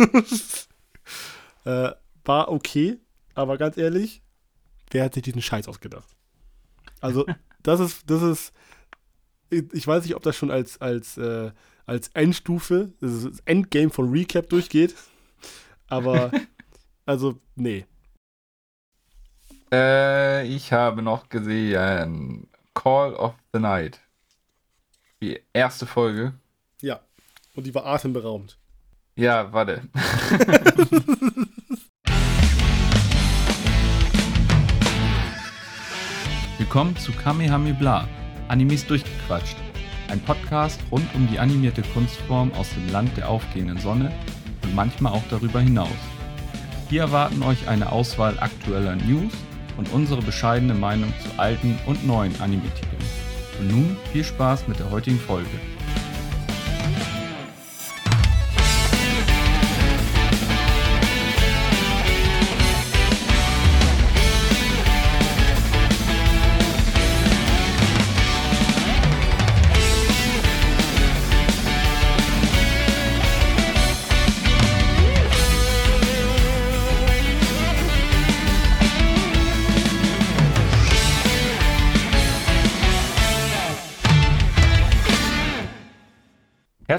äh, war okay, aber ganz ehrlich, wer hat sich diesen Scheiß ausgedacht? Also, das ist, das ist, ich weiß nicht, ob das schon als, als, äh, als Endstufe, das, das Endgame von Recap durchgeht, aber, also, nee. Äh, ich habe noch gesehen Call of the Night. Die erste Folge. Ja, und die war atemberaubend. Ja, warte. Willkommen zu Kamehame Bla, Animes durchgequatscht. Ein Podcast rund um die animierte Kunstform aus dem Land der aufgehenden Sonne und manchmal auch darüber hinaus. Hier erwarten euch eine Auswahl aktueller News und unsere bescheidene Meinung zu alten und neuen Anime-Titeln. Und nun viel Spaß mit der heutigen Folge.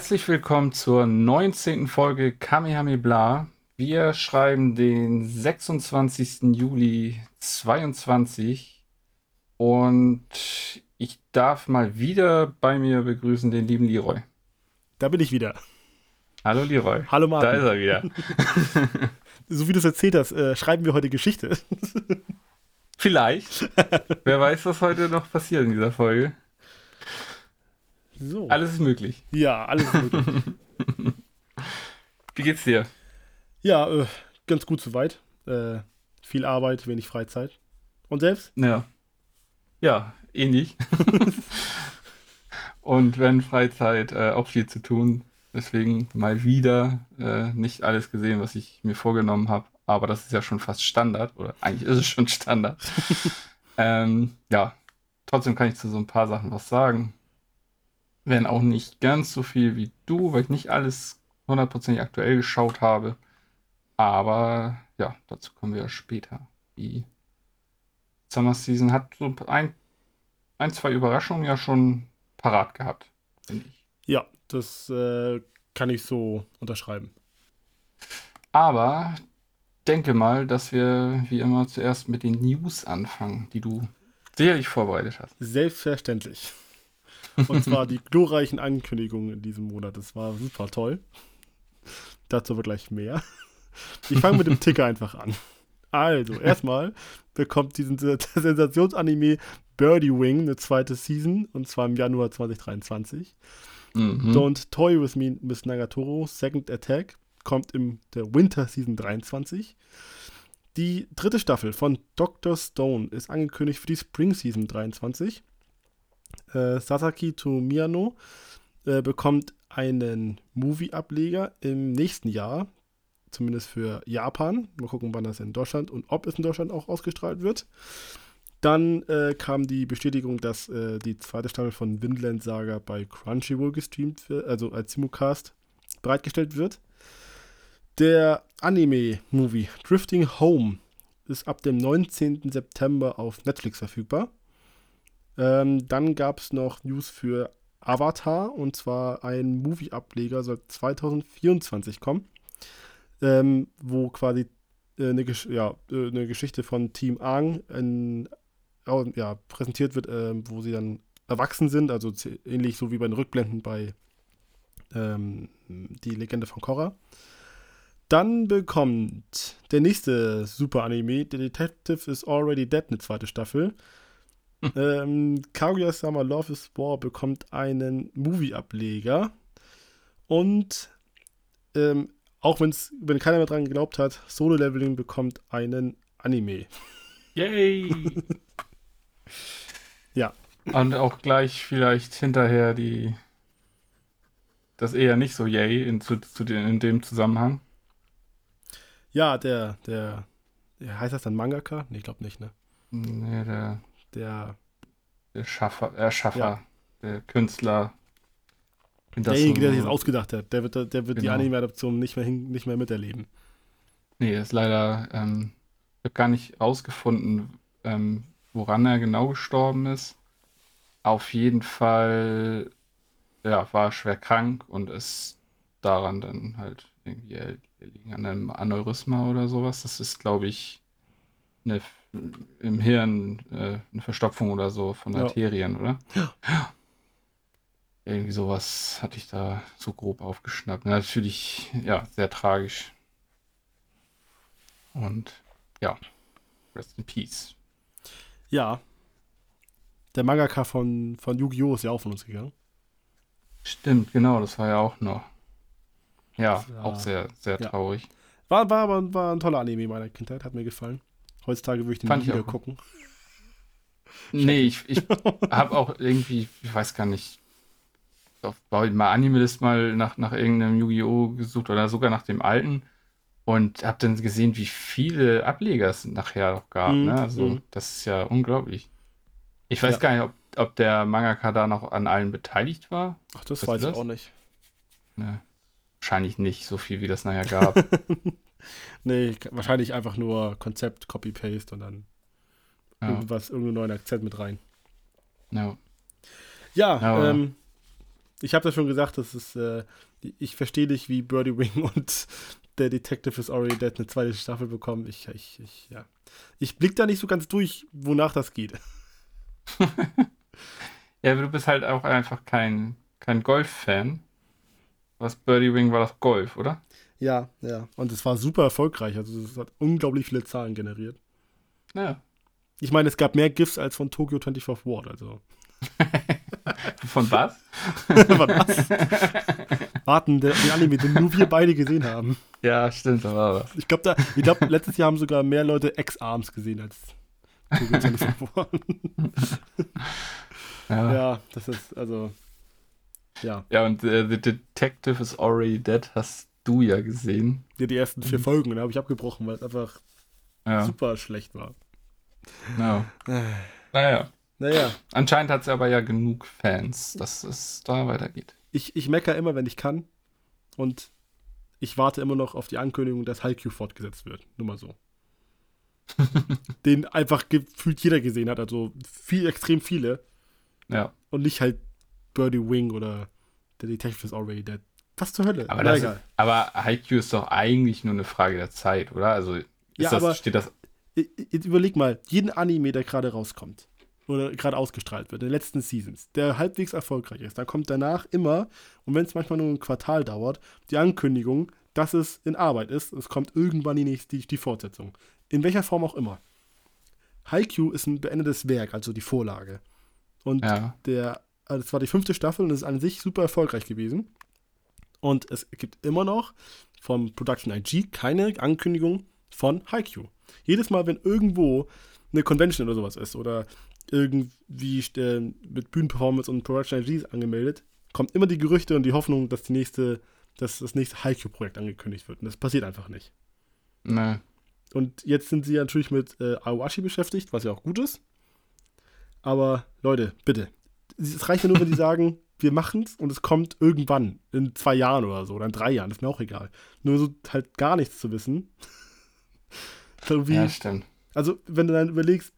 Herzlich willkommen zur 19. Folge Kamehame Bla. Wir schreiben den 26. Juli 22 und ich darf mal wieder bei mir begrüßen den lieben Leroy. Da bin ich wieder. Hallo Leroy. Hallo Martin. Da ist er wieder. so wie du es erzählt hast, äh, schreiben wir heute Geschichte. Vielleicht. Wer weiß, was heute noch passiert in dieser Folge. So. Alles ist möglich. Ja, alles ist möglich. Wie geht's dir? Ja, äh, ganz gut soweit. Äh, viel Arbeit, wenig Freizeit. Und selbst? Ja. Ja, ähnlich. Und wenn Freizeit, äh, auch viel zu tun. Deswegen mal wieder äh, nicht alles gesehen, was ich mir vorgenommen habe. Aber das ist ja schon fast Standard. Oder eigentlich ist es schon Standard. ähm, ja, trotzdem kann ich zu so ein paar Sachen was sagen werden auch nicht ganz so viel wie du, weil ich nicht alles hundertprozentig aktuell geschaut habe. Aber ja, dazu kommen wir ja später. Die Summer Season hat so ein, ein zwei Überraschungen ja schon parat gehabt, finde ich. Ja, das äh, kann ich so unterschreiben. Aber denke mal, dass wir wie immer zuerst mit den News anfangen, die du sicherlich vorbereitet hast. Selbstverständlich. Und zwar die glorreichen Ankündigungen in diesem Monat. Das war super toll. Dazu aber gleich mehr. Ich fange mit dem Ticker einfach an. Also, erstmal bekommt diesen Sensationsanime Birdie Wing eine zweite Season und zwar im Januar 2023. Mhm. Don't Toy With Me Miss Nagatoro Second Attack kommt in der Winter Season 23. Die dritte Staffel von Dr. Stone ist angekündigt für die Spring Season 23 äh, Sasaki to Miyano äh, bekommt einen Movie-Ableger im nächsten Jahr, zumindest für Japan. Mal gucken, wann das in Deutschland und ob es in Deutschland auch ausgestrahlt wird. Dann äh, kam die Bestätigung, dass äh, die zweite Staffel von Windland Saga bei Crunchyroll gestreamt wird, also als Simulcast bereitgestellt wird. Der Anime-Movie Drifting Home ist ab dem 19. September auf Netflix verfügbar. Ähm, dann gab es noch News für Avatar und zwar ein Movie-Ableger soll 2024 kommen, ähm, wo quasi äh, eine, Gesch ja, äh, eine Geschichte von Team Aang in, ja, präsentiert wird, äh, wo sie dann erwachsen sind, also ähnlich so wie bei den Rückblenden bei ähm, Die Legende von Korra. Dann bekommt der nächste Super-Anime, The Detective is Already Dead, eine zweite Staffel ähm, Kaguya-sama Love is War bekommt einen Movie-Ableger. Und ähm, auch wenn's, wenn keiner mehr dran geglaubt hat, Solo-Leveling bekommt einen Anime. Yay! ja. Und auch gleich vielleicht hinterher die das eher nicht so yay in, zu, zu den, in dem Zusammenhang. Ja, der, der, der heißt das dann Mangaka? Nee, ich glaube nicht, ne? Nee, der der, Schaffer, Erschaffer, ja. der Künstler. Derjenige, der sich das ausgedacht hat, der wird, der wird Genau. die Anime-Adaption nicht mehr, hin, nicht mehr miterleben. Nee, ist leider, ähm, ich habe gar nicht rausgefunden, ähm, woran er genau gestorben ist. Auf jeden Fall, ja, war er schwer krank und ist daran dann halt irgendwie er- erliegen an einem Aneurysma oder sowas. Das ist, glaube ich, eine, im Hirn äh, eine Verstopfung oder so von Ja. Arterien, oder? Ja. Irgendwie sowas hatte ich da so grob aufgeschnappt. Natürlich, ja, sehr tragisch. Und ja, rest in peace. Ja. Der Mangaka von, von Yu-Gi-Oh! ist ja auch von uns gegangen. Stimmt, genau, das war ja auch noch. Ja, Ja. auch sehr, sehr Ja. traurig. War, war aber war ein toller Anime in meiner Kindheit, hat mir gefallen. Heutzutage würde ich den Fand nie wieder auch. gucken. Nee, ich, ich habe auch irgendwie, ich weiß gar nicht, auf mal Animalist mal nach, nach irgendeinem Yu-Gi-Oh! gesucht oder sogar nach dem alten und habe dann gesehen, wie viele Ableger es nachher noch gab. Mhm, Ne? Also, mhm. das ist ja unglaublich. Ich weiß Ja. gar nicht, ob, ob der Mangaka da noch an allen beteiligt war. Ach, das Weißt weiß ich das? auch nicht. Ne. Wahrscheinlich nicht so viel, wie das nachher gab. Nee, wahrscheinlich einfach nur Konzept, Copy-Paste und dann ja, irgendwas, irgendeinen neuen Akzent mit rein. ja. Ja, ähm, ich habe das schon gesagt, das ist, äh, ich verstehe nicht, wie Birdie Wing und der Detective is Already Dead eine zweite Staffel bekommen. Ich, ich, ich, ja. Ich blick da nicht so ganz durch, wonach das geht. Ja, aber du bist halt auch einfach kein, kein Golf-Fan. Was Birdie Wing war das Golf, oder? Ja, ja. Und es war super erfolgreich. Also es hat unglaublich viele Zahlen generiert. Ja. Ich meine, es gab mehr GIFs als von Tokyo 24 Ward, also. Von was? Was? Warten, der, den Anime, den nur wir beide gesehen haben. Ja, stimmt, da war was. Ich glaube, da, ich glaube, letztes Jahr haben sogar mehr Leute X-Arms gesehen als Tokyo 24 Ward. Ja, ja. Ja, das ist, also, ja. und äh, The Detective is Already Dead hast du ja gesehen. Ja, die ersten vier Folgen, da habe ich abgebrochen, weil es einfach Ja, super schlecht war. ja. Naja, Naja, anscheinend hat es aber ja genug Fans, dass es da weitergeht. ich, ich meckere immer, wenn ich kann. Und ich warte immer noch auf die Ankündigung, dass Haikyuu fortgesetzt wird. Nur mal so. Den einfach gefühlt jeder gesehen hat, also viel, extrem viele. Ja, Und nicht halt Birdie Wing oder The Detective is Already Dead. Was zur Hölle? aber, Na, das, aber Haikyuu ist doch eigentlich nur eine Frage der Zeit, oder? Also ist Ja, das, aber- steht das. Jetzt überleg mal, jeden Anime, der gerade rauskommt oder gerade ausgestrahlt wird, in den letzten Seasons, der halbwegs erfolgreich ist, da kommt danach immer, und wenn es manchmal nur ein Quartal dauert, die Ankündigung, dass es in Arbeit ist, es kommt irgendwann die nächste, die, die Fortsetzung. In welcher Form auch immer. Haikyuu ist ein beendetes Werk, also die Vorlage. Und Ja, der, also das war die fünfte Staffel und ist an sich super erfolgreich gewesen. Und es gibt immer noch vom Production IG keine Ankündigung von Haikyuu. Jedes Mal, wenn irgendwo eine Convention oder sowas ist oder irgendwie mit Bühnenperformance und Production IG ist angemeldet, kommt immer die Gerüchte und die Hoffnung, dass die nächste, dass das nächste Haikyuu-Projekt angekündigt wird. Und das passiert einfach nicht. ne, Und jetzt sind sie natürlich mit äh, Awashi beschäftigt, was ja auch gut ist. Aber Leute, bitte. Es reicht ja nur, wenn die sagen, wir machen es und es kommt irgendwann, in zwei Jahren oder so, oder in drei Jahren, ist mir auch egal. Nur so halt gar nichts zu wissen. So wie, ja, stimmt. also, wenn du dann überlegst,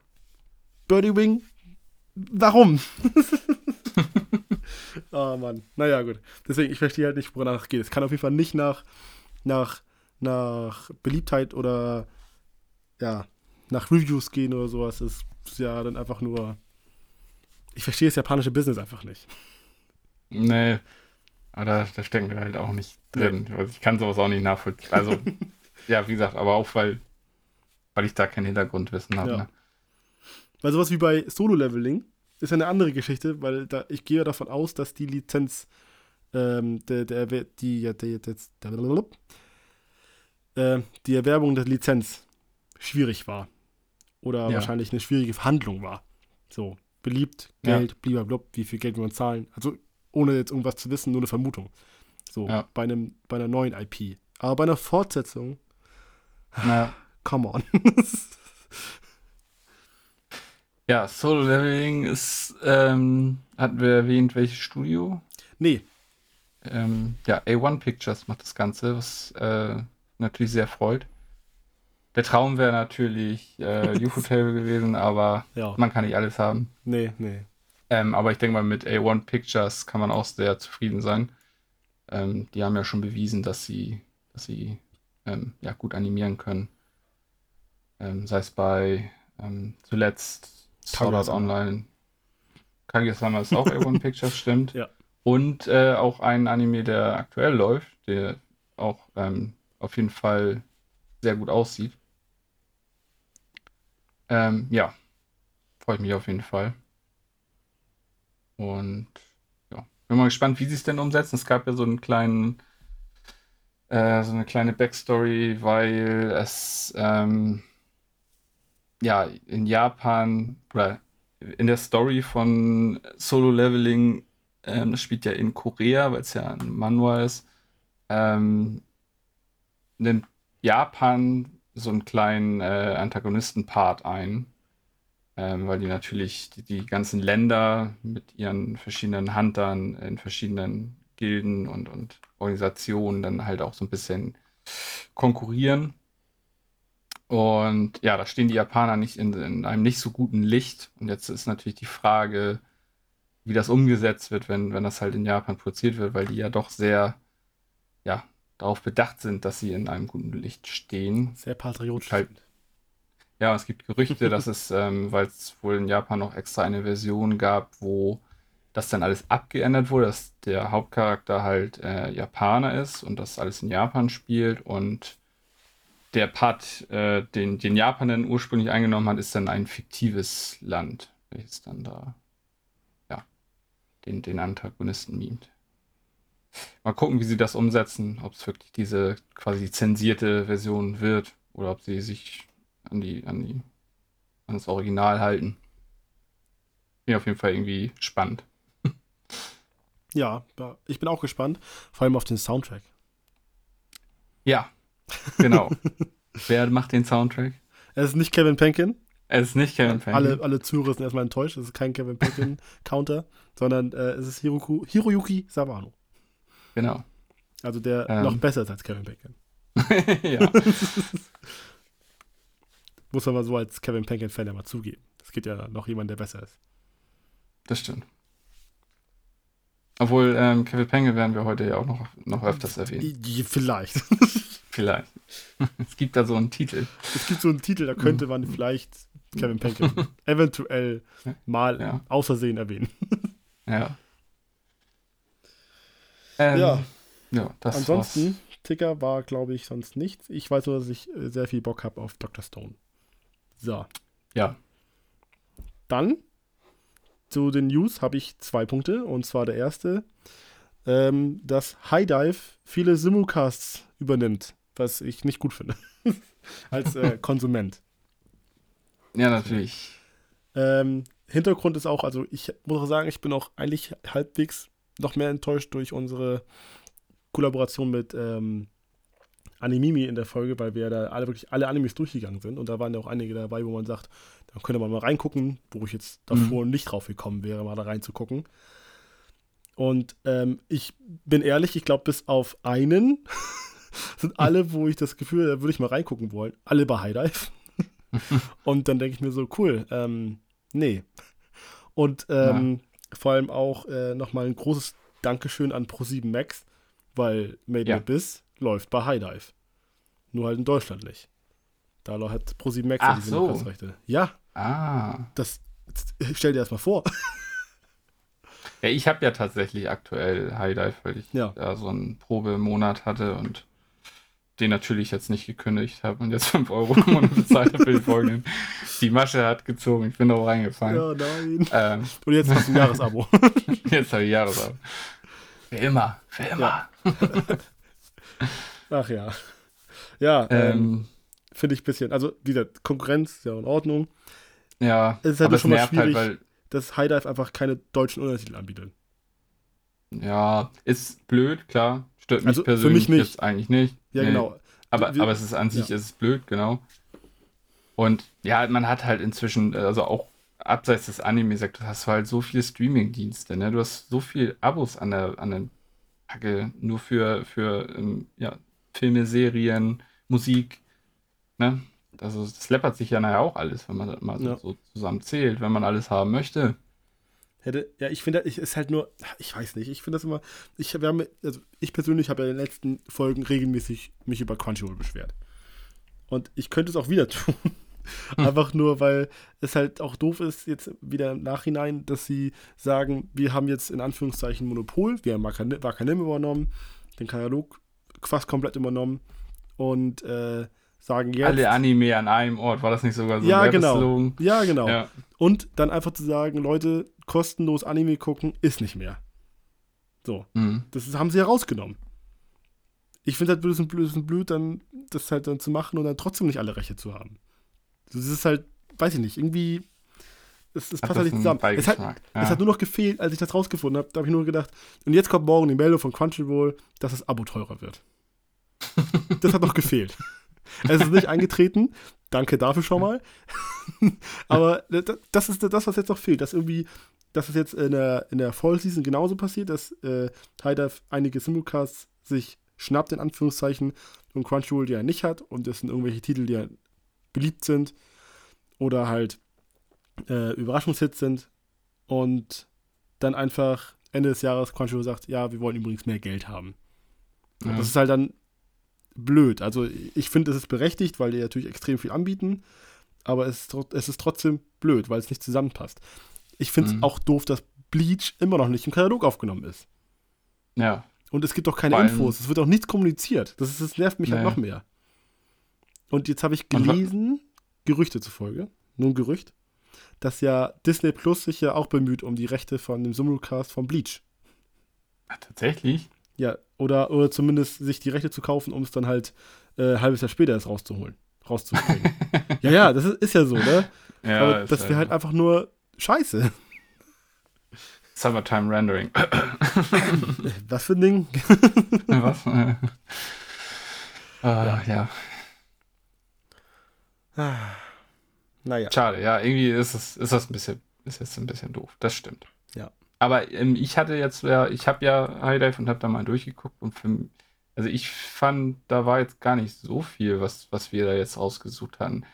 Birdie Wing, warum? oh Mann. Naja, gut. Deswegen, ich verstehe halt nicht, woran es geht. Es kann auf jeden Fall nicht nach, nach, nach Beliebtheit oder ja, nach Reviews gehen oder sowas. Es ist ja dann einfach nur. Ich verstehe das japanische Business einfach nicht. Nee, aber da, da stecken wir halt auch nicht drin. Also ich kann sowas auch nicht nachvollziehen. Also, ja, wie gesagt, aber auch weil, weil ich da kein Hintergrundwissen habe. Ja. Ne? Weil sowas wie bei Solo-Leveling ist ja eine andere Geschichte, weil da, ich gehe davon aus, dass die Lizenz, ähm, der, der, die, ja, der, der, der, äh, die Erwerbung der Lizenz schwierig war. Oder Ja. wahrscheinlich eine schwierige Verhandlung war. So, beliebt, Ja. Geld, blablabla, wie viel Geld wir uns zahlen. Also, ohne jetzt irgendwas zu wissen, nur eine Vermutung. So, Ja. bei, einem, bei einer neuen IP. Aber bei einer Fortsetzung, Na, come on. ja, Solo Leveling ist, ähm, hatten wir erwähnt, welches Studio? nee, ähm, ja, A1 Pictures macht das Ganze, was äh, natürlich sehr freut. Der Traum wäre natürlich äh, UFO-Table gewesen, aber Ja. man kann nicht alles haben. Nee, nee. Ähm, aber ich denke mal, mit A1 Pictures kann man auch sehr zufrieden sein. Ähm, die haben ja schon bewiesen, dass sie, dass sie ähm, ja, gut animieren können. Ähm, sei es bei ähm, zuletzt Sword Art. Online. Kaguya-sama ist auch A1 Pictures, stimmt. Ja. Und äh, auch ein Anime, der aktuell läuft, der auch ähm, auf jeden Fall sehr gut aussieht. Ja, freue ich mich auf jeden Fall. Und ja, bin mal gespannt, wie sie es denn umsetzen. Es gab ja so einen kleinen, äh, so eine kleine Backstory, weil es ähm, ja in Japan oder in der Story von Solo Leveling, ähm, das spielt ja in Korea, weil es ja ein Manual ist, ähm, nimmt Japan so einen kleinen äh, Antagonisten-Part ein ähm, weil die natürlich die, die ganzen Länder mit ihren verschiedenen Huntern in verschiedenen Gilden und, und Organisationen dann halt auch so ein bisschen konkurrieren. Und ja, da stehen die Japaner nicht in, in einem nicht so guten Licht. Und jetzt ist natürlich die Frage, wie das umgesetzt wird, wenn, wenn das halt in Japan produziert wird, weil die ja doch sehr, ja, darauf bedacht sind, dass sie in einem guten Licht stehen. Sehr patriotisch. Halt. Ja, es gibt Gerüchte, dass es, ähm, weil es wohl in Japan noch extra eine Version gab, wo das dann alles abgeändert wurde, dass der Hauptcharakter halt äh, Japaner ist und das alles in Japan spielt und der Part, äh, den, den Japan dann ursprünglich eingenommen hat, ist dann ein fiktives Land, welches dann da, ja, den, den Antagonisten mimt. Mal gucken, wie sie das umsetzen, ob es wirklich diese quasi zensierte Version wird oder ob sie sich an die, an die, an das Original halten. Bin auf jeden Fall irgendwie spannend. Ja, ja, ich bin auch gespannt. Vor allem auf den Soundtrack. Ja, genau. Wer macht den Soundtrack? Es ist nicht Kevin Penkin. Es ist nicht Kevin Feige. Alle, alle Zuhörer sind erstmal enttäuscht. Es ist kein Kevin Penkin-Counter, sondern äh, es ist Hiroku, Hiroyuki Sawano. Genau. Also der Ähm. noch besser ist als Kevin Penkin. ja. Muss man mal so als Kevin Penkin-Fan ja mal zugeben. Es gibt ja noch jemanden, der besser ist. Das stimmt. Obwohl, ähm, Kevin Penge werden wir heute ja auch noch, noch öfters erwähnen. I- Vielleicht. Vielleicht. es gibt da so einen Titel. Es gibt so einen Titel, da könnte man vielleicht Kevin Penkin eventuell mal Ja. aus Versehen erwähnen. Ja. Ähm, Ja. Ja, das Ansonsten, Ticker war, glaube ich, sonst nichts. Ich weiß nur, dass ich äh, sehr viel Bock habe auf Dr. Stone. So. Ja. dann zu den News habe ich zwei Punkte. Und zwar der erste, ähm, dass High Dive viele Simulcasts übernimmt, was ich nicht gut finde. Als äh, Konsument. Ja, natürlich. Ähm, Hintergrund ist auch, also ich muss auch sagen, ich bin auch eigentlich halbwegs noch mehr enttäuscht durch unsere Kollaboration mit ähm, Animimi in der Folge, weil wir da alle wirklich alle Animes durchgegangen sind und da waren ja auch einige dabei, wo man sagt, da könnte man mal reingucken, wo ich jetzt davor nicht drauf gekommen wäre, mal da reinzugucken. Und ähm, ich bin ehrlich, ich glaube, bis auf einen sind alle, wo ich das Gefühl, da würde ich mal reingucken wollen, alle bei High Dive. und dann denke ich mir so, cool, ähm, nee. Und ähm, vor allem auch äh, nochmal ein großes Dankeschön an Pro7 Max, weil Made Ja. in Abyss läuft bei High Dive. Nur halt in Deutschland nicht. Da hat Pro7 Max Ach die so. Ja, Ah. das stell dir das mal vor. Ja, ich habe ja tatsächlich aktuell High Dive, weil ich Ja. da so einen Probemonat hatte und den natürlich jetzt nicht gekündigt habe und jetzt 5 Euro im Monat bezahlt habe für die folgenden. Die Masche hat gezogen, ich bin da reingefallen. ja, nein. Ähm, Und jetzt hast du ein Jahresabo. jetzt habe ich Jahresabo. Für immer, für immer. Ach ja. Ja, ähm, Ähm, finde ich ein bisschen. Also, wieder Konkurrenz, ist ja in Ordnung. ja, es ist halt aber schon mal nervt halt, schwierig. weil Dass High Dive einfach keine deutschen Untertitel anbietet. Ja, ist blöd, klar. Stört mich Also, für persönlich mich nicht. eigentlich nicht. Ja, Nee. genau. Aber, Wir- aber es ist an sich ja. ist es blöd, genau. Und ja, man hat halt inzwischen, also auch abseits des Anime-Sektors, hast du halt so viele Streaming-Dienste, ne? Du hast so viel Abos an der, an den heutzutage nur für, für ähm, ja, Filme, Serien, Musik. Ne? Also das läppert sich ja nachher auch alles, wenn man das mal Ja. so, so zusammen zählt, wenn man alles haben möchte. Hätte, ja, ich finde, ich ist halt nur, ich weiß nicht, ich finde das immer, ich, wir haben, also ich persönlich habe ja in den letzten Folgen regelmäßig mich über Crunchyroll beschwert. Und ich könnte es auch wieder tun. Einfach nur, weil es halt auch doof ist, jetzt wieder im Nachhinein, dass sie sagen, wir haben jetzt in Anführungszeichen Monopol, wir haben Wakanim übernommen, den Katalog fast komplett übernommen und äh, sagen jetzt. Alle Anime an einem Ort, war das nicht sogar so ja, genau. Ja, genau. Ja. Und dann einfach zu sagen, Leute, kostenlos Anime gucken ist nicht mehr. So. Mhm. Das ist, haben sie ja rausgenommen. Ich finde halt ein bisschen blöd, bisschen blöd, dann das halt dann zu machen und dann trotzdem nicht alle Rechte zu haben. Das ist halt, weiß ich nicht, irgendwie. Es, es passt halt nicht zusammen. Es hat, Beigeschmack, es ja. hat nur noch gefehlt, als ich das rausgefunden habe, da habe ich nur gedacht, und jetzt kommt morgen die Meldung von Crunchyroll, dass das Abo teurer wird. das hat noch gefehlt. Es ist nicht eingetreten. Danke dafür schon mal. Aber das- ist das, was jetzt noch fehlt. Dass irgendwie, dass es jetzt in der, in der Fall Season genauso passiert, dass äh, Haida einige Simulcasts sich schnappt, in Anführungszeichen, und Crunchyroll die er nicht hat. Und das sind irgendwelche Titel, die ja beliebt sind. Oder halt äh, Überraschungshits sind. Und dann einfach Ende des Jahres Crunchyroll sagt, ja, wir wollen übrigens mehr Geld haben. Ja. Das ist halt dann blöd. Also ich finde, es ist berechtigt, weil die natürlich extrem viel anbieten, aber es ist, es ist trotzdem blöd, weil es nicht zusammenpasst. Ich finde es Mhm. auch doof, dass Bleach immer noch nicht im Katalog aufgenommen ist. ja. Und es gibt auch keine Infos, es wird auch nichts kommuniziert. Das, ist, das nervt mich halt Nee. noch mehr. Und jetzt habe ich gelesen, Gerüchte zufolge, nur ein Gerücht, dass ja Disney Plus sich ja auch bemüht um die Rechte von dem Simulcast von Bleach. Ah, Tatsächlich? Ja, oder, oder zumindest sich die Rechte zu kaufen, um es dann halt äh, ein halbes Jahr später erst rauszuholen. Rauszubringen. ja, ja, das ist, ist ja so, ne? Ja, Aber das wäre halt einfach nur scheiße. Summertime Rendering. Was für ein Ding? Was? Äh, ah, ja. Naja. Schade, ja, irgendwie ist es, ist das ein bisschen, ist jetzt ein bisschen doof. Das stimmt. Ja. Aber ähm, ich hatte jetzt, ja, ich habe ja High Dive und habe da mal durchgeguckt und für, also ich fand, da war jetzt gar nicht so viel, was, was wir da jetzt rausgesucht hatten.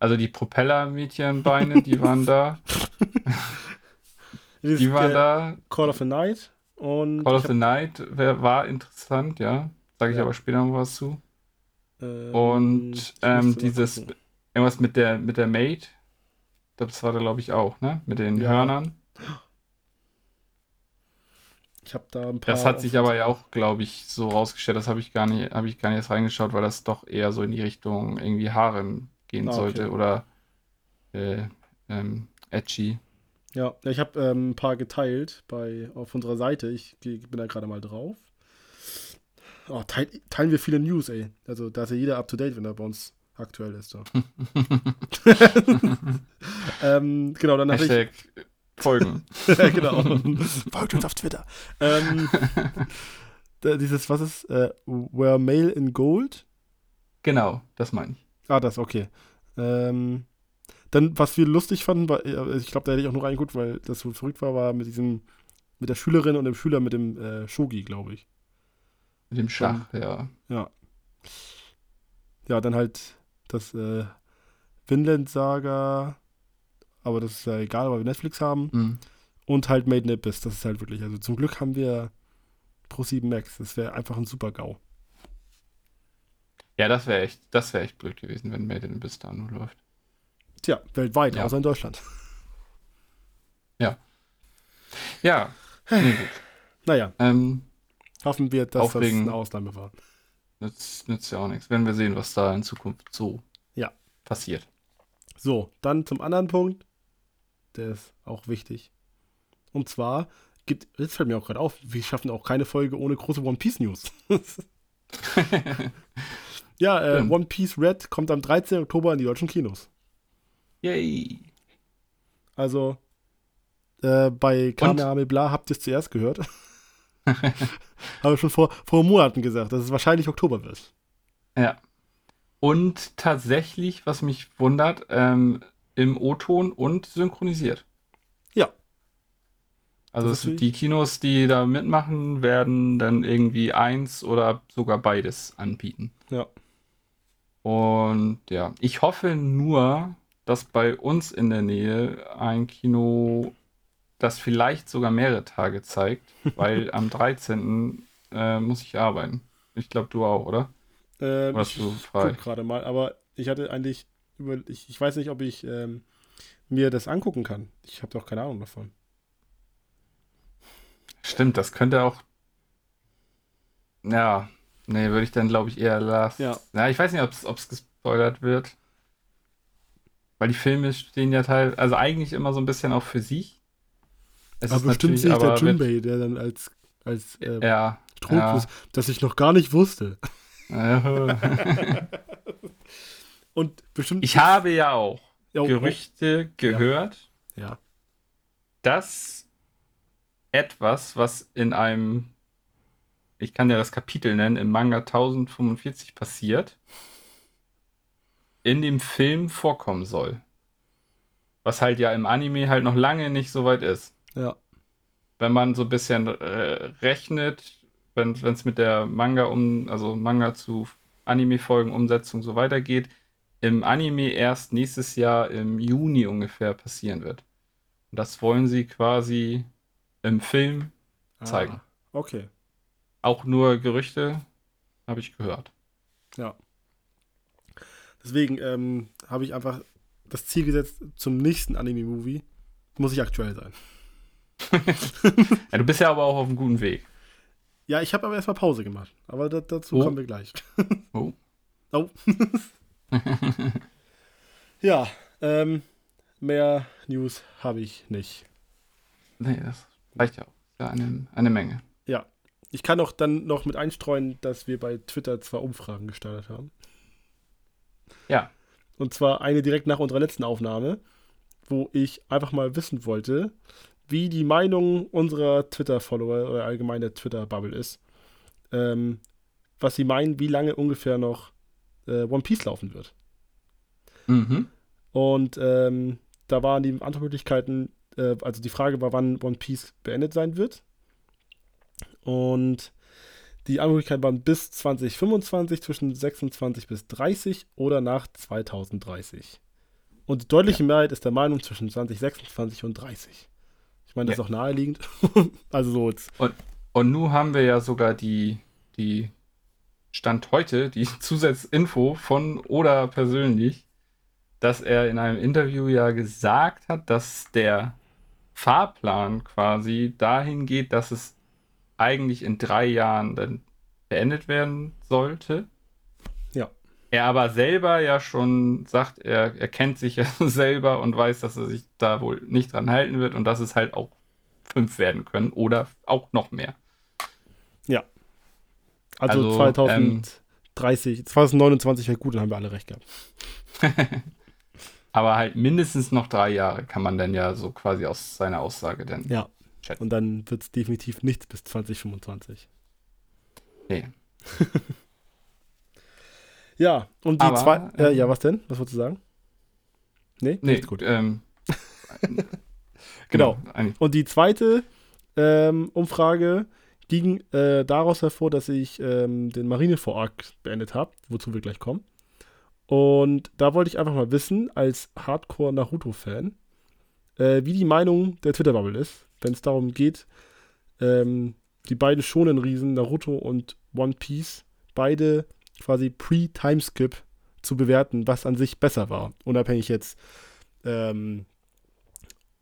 Also die Propeller-Mädchenbeine, die waren da, die waren äh, da. Call of the Night und. Call of the Night war interessant, ja. Sage ich Ja. aber später noch was zu. ähm, Und ähm, dieses, gucken. Irgendwas mit der, mit der Maid, das war da glaube ich auch, ne? Mit den Ja. Hörnern. Ich habe da ein paar. Das hat sich aber ja auch, glaube ich, so rausgestellt, das habe ich gar nicht, habe ich gar nicht erst reingeschaut, weil das doch eher so in die Richtung irgendwie Harem gehen Ah, okay. sollte oder äh, ähm, edgy. Ja, ich habe ähm, ein paar geteilt bei, auf unserer Seite. Ich bin da gerade mal drauf. Oh, teil, teilen wir viele News, ey. Also da ist ja jeder up to date, wenn er bei uns aktuell ist. So. ähm, genau, dann hatte ich. Hashtag Folgen. genau. Folgt uns auf Twitter. Ähm, dieses, was ist? Äh, Where Mail in Gold? genau, das meine ich. Ah, das, okay. Ähm, dann, was wir lustig fanden, war, äh, ich glaube, da hätte ich auch nur reingeguckt, weil das so verrückt war, war mit diesem, mit der Schülerin und dem Schüler mit dem äh, Shogi, glaube ich. Mit dem Schach, ja. Ja. Ja, dann halt das äh, Vinland Saga, aber das ist ja egal, weil wir Netflix haben. Mhm. Und halt Made in Abyss, das ist halt wirklich, also zum Glück haben wir Pro 7 Max, das wäre einfach ein super GAU. Ja, das wäre echt, das wäre echt blöd gewesen, wenn Made in Abyss da nur läuft. Tja, weltweit, Ja. außer in Deutschland. Ja, nee, gut. Naja, Ähm, hoffen wir, dass das eine Ausnahme war. Nützt, nützt ja auch nichts. Werden wir sehen, was da in Zukunft so Ja. passiert. So, dann zum anderen Punkt. Der ist auch wichtig. Und zwar gibt, jetzt fällt mir auch gerade auf, wir schaffen auch keine Folge ohne große One Piece News. ja, äh. One Piece Red kommt am 13. Oktober in die deutschen Kinos. Yay. Also äh, bei Kamehameha habt ihr es zuerst gehört. Habe ich schon vor, vor Monaten gesagt, dass es wahrscheinlich Oktober wird. Ja. Und tatsächlich, was mich wundert, ähm, im O-Ton und synchronisiert. Ja. Also es, die Kinos, die da mitmachen, werden dann irgendwie eins oder sogar beides anbieten. Ja. Und ja, ich hoffe nur, dass bei uns in der Nähe ein Kino das vielleicht sogar mehrere Tage zeigt, weil am 13. Äh, muss ich arbeiten. Ich glaube, du auch, oder? Ähm, Oder hast ich du frei? guck gerade mal, aber ich hatte eigentlich über, ich, ich weiß nicht, ob ich ähm, mir das angucken kann. Ich habe doch keine Ahnung davon. Stimmt, das könnte auch. Ja, nee, würde ich dann, glaube ich, eher lassen. Ja. Ja, ich weiß nicht, ob es gespoilert wird. Weil die Filme stehen ja teil, also eigentlich immer so ein bisschen auch für sich. Es aber bestimmt sehe ich der Junbei, der dann als, als äh, Ja. Trugfuß, das ich noch gar nicht wusste. ja. Und bestimmt. ich habe ja auch Ja, oh, Gerüchte gehört, Ja. dass etwas, was in einem, ich kann ja das Kapitel nennen, im Manga 1045 passiert, in dem Film vorkommen soll. Was halt ja im Anime halt noch lange nicht so weit ist. Ja. Wenn man so ein bisschen äh, rechnet, wenn es mit der Manga um, also Manga zu Anime-Folgen Umsetzung so weitergeht, im Anime erst nächstes Jahr im Juni ungefähr passieren wird. Und das wollen sie quasi im Film zeigen. Ah, okay. Auch nur Gerüchte habe ich gehört. Ja. Deswegen ähm, habe ich einfach das Ziel gesetzt, zum nächsten Anime-Movie muss ich aktuell sein. Ja, du bist ja aber auch auf einem guten Weg. Ja, ich habe aber erstmal Pause gemacht. Aber da, dazu Oh. kommen wir gleich. Oh. Oh. ja, ähm, mehr News habe ich nicht. Nee, das reicht ja auch. Ja, eine, eine Menge. Ich kann auch dann noch mit einstreuen, dass wir bei Twitter zwei Umfragen gestartet haben. Ja. Und zwar eine direkt nach unserer letzten Aufnahme, wo ich einfach mal wissen wollte, wie die Meinung unserer Twitter-Follower oder allgemein der Twitter-Bubble ist. Ähm, was sie meinen, wie lange ungefähr noch äh, One Piece laufen wird. Mhm. Und ähm, da waren die Antwortmöglichkeiten, äh, also die Frage war, wann One Piece beendet sein wird. Und die Antwortmöglichkeiten waren bis 2025, zwischen 26 bis 30 oder nach 2030. Und die deutliche Mehrheit ist der Meinung zwischen 2026 und 30. Ich meine, das Ja. ist auch naheliegend. also so jetzt. Und nun haben wir ja sogar die, die Stand heute, die Zusatzinfo von Oda persönlich, dass er in einem Interview ja gesagt hat, dass der Fahrplan quasi dahin geht, dass es eigentlich in drei Jahren dann beendet werden sollte. Ja. Er aber selber ja schon sagt, er, er kennt sich ja selber und weiß, dass er sich da wohl nicht dran halten wird und dass es halt auch fünf werden können oder auch noch mehr. Also, Also, ähm, 2030, 2029 wäre gut, dann haben wir alle recht gehabt. Aber halt mindestens noch drei Jahre kann man dann ja so quasi aus seiner Aussage dann Ja. schätzen. Und dann wird es definitiv nichts bis 2025. Nee. Ja, und die Aber, zwei. Äh, ähm, ja, was denn? Was wolltest du sagen? Nee? Nee, gut. Ähm, Genau. eigentlich- Und die zweite ähm, Umfrage ging äh, daraus hervor, dass ich ähm, den Marineford-Arc beendet habe, wozu wir gleich kommen. Und da wollte ich einfach mal wissen, als Hardcore-Naruto-Fan, äh, wie die Meinung der Twitter-Bubble ist, wenn es darum geht, ähm, die beiden schonen Riesen, Naruto und One Piece, beide quasi pre-Timeskip zu bewerten, was an sich besser war. Unabhängig jetzt, ähm,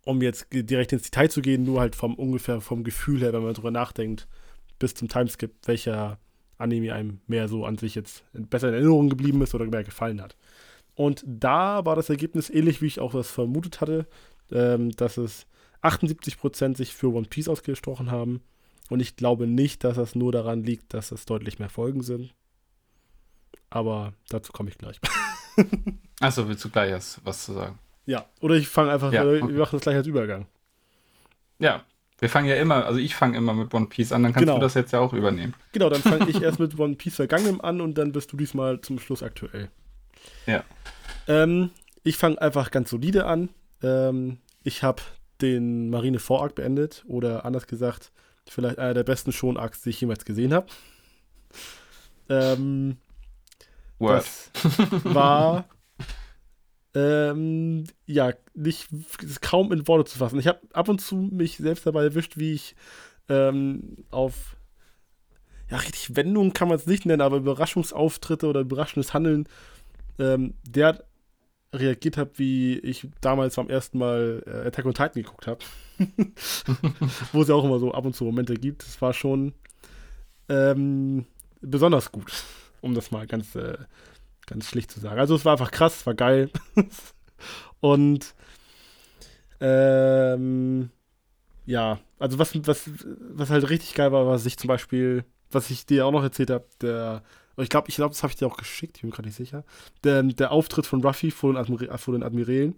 um jetzt direkt ins Detail zu gehen, nur halt vom ungefähr vom Gefühl her, wenn man drüber nachdenkt, bis zum Timeskip, welcher Anime einem mehr so an sich jetzt besser in Erinnerung geblieben ist oder mehr gefallen hat. Und da war das Ergebnis ähnlich, wie ich auch das vermutet hatte, ähm, dass es 78% sich für One Piece ausgesprochen haben. Und ich glaube nicht, dass das nur daran liegt, dass es deutlich mehr Folgen sind. Aber dazu komme ich gleich. Achso, willst du gleich erst was zu sagen? ja, oder ich fange einfach, Ja, okay. wir machen das gleich als Übergang. Ja, wir fangen ja immer, also ich fange immer mit One Piece an, dann kannst Genau. du das jetzt ja auch übernehmen. Genau, dann fange ich erst mit One Piece Vergangenem an und dann bist du diesmal zum Schluss aktuell. Ja. Ähm, ich fange einfach ganz solide an. Ähm, ich habe den Marine Vorarc beendet oder anders gesagt, vielleicht einer der besten Schon-Arcs, die ich jemals gesehen habe. Ähm, Word. das war ähm, ja nicht kaum in Worte zu fassen. Ich habe ab und zu mich selbst dabei erwischt, wie ich ähm, auf ja richtig Wendungen kann man es nicht nennen, aber Überraschungsauftritte oder überraschendes Handeln ähm, der reagiert habe, wie ich damals beim ersten Mal äh, Attack on Titan geguckt habe. Wo es ja auch immer so ab und zu Momente gibt. Es war schon ähm, besonders gut, um das mal ganz, äh, ganz schlicht zu sagen. Also es war einfach krass, es war geil. und ähm, ja, also was, was, was halt richtig geil war, was ich zum Beispiel, was ich dir auch noch erzählt habe, der ich glaube, ich glaub, das habe ich dir auch geschickt, ich bin gerade nicht sicher. Der, der Auftritt von Ruffy vor den, Admira vor den Admirälen.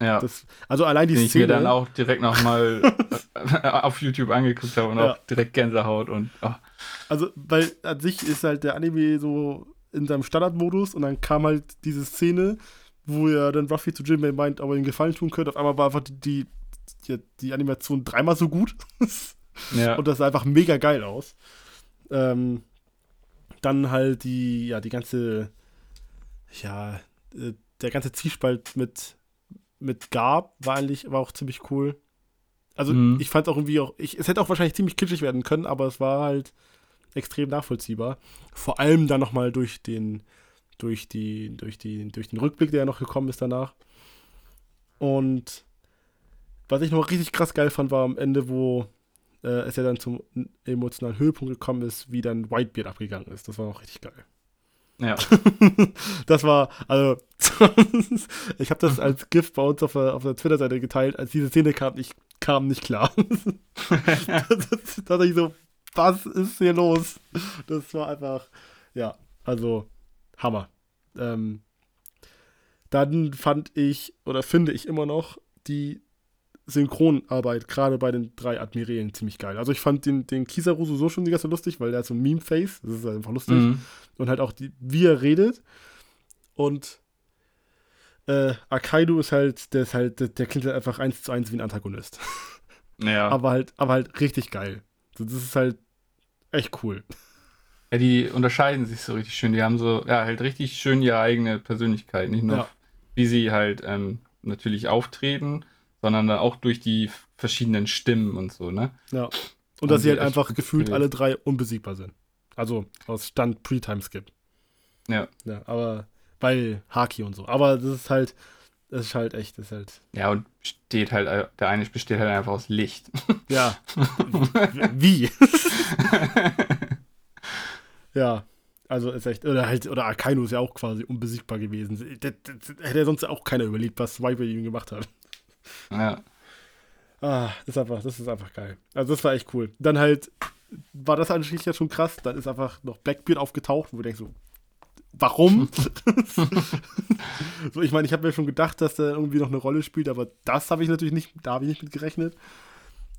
Ja. Das, also allein die Den Szene. ich mir dann auch direkt nochmal auf YouTube angeguckt habe und Ja. auch direkt Gänsehaut und oh, Also, weil an sich ist halt der Anime so in seinem Standardmodus und dann kam halt diese Szene, wo er dann Ruffy zu Jinbei meint, ob er ihm Gefallen tun könnte. Auf einmal war einfach die, die, die Animation dreimal so gut. ja. und das sah einfach mega geil aus. Ähm, dann halt die, ja, die ganze, ja, äh, der ganze Zwiespalt mit, mit Garb war eigentlich, war auch ziemlich cool. Also Mhm. ich fand auch irgendwie auch, ich, es hätte auch wahrscheinlich ziemlich kitschig werden können, aber es war halt extrem nachvollziehbar. Vor allem dann nochmal durch den, durch die, durch die, durch den Rückblick, der ja noch gekommen ist danach. Und was ich noch richtig krass geil fand, war am Ende, wo äh, es ja dann zum emotionalen Höhepunkt gekommen ist, wie dann Whitebeard abgegangen ist. Das war auch richtig geil. Ja. das war, also, ich habe das als GIF bei uns auf der, auf der Twitter-Seite geteilt, als diese Szene kam, ich kam nicht klar. da dachte ich so, was ist hier los? Das war einfach, ja, also, Hammer. Ähm, dann fand ich, oder finde ich immer noch, die Synchronarbeit, gerade bei den drei Admirälen, ziemlich geil. Also ich fand den, den Kizaru so schon die ganze lustig, weil der hat so ein Meme-Face, das ist einfach lustig Mhm. und halt auch die, wie er redet. Und äh, Akaido ist halt, der ist halt, der, der klingt halt einfach eins zu eins wie ein Antagonist. Ja. aber halt, aber halt richtig geil. Das ist halt echt cool. ja, die unterscheiden sich so richtig schön. Die haben so, ja, halt richtig schön ihre eigene Persönlichkeit. Nicht nur, Ja. wie sie halt ähm, natürlich auftreten, sondern auch durch die verschiedenen Stimmen und so, ne? Ja. Und Haben dass sie halt einfach gefühlt alle drei unbesiegbar sind. Also aus Stand Pre-Timeskip. Ja. Ja, aber weil Haki und so. Aber das ist halt, das ist halt echt, das ist halt, Ja, und besteht halt, äh, der eine besteht halt einfach aus Licht. ja. wie? ja. Also ist echt, oder halt, oder Akainu ist ja auch quasi unbesiegbar gewesen. Das, das, hätte ja sonst auch keiner überlegt, was Viper ihm gemacht hat. Ja. Ah, das ist einfach, das ist einfach geil. Also das war echt cool. Dann halt war das eigentlich ja schon krass. Dann ist einfach noch Blackbeard aufgetaucht, wo du denkst so, warum? so, ich meine, ich habe mir schon gedacht, dass er irgendwie noch eine Rolle spielt, aber das habe ich natürlich nicht, da habe ich nicht mit gerechnet.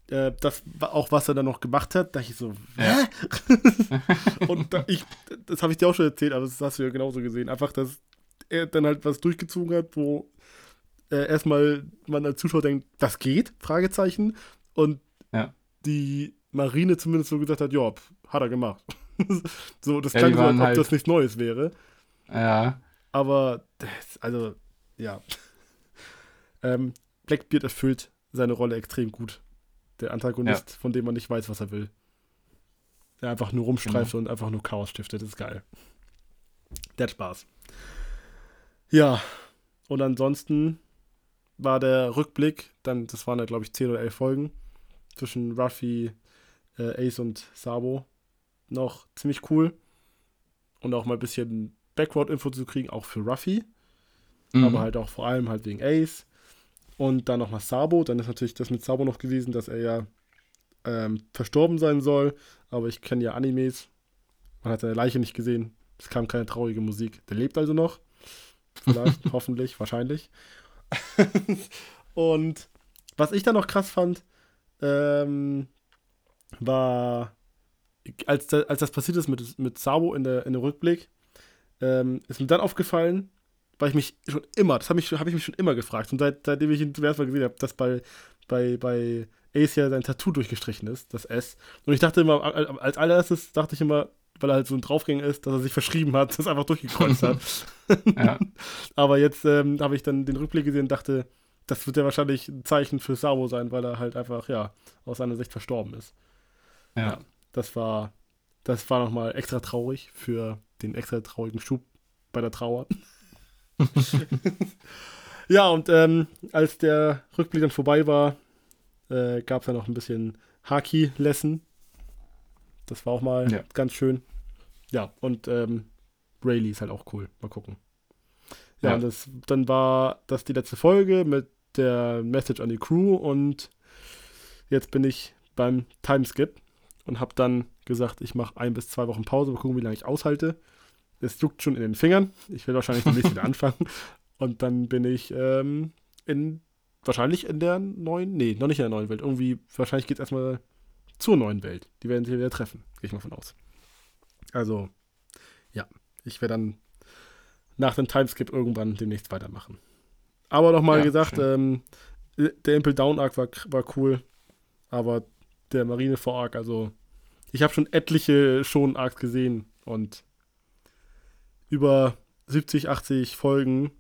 Äh, das war auch, was er dann noch gemacht hat, dachte ich so, Ja. hä? Und da, ich, das habe ich dir auch schon erzählt, aber das hast du ja genauso gesehen. Einfach, dass er dann halt was durchgezogen hat, wo äh, erstmal man als Zuschauer denkt, das geht? Fragezeichen. Und Ja. die Marine zumindest so gesagt hat, ja, pf, hat er gemacht. so, das Ja, klang so, als ob halt- das nichts Neues wäre. Ja. Aber, also, ja. ähm, Blackbeard erfüllt seine Rolle extrem gut. Der Antagonist, von dem man nicht weiß, was er will. Der einfach nur rumstreift Genau. und einfach nur Chaos stiftet. Das ist geil. Der hat Spaß. Ja, und ansonsten war der Rückblick, dann, das waren ja, glaube ich, 10 oder 11 Folgen, zwischen Ruffy, äh, Ace und Sabo noch ziemlich cool. Und auch mal ein bisschen Background-Info zu kriegen, auch für Ruffy, Mhm. aber halt auch vor allem halt wegen Ace. Und dann nochmal Sabo. Dann ist natürlich das mit Sabo noch gewesen, dass er ja ähm, verstorben sein soll. Aber ich kenne ja Animes. Man hat seine Leiche nicht gesehen. Es kam keine traurige Musik. Der lebt also noch. Vielleicht, hoffentlich, wahrscheinlich. Und was ich dann noch krass fand, ähm, war, als, als das passiert ist mit, mit Sabo in der, in der Rückblick, ähm, ist mir dann aufgefallen, weil ich mich schon immer, das habe ich, hab ich mich schon immer gefragt. Und seit, seitdem ich ihn zum ersten Mal gesehen habe, dass bei, bei, bei Ace ja sein Tattoo durchgestrichen ist, das S. Und ich dachte immer, als allererstes dachte ich immer, weil er halt so ein Draufgänger ist, dass er sich verschrieben hat, das einfach durchgekreuzt hat. ja. Aber jetzt ähm, habe ich dann den Rückblick gesehen und dachte, das wird ja wahrscheinlich ein Zeichen für Sabo sein, weil er halt einfach, ja, aus seiner Sicht verstorben ist. Ja. ja das war, das war nochmal extra traurig für den extra traurigen Schub bei der Trauer. ja, und ähm, als der Rückblick dann vorbei war, äh, gab es ja noch ein bisschen Haki-Lesson. Das war auch mal ja. ganz schön. Ja, und ähm, Rayleigh ist halt auch cool. Mal gucken. Ja, ja. Das, dann war das die letzte Folge mit der Message an die Crew und jetzt bin ich beim Timeskip und habe dann gesagt, ich mache ein bis zwei Wochen Pause, mal gucken, wie lange ich aushalte. Es juckt schon in den Fingern. Ich werde wahrscheinlich demnächst wieder anfangen. Und dann bin ich ähm, in, wahrscheinlich in der neuen, nee, noch nicht in der neuen Welt. Irgendwie, wahrscheinlich geht es erstmal zur neuen Welt. Die werden sich wieder treffen, gehe ich mal von aus. Also, ja, ich werde dann nach dem Timeskip irgendwann demnächst weitermachen. Aber nochmal ja, gesagt, ähm, der Impel Down Arc war, war cool, aber der Marine vor Arc, also ich habe schon etliche schon Arcs gesehen und über 70, 80 Folgen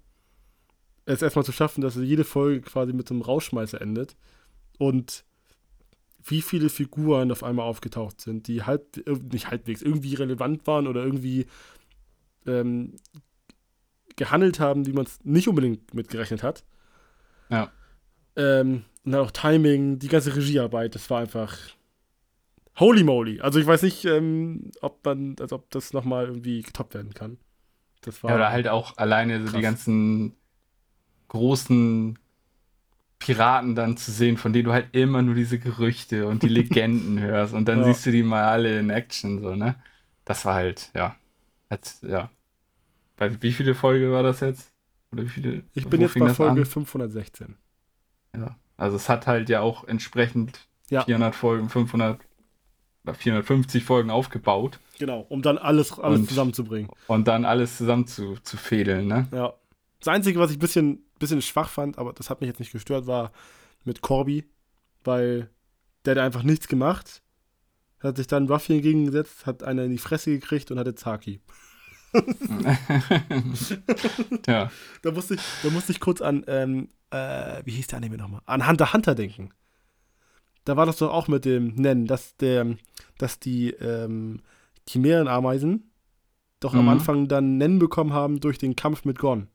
es erstmal zu schaffen, dass jede Folge quasi mit einem Rauschmeißer endet und wie viele Figuren auf einmal aufgetaucht sind, die halb, nicht halbwegs, irgendwie relevant waren oder irgendwie ähm, gehandelt haben, wie man es nicht unbedingt mitgerechnet hat. Ja. Ähm, und dann auch Timing, die ganze Regiearbeit, das war einfach holy moly. Also ich weiß nicht, ähm, ob man, also ob das nochmal irgendwie getoppt werden kann. Das war ja, oder halt auch alleine so die ganzen großen Piraten dann zu sehen, von denen du halt immer nur diese Gerüchte und die Legenden hörst und dann ja. siehst du die mal alle in Action, so, ne? Das war halt, ja. Hat, ja. Bei wie viele Folge war das jetzt? Oder wie viele? Ich bin jetzt bei Folge an? 516. Ja. Also es hat halt ja auch entsprechend ja. 400 Folgen, 500 oder 450 Folgen aufgebaut. Genau, um dann alles, alles und, zusammenzubringen. Und dann alles zusammen zu, zu fädeln, ne? Ja. Das Einzige, was ich ein bisschen, bisschen schwach fand, aber das hat mich jetzt nicht gestört, war mit Corby, weil der hat einfach nichts gemacht, hat sich dann Ruffy entgegengesetzt, hat einer in die Fresse gekriegt und hatte Zaki. ja. Da musste ich, da musste ich kurz an, ähm, äh, wie hieß der Anime nochmal? An Hunter Hunter denken. Da war das doch auch mit dem Nennen, dass der, dass die ähm, Chimärenameisen doch mhm. am Anfang dann Nennen bekommen haben durch den Kampf mit Gon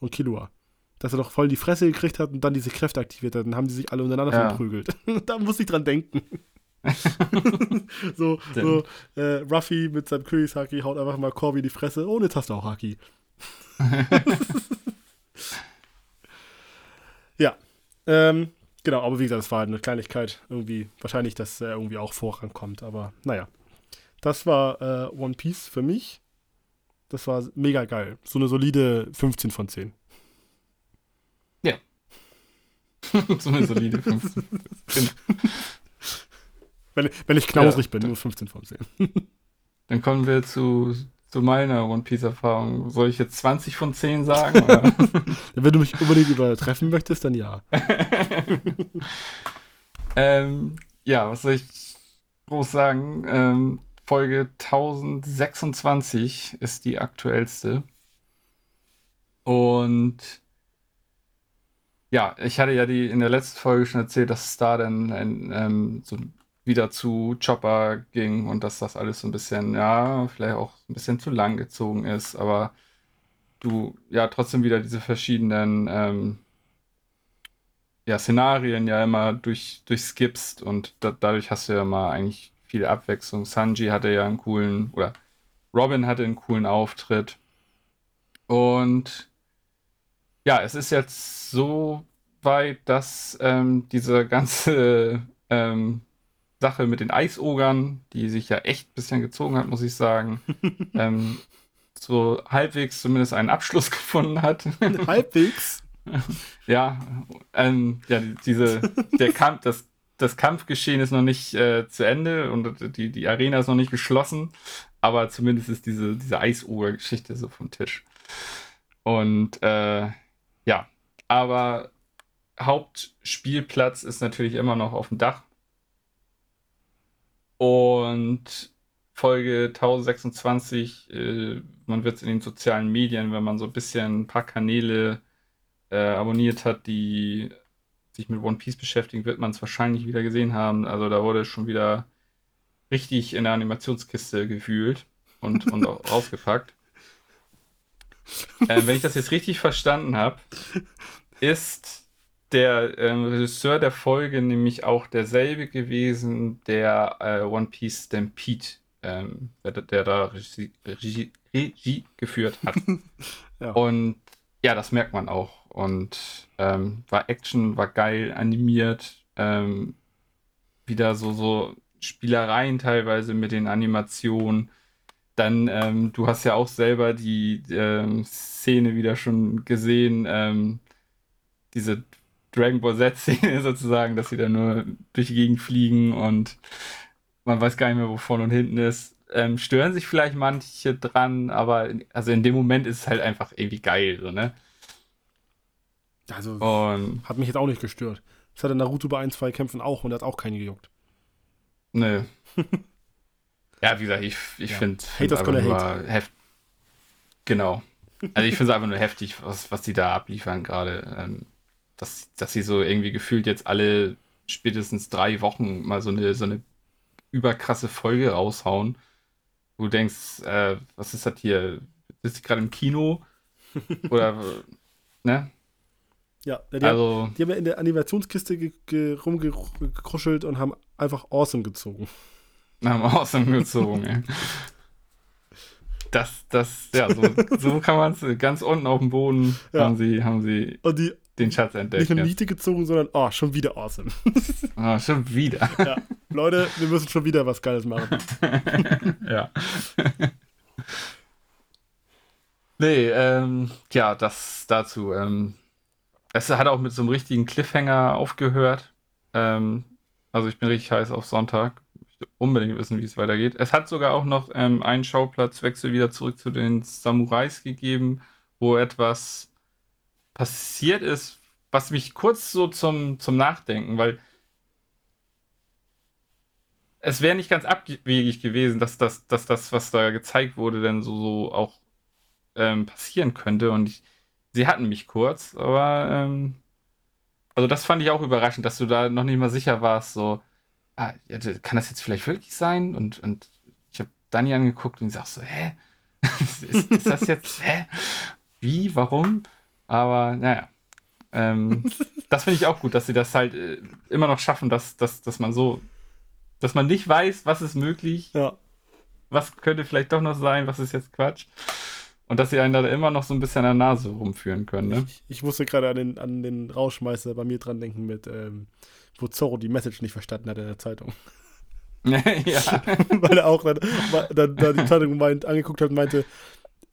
und Killua. Dass er doch voll die Fresse gekriegt hat und dann diese Kräfte aktiviert hat. Dann haben die sich alle untereinander ja. verprügelt. da muss ich dran denken. so, so äh, Ruffy mit seinem Kurisaki haut einfach mal Corby die Fresse. Oh, jetzt hast du auch Haki. ja. Ähm, genau, aber wie gesagt, das war halt eine Kleinigkeit. Irgendwie, wahrscheinlich, dass er irgendwie auch vorankommt. Aber naja. Das war äh, One Piece für mich. Das war mega geil. So eine solide 15 von 10. Ja. so eine solide 15 von 10. Wenn, wenn ich knausrig ja, bin, nur 15 von 10. Dann kommen wir zu, zu meiner One Piece-Erfahrung. Soll ich jetzt 20 von 10 sagen? wenn du mich unbedingt übertreffen möchtest, dann ja. ähm, ja, was soll ich groß sagen? Ähm, Folge 1026 ist die aktuellste. Und ja, ich hatte ja die in der letzten Folge schon erzählt, dass es da dann ein, ähm, so wieder zu Chopper ging und dass das alles so ein bisschen, ja, vielleicht auch ein bisschen zu lang gezogen ist, aber du ja trotzdem wieder diese verschiedenen ähm, ja, Szenarien ja immer durch, durchskippst und da, dadurch hast du ja mal eigentlich viel Abwechslung. Sanji hatte ja einen coolen, oder Robin hatte einen coolen Auftritt. Und ja, es ist jetzt so weit, dass ähm, diese ganze ähm, Sache mit den Eisogern, die sich ja echt ein bisschen gezogen hat, muss ich sagen, ähm, so halbwegs zumindest einen Abschluss gefunden hat. halbwegs? ja, ähm, ja, diese, der Kampf, das, das Kampfgeschehen ist noch nicht äh, zu Ende und die, die Arena ist noch nicht geschlossen, aber zumindest ist diese, diese Eisoger-Geschichte so vom Tisch. Und äh, ja, aber Hauptspielplatz ist natürlich immer noch auf dem Dach. Und Folge 1026, äh, man wird es in den sozialen Medien, wenn man so ein bisschen ein paar Kanäle äh, abonniert hat, die sich mit One Piece beschäftigen, wird man es wahrscheinlich wieder gesehen haben. Also da wurde schon wieder richtig in der Animationskiste gefühlt und, und auch rausgepackt. Äh, wenn ich das jetzt richtig verstanden habe, ist der ähm, Regisseur der Folge nämlich auch derselbe gewesen, der äh, One Piece Stampede, ähm, der, der, da Regie, Regie, Regie geführt hat. ja. Und ja, das merkt man auch. Und ähm, war Action, war geil animiert, ähm, wieder so, so Spielereien teilweise mit den Animationen. Dann, ähm, du hast ja auch selber die ähm, Szene wieder schon gesehen, ähm, diese Dragon Ball Z-Szene sozusagen, dass sie da nur durch die Gegend fliegen und man weiß gar nicht mehr, wo vorne und hinten ist. Ähm, stören sich vielleicht manche dran, aber also in dem Moment ist es halt einfach irgendwie geil, so, ne? Also, und hat mich jetzt auch nicht gestört. Das hatte Naruto bei ein, zwei Kämpfen auch und hat auch keine gejuckt. Nö. ja, wie gesagt, ich, ich ja. finde find einfach nur hate. heft Genau. Also ich finde es einfach nur heftig, was, was die da abliefern gerade. Ähm, dass, dass sie so irgendwie gefühlt jetzt alle spätestens drei Wochen mal so eine, so eine überkrasse Folge raushauen. Wo du denkst, äh, was ist das hier? Bist du gerade im Kino? Oder, ne? Ja, die, also, haben, die haben ja in der Animationskiste ge, ge, rumgekruschelt und haben einfach Awesome gezogen. Haben Awesome gezogen, ey. Das, das, ja, so, so kann man es ganz unten auf dem Boden ja. haben sie, haben sie die, den Schatz entdeckt. Nicht eine Miete gezogen, sondern, oh, schon wieder awesome. oh, schon wieder. Ja, Leute, wir müssen schon wieder was Geiles machen. ja. nee, ähm, ja, das dazu. Ähm, es hat auch mit so einem richtigen Cliffhanger aufgehört. Ähm, also ich bin richtig heiß auf Sonntag. Ich will unbedingt wissen, wie es weitergeht. Es hat sogar auch noch ähm, einen Schauplatzwechsel wieder zurück zu den Samurais gegeben, wo etwas passiert ist, was mich kurz so zum, zum Nachdenken, weil es wäre nicht ganz abwegig gewesen, dass das, dass das, was da gezeigt wurde, denn so, so auch ähm, passieren könnte. Und ich, sie hatten mich kurz, aber ähm, also das fand ich auch überraschend, dass du da noch nicht mal sicher warst, so, ah, kann das jetzt vielleicht wirklich sein? Und, und ich habe Dani angeguckt und sag so, hä? ist, ist, das jetzt, hä? Wie? Warum? Aber naja. Ähm, das finde ich auch gut, dass sie das halt äh, immer noch schaffen, dass, dass, dass man so, dass man nicht weiß, was ist möglich, ja. was könnte vielleicht doch noch sein, was ist jetzt Quatsch. Und dass sie einen da immer noch so ein bisschen an der Nase rumführen können, ne? Ich, ich musste gerade an den, an den Rauschmeister bei mir dran denken mit, ähm, wo Zorro die Message nicht verstanden hat in der Zeitung. ja. Weil er auch dann, dann, dann die Zeitung meint, angeguckt hat und meinte,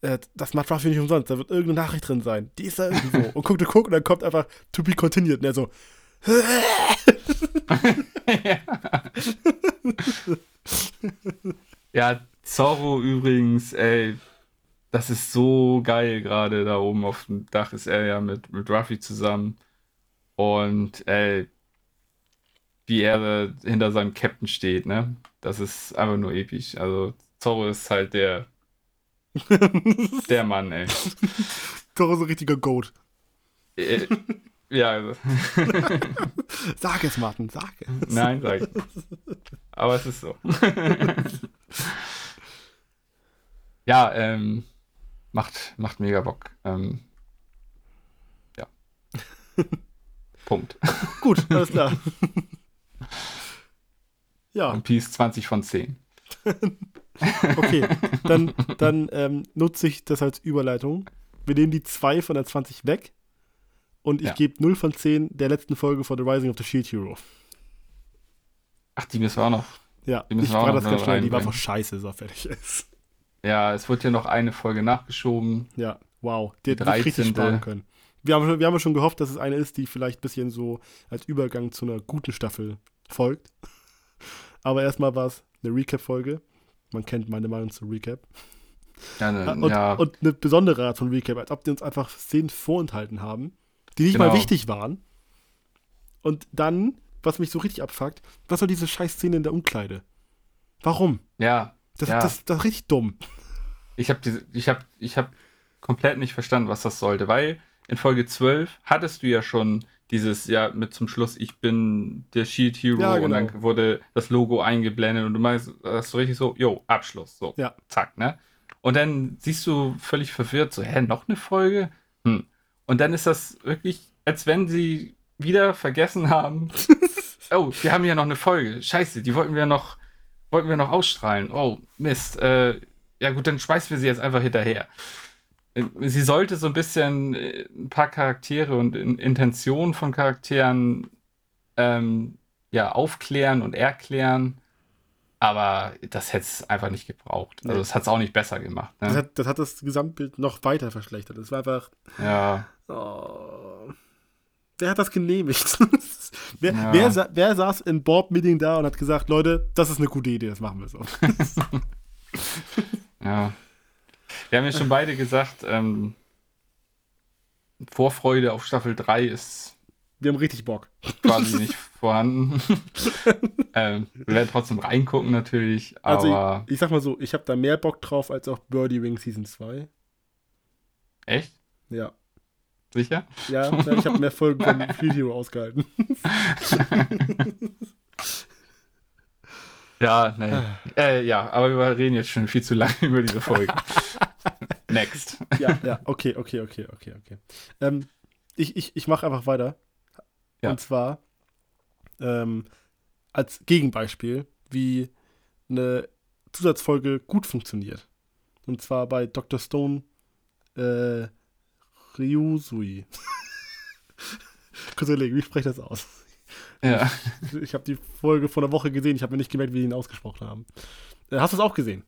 äh, das macht Ruffy nicht umsonst, da wird irgendeine Nachricht drin sein. Die ist da irgendwo. und guckt und guckt und dann kommt einfach to be continued und er so. ja. ja, Zorro übrigens, ey, das ist so geil gerade da oben auf dem Dach ist er ja mit, mit Ruffy zusammen. Und ey, wie er hinter seinem Captain steht, ne? Das ist einfach nur episch. Also Zorro ist halt der der Mann, ey. Zorro ist ein richtiger Goat. Äh, ja, also. sag es, Martin, sag es. Nein, sag ich. Aber es ist so. ja, ähm, macht, macht mega Bock. Ähm, ja. Punkt. Gut, alles klar. ja. One Piece 20 von 10. okay, dann, dann ähm, nutze ich das als Überleitung. Wir nehmen die 2 von der 20 weg und ich ja. gebe 0 von 10 der letzten Folge von The Rising of the Shield Hero. Ach, die müssen wir auch noch. Ja, die müssen ich war das ganz schnell, die war einfach scheiße, so fertig ist. Ja, es wird ja noch eine Folge nachgeschoben. Ja, wow. Die, die richtig sparen können. Wir haben, wir haben schon gehofft, dass es eine ist, die vielleicht ein bisschen so als Übergang zu einer guten Staffel folgt. Aber erstmal war es eine Recap-Folge. Man kennt meine Meinung zu Recap. Ja, ne, und, ja. und, eine besondere Art von Recap, als ob die uns einfach Szenen vorenthalten haben, die nicht genau. mal wichtig waren. Und dann, was mich so richtig abfuckt, was soll diese scheiß Szene in der Umkleide? Warum? Ja. Das, ja. das, das ist richtig dumm. Ich habe ich hab, ich hab komplett nicht verstanden, was das sollte, weil in Folge 12 hattest du ja schon dieses, ja, mit zum Schluss, ich bin der Shield Hero Ja, genau. und dann wurde das Logo eingeblendet und du meinst, das ist so richtig so, jo, Abschluss, so, Ja. zack, ne? Und dann siehst du völlig verwirrt, so, hä, noch eine Folge? Hm. Und dann ist das wirklich, als wenn sie wieder vergessen haben, oh, wir haben ja noch eine Folge, scheiße, die wollten wir noch, wollten wir noch ausstrahlen, oh, Mist, äh, ja gut, dann schmeißen wir sie jetzt einfach hinterher. Äh, Sie sollte so ein bisschen äh, ein paar Charaktere und in Intentionen von Charakteren ähm, ja, aufklären und erklären, aber das hätte es einfach nicht gebraucht. Also das hat es auch nicht besser gemacht. Das Ne? hat, das hat das Gesamtbild noch weiter verschlechtert. Es war einfach. Ja, Oh, wer hat das genehmigt? wer, Ja. wer, sa wer saß in Board-Meeting da und hat gesagt, Leute, das ist eine gute Idee, das machen wir so. ja. Wir haben ja schon beide gesagt, ähm, Vorfreude auf Staffel 3 ist Wir haben richtig Bock. quasi nicht vorhanden. ähm, wir werden trotzdem reingucken natürlich, Also aber ich, ich sag mal so, ich habe da mehr Bock drauf als auf Birdie Wing Season 2. echt? Ja. Sicher? Ja, ich habe mehr Folgen von Field Hero ausgehalten. Ja, nee. äh, ja, aber wir reden jetzt schon viel zu lange über diese Folge. Next. ja, ja, okay, okay, okay, okay, okay. Ähm, ich ich, ich mache einfach weiter. Ja. Und zwar ähm, als Gegenbeispiel, wie eine Zusatzfolge gut funktioniert. Und zwar bei Dr. Stone äh, Ryusui. Kurz überlegen, wie spreche ich das aus? Ja. Ich habe die Folge vor einer Woche gesehen, ich habe mir nicht gemerkt, wie die ihn ausgesprochen haben. Äh, hast du es auch gesehen?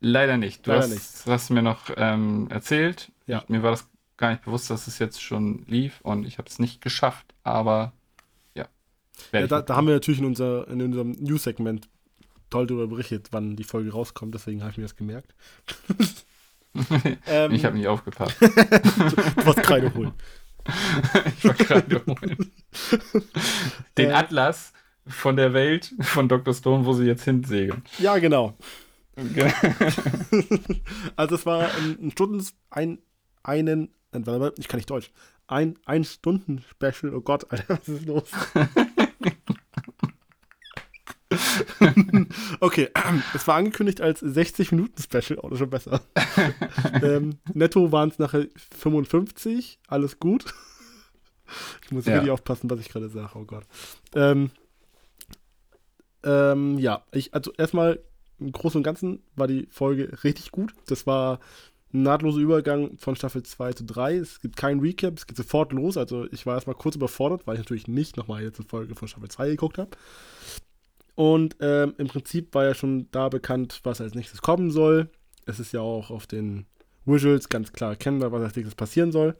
Leider nicht. Du Leider hast, nicht. du hast mir noch ähm, erzählt. Ja. Ich, mir war das gar nicht bewusst, dass es jetzt schon lief und ich habe es nicht geschafft, aber ja. Ja, ich da, da haben wir natürlich in, unser, in unserem News-Segment toll darüber berichtet, wann die Folge rauskommt, deswegen habe ich mir das gemerkt. ähm, ich habe nicht aufgepasst. du warst Kreide holen. ich war gerade holen. Den Äh. Atlas von der Welt von Dr. Stone, wo sie jetzt hinsegeln. Ja, genau. Okay. Also es war ein, Stunden, ein, einen, ich kann nicht Deutsch, ein, ein Stunden-Special, oh Gott, Alter, was ist los? okay, es war angekündigt als 60-Minuten-Special, oh, das ist schon besser. ähm, netto waren es nachher 55, alles gut. Ich muss Ja. wirklich aufpassen, was ich gerade sage, oh Gott. Ähm, ähm, ja, ich, also erstmal im Großen und Ganzen war die Folge richtig gut. Das war ein nahtloser Übergang von Staffel 2 zu 3. Es gibt keinen Recap, es geht sofort los. Also ich war erstmal kurz überfordert, weil ich natürlich nicht nochmal jetzt eine Folge von Staffel 2 geguckt habe. Und ähm, im Prinzip war ja schon da bekannt, was als nächstes kommen soll. Es ist ja auch auf den Visuals ganz klar erkennbar, was als nächstes passieren soll.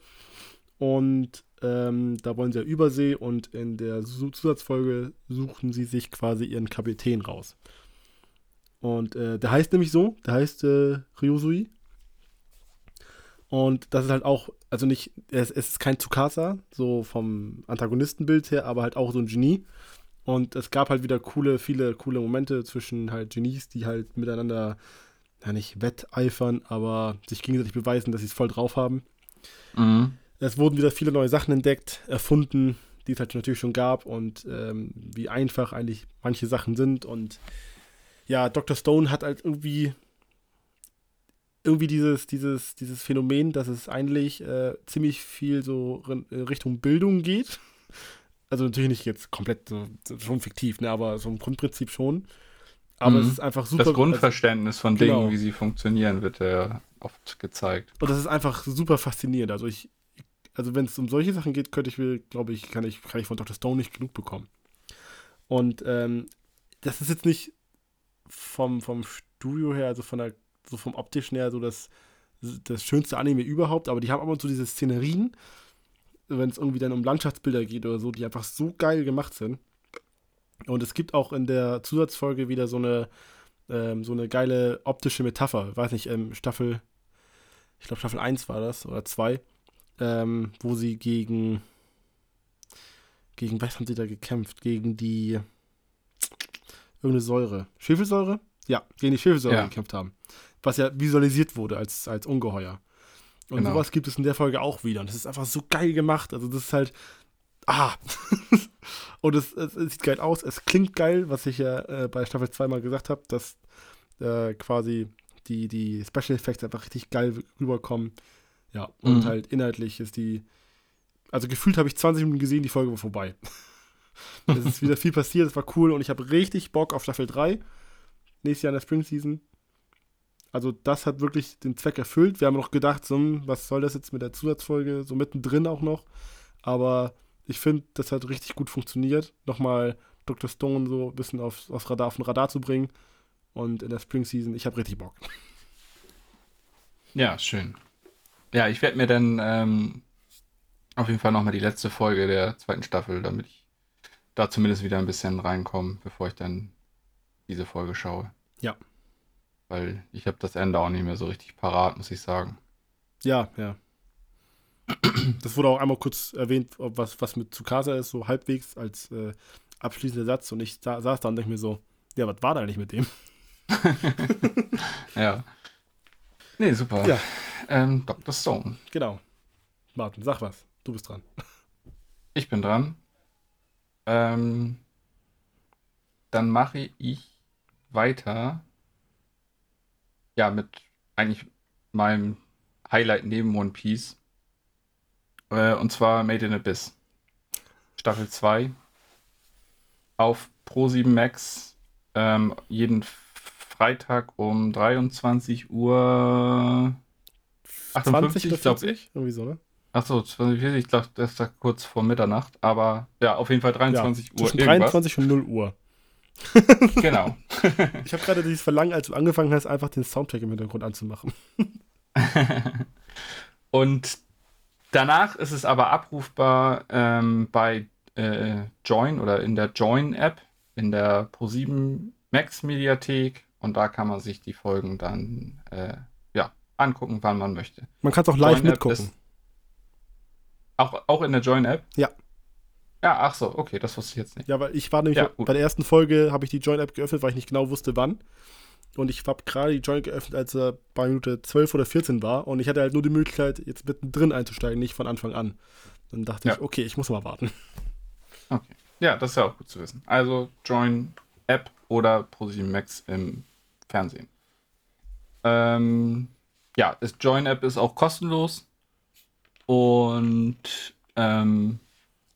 Und ähm, da wollen sie ja Übersee und in der Zusatzfolge suchen sie sich quasi ihren Kapitän raus. Und äh, der heißt nämlich so, der heißt äh, Ryusui. Und das ist halt auch, also nicht, es, es ist kein Tsukasa, so vom Antagonistenbild her, aber halt auch so ein Genie. Und es gab halt wieder coole, viele coole Momente zwischen halt Genies, die halt miteinander, ja nicht wetteifern, aber sich gegenseitig beweisen, dass sie es voll drauf haben. Mhm. Es wurden wieder viele neue Sachen entdeckt, erfunden, die es halt natürlich schon gab und ähm, wie einfach eigentlich manche Sachen sind. Und ja, Dr. Stone hat halt irgendwie irgendwie dieses, dieses, dieses Phänomen, dass es eigentlich äh, ziemlich viel so in Richtung Bildung geht. Also natürlich nicht jetzt komplett so, schon fiktiv, ne, aber so im Grundprinzip schon. Aber Mhm. es ist einfach super. Das Grundverständnis von Genau. Dingen, wie sie funktionieren, wird ja oft gezeigt. Und das ist einfach super faszinierend. Also ich, also wenn es um solche Sachen geht, könnte ich glaube ich, kann ich, kann ich von Dr. Stone nicht genug bekommen. Und ähm, das ist jetzt nicht vom, vom Studio her, also von der, so vom optischen her, so das, das schönste Anime überhaupt, aber die haben aber so diese Szenerien, wenn es irgendwie dann um Landschaftsbilder geht oder so, die einfach so geil gemacht sind. Und es gibt auch in der Zusatzfolge wieder so eine, ähm, so eine geile optische Metapher. Weiß nicht, ähm, Staffel, ich glaube Staffel 1 war das oder 2, ähm, wo sie gegen gegen was haben sie da gekämpft? Gegen die irgendeine Säure. Schwefelsäure? Ja, gegen die Schwefelsäure Ja. gekämpft haben. Was ja visualisiert wurde als, als Ungeheuer. Und Genau. sowas gibt es in der Folge auch wieder. Und das ist einfach so geil gemacht. Also das ist halt. Ah! und es, es, es sieht geil aus. Es klingt geil, was ich ja äh, bei Staffel 2 mal gesagt habe, dass äh, quasi die, die Special Effects einfach richtig geil rüberkommen. Ja, und Mhm. halt inhaltlich ist die. Also gefühlt habe ich 20 Minuten gesehen, die Folge war vorbei. es ist wieder viel passiert, es war cool und ich habe richtig Bock auf Staffel 3. Nächstes Jahr in der Spring Season. Also das hat wirklich den Zweck erfüllt. Wir haben noch gedacht, so, hm, was soll das jetzt mit der Zusatzfolge, so mittendrin auch noch. Aber ich finde, das hat richtig gut funktioniert. Nochmal Dr. Stone so ein bisschen aufs, aufs Radar, auf den Radar zu bringen. Und in der Spring Season, ich habe richtig Bock. Ja, schön. Ja, ich werde mir dann ähm, auf jeden Fall nochmal die letzte Folge der zweiten Staffel, damit ich da zumindest wieder ein bisschen reinkomme, bevor ich dann diese Folge schaue. Ja. Weil ich habe das Ende auch nicht mehr so richtig parat, muss ich sagen. Ja, ja. Das wurde auch einmal kurz erwähnt, was, was mit Tsukasa ist, so halbwegs als äh, abschließender Satz. Und ich sa saß da und denke mir so, ja, was war da eigentlich mit dem? Ja. Nee, super. Ja. Ähm, Dr. Stone. Genau. Martin, sag was. Du bist dran. Ich bin dran. Ähm, dann mache ich weiter. Ja, mit eigentlich meinem Highlight neben One Piece. Äh, und zwar Made in Abyss. Staffel 2. Auf Pro7 Max. Ähm, jeden Freitag um 23 Uhr. 58, 20 oder glaub 40? Irgendwie so, ne? Achso, 20, ich glaube, das ist da kurz vor Mitternacht, aber ja, auf jeden Fall 23 Uhr. Zwischen irgendwas. 23 und 0 Uhr. Genau. Ich habe gerade dieses Verlangen, als du angefangen hast, einfach den Soundtrack im Hintergrund anzumachen. Und danach ist es aber abrufbar ähm, bei äh, Join oder in der Join-App, in der Pro7 Max Mediathek und da kann man sich die Folgen dann äh, ja, angucken, wann man möchte. Man kann es auch live mitgucken. Auch, auch in der Join-App? Ja. Ja, ach so, okay, das wusste ich jetzt nicht. Ja, weil ich war nämlich Ja, bei der ersten Folge, habe ich die Join-App geöffnet, weil ich nicht genau wusste, wann. Und ich habe gerade die Join geöffnet, als er bei Minute 12 oder 14 war. Und ich hatte halt nur die Möglichkeit, jetzt mittendrin einzusteigen, nicht von Anfang an. Dann dachte Ja. ich, okay, ich muss mal warten. Okay. Ja, das ist ja auch gut zu wissen. Also Join App oder ProSieben Max im Fernsehen. Ähm, ja, das Join App ist auch kostenlos. Und ähm,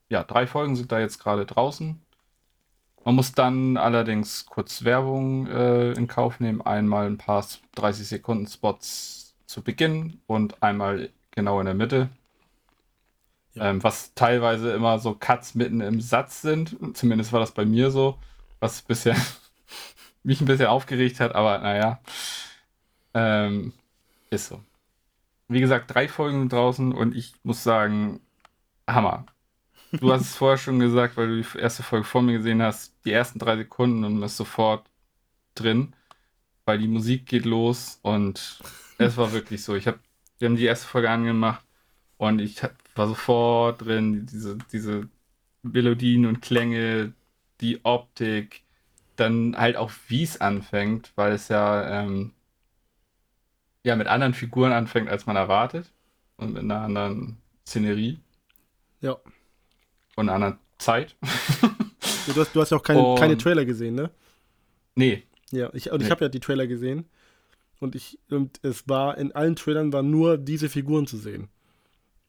ja, drei Folgen sind da jetzt gerade draußen. Man muss dann allerdings kurz Werbung äh, in Kauf nehmen. Einmal ein paar 30 Sekunden Spots zu Beginn und einmal genau in der Mitte. Ja. Ähm, was teilweise immer so Cuts mitten im Satz sind. Zumindest war das bei mir so, was bisher mich ein bisschen aufgeregt hat, aber naja. Ähm, ist so. Wie gesagt, drei Folgen draußen und ich muss sagen, Hammer. Du hast es vorher schon gesagt, weil du die erste Folge vor mir gesehen hast, die ersten drei Sekunden und man ist sofort drin, weil die Musik geht los und es war wirklich so. Ich hab, wir haben die erste Folge angemacht und ich war sofort drin, diese, diese Melodien und Klänge, die Optik, dann halt auch wie es anfängt, weil es ja, ähm, ja mit anderen Figuren anfängt, als man erwartet und mit einer anderen Szenerie Ja. Und einer anderen Zeit. Du hast, du hast ja auch keine, Und- keine Trailer gesehen, ne? nee, Ja, ich, und ich Nee. habe ja die Trailer gesehen. Und ich, und es war, in allen Trailern waren nur diese Figuren zu sehen.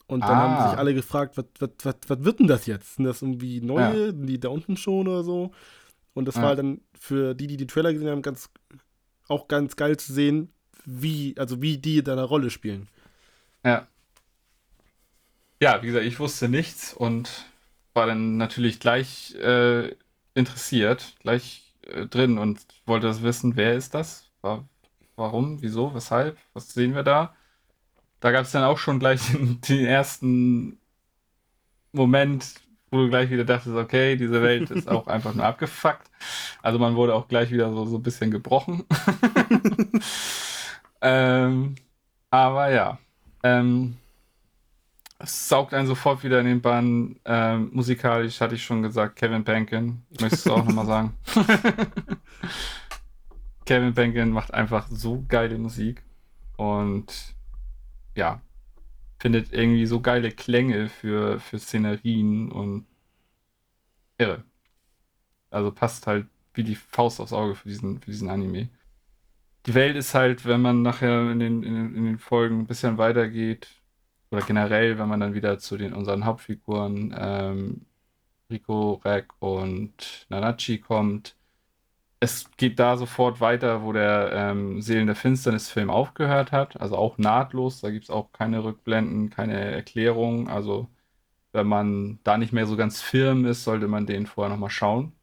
Und dann haben Ah. sich alle gefragt, was, was, was, was wird denn das jetzt? Sind das irgendwie neue, die da unten schon oder so? Und das Ja. war dann für die, die die Trailer gesehen haben, ganz, auch ganz geil zu sehen, wie, also wie die da eine Rolle spielen. Ja. Ja, wie gesagt, ich wusste nichts und war dann natürlich gleich äh, interessiert, gleich äh, drin und wollte das wissen, wer ist das? War, warum, wieso, weshalb, was sehen wir da? Da gab es dann auch schon gleich den, den ersten Moment, wo du gleich wieder dachtest, okay, diese Welt ist auch einfach nur abgefuckt. Also man wurde auch gleich wieder so, so ein bisschen gebrochen. ähm, aber ja. Ähm, Es saugt einen sofort wieder in den Bann. Ähm, musikalisch hatte ich schon gesagt, Kevin Bankin. Möchtest du auch nochmal sagen? Kevin Bankin macht einfach so geile Musik und ja, findet irgendwie so geile Klänge für, für Szenerien und irre. Also passt halt wie die Faust aufs Auge für diesen, für diesen Anime. Die Welt ist halt, wenn man nachher in den, in den, in den Folgen ein bisschen weitergeht, oder generell, wenn man dann wieder zu den unseren Hauptfiguren ähm, Rico, Rek und Nanachi kommt, es geht da sofort weiter, wo der ähm, Seelen der Finsternis-Film aufgehört hat. Also auch nahtlos. Da gibt es auch keine Rückblenden, keine Erklärung. Also, wenn man da nicht mehr so ganz firm ist, sollte man den vorher nochmal schauen.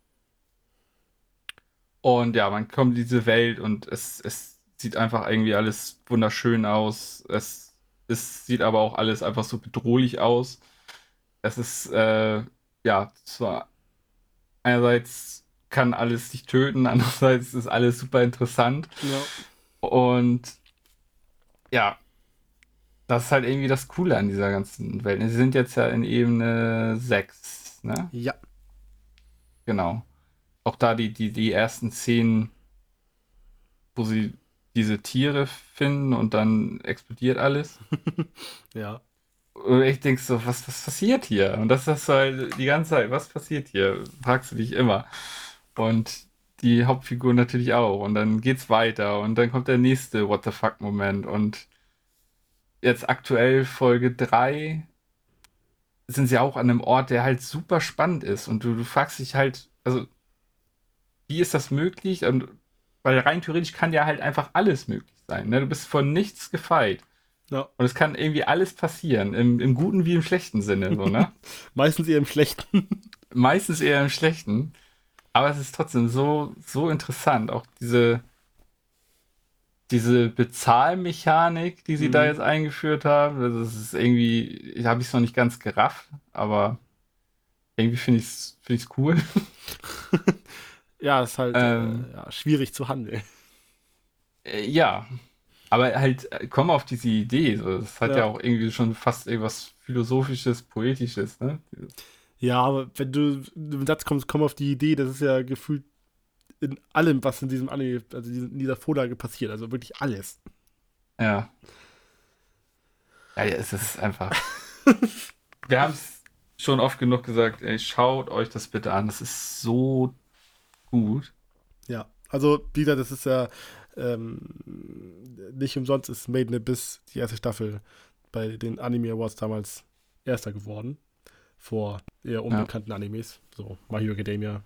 Und ja, man kommt in diese Welt und es, es sieht einfach irgendwie alles wunderschön aus. Es, es sieht aber auch alles einfach so bedrohlich aus. Es ist, äh, ja, zwar einerseits kann alles dich töten, andererseits ist alles super interessant. Ja. Und ja, das ist halt irgendwie das Coole an dieser ganzen Welt. Sie sind jetzt ja in Ebene 6, ne? Ja. Genau. Auch da die, die, die ersten Szenen, wo sie diese Tiere finden und dann explodiert alles. ja. Und ich denke so, was, was passiert hier? Und das ist halt die ganze Zeit, was passiert hier? Fragst du dich immer. Und die Hauptfigur natürlich auch. Und dann geht's weiter und dann kommt der nächste What the fuck-Moment. Und jetzt aktuell Folge 3 sind sie auch an einem Ort, der halt super spannend ist. Und du, du fragst dich halt, also, wie ist das möglich? Und, weil rein theoretisch kann ja halt einfach alles möglich sein. Ne? Du bist von nichts gefeit. Ja. Und es kann irgendwie alles passieren, im, im guten wie im schlechten Sinne. So, ne? Meistens eher im schlechten. Meistens eher im schlechten. Aber es ist trotzdem so, so interessant, auch diese, diese Bezahlmechanik, die sie mhm. da jetzt eingeführt haben. Das ist irgendwie, habe ich es noch nicht ganz gerafft, aber irgendwie finde ich es find cool. ja, ist halt ähm, äh, ja, schwierig zu handeln. Äh, ja, aber halt, äh, komm auf diese Idee. So. Das hat ja. ja auch irgendwie schon fast irgendwas Philosophisches, Poetisches, ne? Ja, aber wenn du in den Satz kommst, komm auf die Idee, das ist ja gefühlt in allem, was in diesem Anime, also in dieser Vorlage passiert. Also wirklich alles. Ja. Ja, es ist einfach. Wir haben es schon oft genug gesagt, ey, schaut euch das bitte an. Das ist so gut. Ja, also, wie gesagt, das ist ja ähm, nicht umsonst ist Made in Abyss die erste Staffel bei den Anime Awards damals erster geworden vor eher unbekannten ja. Animes. So, My Hero Academia.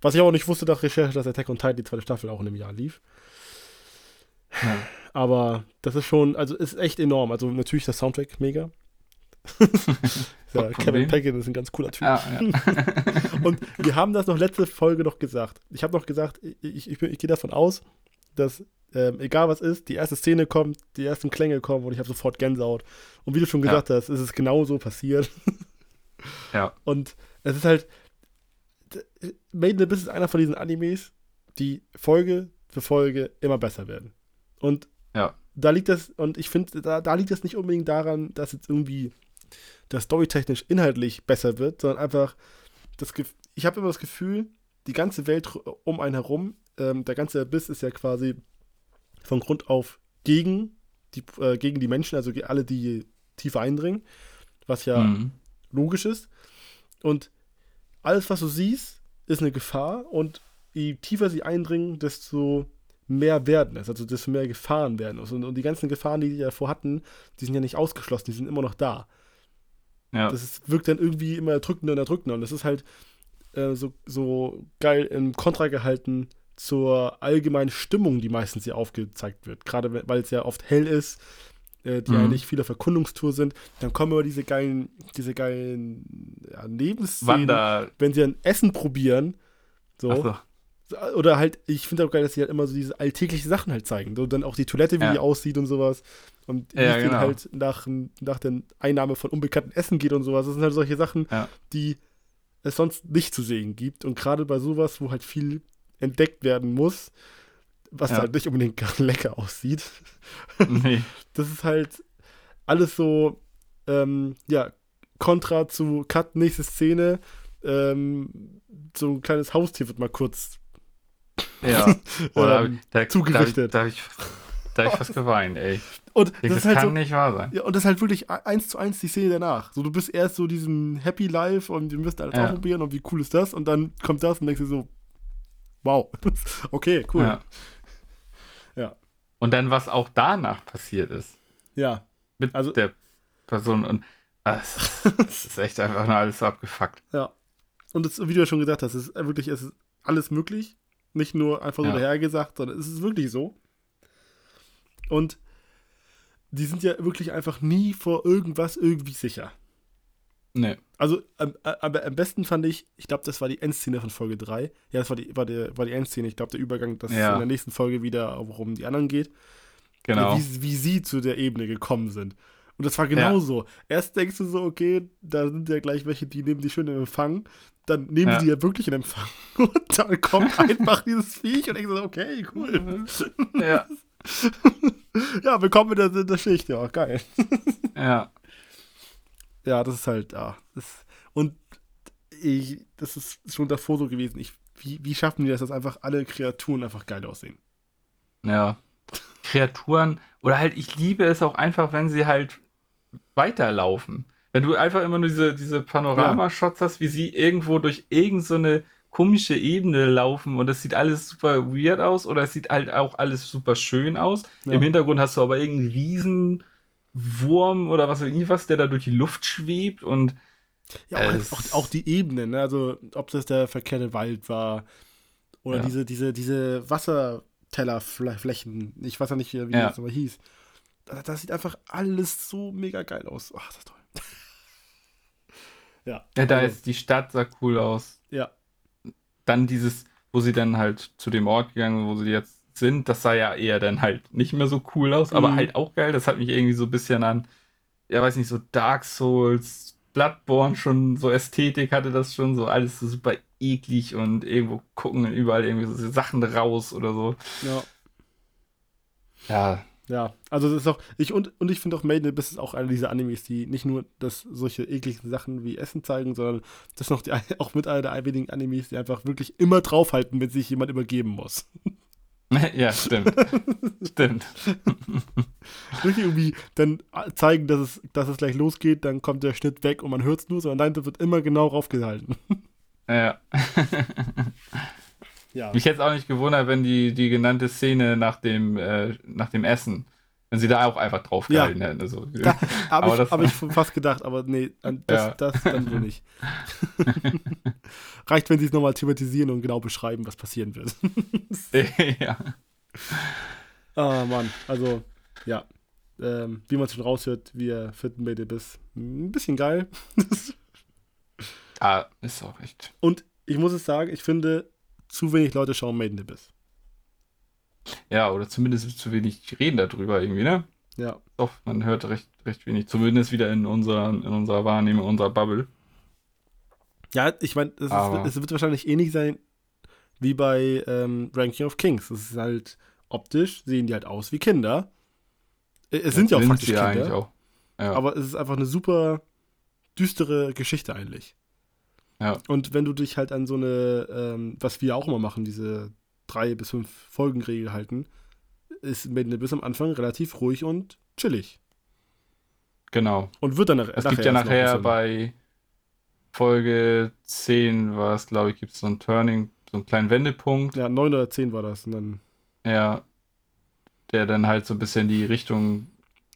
Was ich aber nicht wusste nach Recherche, dass Attack on Titan die zweite Staffel auch in einem Jahr lief. Ja. Aber das ist schon, also ist echt enorm. Also natürlich der Soundtrack mega. ja, Kevin Pekin ist ein ganz cooler Typ. Ah, ja. und wir haben das noch letzte Folge noch gesagt. Ich habe noch gesagt, ich, ich, ich, ich gehe davon aus, dass ähm, egal was ist, die erste Szene kommt, die ersten Klänge kommen und ich habe sofort Gänsehaut. Und wie du schon gesagt ja. hast, ist es genau so passiert. Ja. Und es ist halt. Made in Abyss ist einer von diesen Animes, die Folge für Folge immer besser werden. Und ja. da liegt das, und ich finde, da, da liegt das nicht unbedingt daran, dass jetzt irgendwie das storytechnisch inhaltlich besser wird, sondern einfach, das, ich habe immer das Gefühl, die ganze Welt um einen herum, ähm, der ganze Abyss ist ja quasi von Grund auf gegen die, äh, gegen die Menschen, also alle, die tiefer eindringen, was ja mhm logisch ist. Und alles, was du siehst, ist eine Gefahr und je tiefer sie eindringen, desto mehr werden es, also desto mehr Gefahren werden es. Und, und die ganzen Gefahren, die die davor hatten, die sind ja nicht ausgeschlossen, die sind immer noch da. Ja. Das ist, wirkt dann irgendwie immer erdrückender und erdrückender. Und das ist halt äh, so, so geil im Kontra gehalten zur allgemeinen Stimmung, die meistens hier aufgezeigt wird. Gerade weil es ja oft hell ist, äh, die mhm. eigentlich viel auf Erkundungstour sind. Dann kommen immer diese geilen, diese geilen ja, Nebenszenen, Wander. wenn sie ein Essen probieren. So. so. Oder halt, ich finde auch geil, dass sie halt immer so diese alltäglichen Sachen halt zeigen. So, dann auch die Toilette, wie ja. die aussieht und sowas. Und wie ja, es genau. halt nach, nach der Einnahme von unbekannten Essen geht und sowas. Das sind halt solche Sachen, ja. die es sonst nicht zu sehen gibt. Und gerade bei sowas, wo halt viel entdeckt werden muss, was ja. halt nicht unbedingt lecker aussieht. Nee. Das ist halt alles so, ähm, ja, Kontra zu Cut, nächste Szene. Ähm, so ein kleines Haustier wird mal kurz Ja. Oder ähm, da, zugerichtet. Da, da, hab ich, da ich fast geweint, ey. Und Das, das ist halt kann so, nicht wahr sein. Ja, und das ist halt wirklich e- eins zu eins die Szene danach. So, du bist erst so diesen Happy Life und wir müssen alles Ja. ausprobieren und wie cool ist das? Und dann kommt das und denkst du so, wow, okay, cool. Ja. Ja. Und dann, was auch danach passiert ist. Ja, Mit Also- der Person und ah, es ist echt einfach nur alles so abgefuckt. ja. Und das, wie du ja schon gesagt hast, es ist wirklich, es ist alles möglich. Nicht nur einfach so Ja. dahergesagt, sondern es ist wirklich so. Und die sind ja wirklich einfach nie vor irgendwas irgendwie sicher. Nee. Also, am, aber am besten fand ich, ich glaube, das war die Endszene von Folge 3. Ja, das war die, war der, war die Endszene. Ich glaube, der Übergang, dass Ja. es in der nächsten Folge wieder, worum die anderen geht. Genau. Wie, wie sie zu der Ebene gekommen sind. Und das war genauso. Erst denkst du so, okay, da sind ja gleich welche, die nehmen die schön in Empfang. Dann nehmen Ja. sie ja wirklich in Empfang. Und dann kommt einfach dieses Viech und denkst so, okay, cool. ja. Ja, willkommen in der, in der Schicht. Ja, geil. Ja. Ja, das ist halt, ja. Das, und ich, das ist schon davor so gewesen. Ich, wie, wie schaffen die das, dass einfach alle Kreaturen einfach geil aussehen? Ja. Kreaturen, oder halt, ich liebe es auch einfach, wenn sie halt weiterlaufen. Wenn du einfach immer nur diese, diese Panoramashots hast, wie sie irgendwo durch irgendeine so eine komische Ebene laufen und es sieht alles super weird aus oder es sieht halt auch alles super schön aus. Ja. Im Hintergrund hast du aber irgendeinen riesen Wurm oder was weiß ich was, der da durch die Luft schwebt und Ja, auch, Es- auch, auch die Ebenen, ne? also ob das der verkehrte Wald war oder Ja. diese, diese, diese Wassertellerflächen, ich weiß ja nicht, wie Ja. das aber hieß. Das, das sieht einfach alles so mega geil aus. Ach, das ist toll. Ja. ja, da also, ist die Stadt sah cool aus. Ja, Dann dieses, wo sie dann halt zu dem Ort gegangen sind, wo sie jetzt sind, das sah ja eher dann halt nicht mehr so cool aus, aber Mhm. halt auch geil. Das hat mich irgendwie so ein bisschen an, ja, weiß nicht, so Dark Souls, Bloodborne schon, so Ästhetik hatte das schon, so alles so super eklig und irgendwo gucken überall irgendwie so Sachen raus oder so. ja. Ja, Ja, also das ist auch, ich und, und ich finde auch Made in Abyss ist auch einer dieser Animes, die nicht nur das solche ekligen Sachen wie Essen zeigen, sondern das ist noch die, auch mit einer der wenigen Animes, die einfach wirklich immer draufhalten, wenn sich jemand übergeben muss. ja, stimmt. stimmt. Wirklich irgendwie dann zeigen, dass es, dass es gleich losgeht, dann kommt der Schnitt weg und man hört es nur, sondern nein, da wird immer genau draufgehalten. Ja. Ja. Mich hätte es auch nicht gewundert, wenn die, die genannte Szene nach dem, äh, nach dem Essen, wenn sie da auch einfach drauf Ja. gehalten hätten. Also, Da habe Aber ich, das- hab ich fast gedacht, aber nee, das, Ja. das dann wohl nicht. Reicht, wenn sie es nochmal thematisieren und genau beschreiben, was passieren wird. ja. Ah, Mann. Also, ja. Ähm, wie man schon raushört, wir finden in Abyss ein bisschen geil. Ah, ist auch echt. Und ich muss es sagen, ich finde, zu wenig Leute schauen Made in Abyss. Ja, oder zumindest zu wenig reden darüber irgendwie, ne? Ja. Doch, man hört recht, recht wenig. Zumindest wieder in unserer, in unserer Wahrnehmung, unserer Bubble. Ja, ich meine, es, es wird wahrscheinlich ähnlich sein wie bei ähm, Ranking of Kings. Es ist halt optisch, sehen die halt aus wie Kinder. Äh, Es sind ja auch faktisch sie Kinder. auch. Ja. Aber es ist einfach eine super düstere Geschichte eigentlich. Ja. Und wenn du dich halt an so eine, ähm, was wir auch immer machen, diese drei bis fünf Folgenregel halten, ist in Abyss am Anfang relativ ruhig und chillig. genau. Und wird dann nach, Es gibt ja erst noch ein nachher bei Folge 10 war es, glaube ich, gibt es so ein Turning, so einen kleinen Wendepunkt. Ja, neun oder zehn war das. Und dann, Ja. Der dann halt so ein bisschen die Richtung,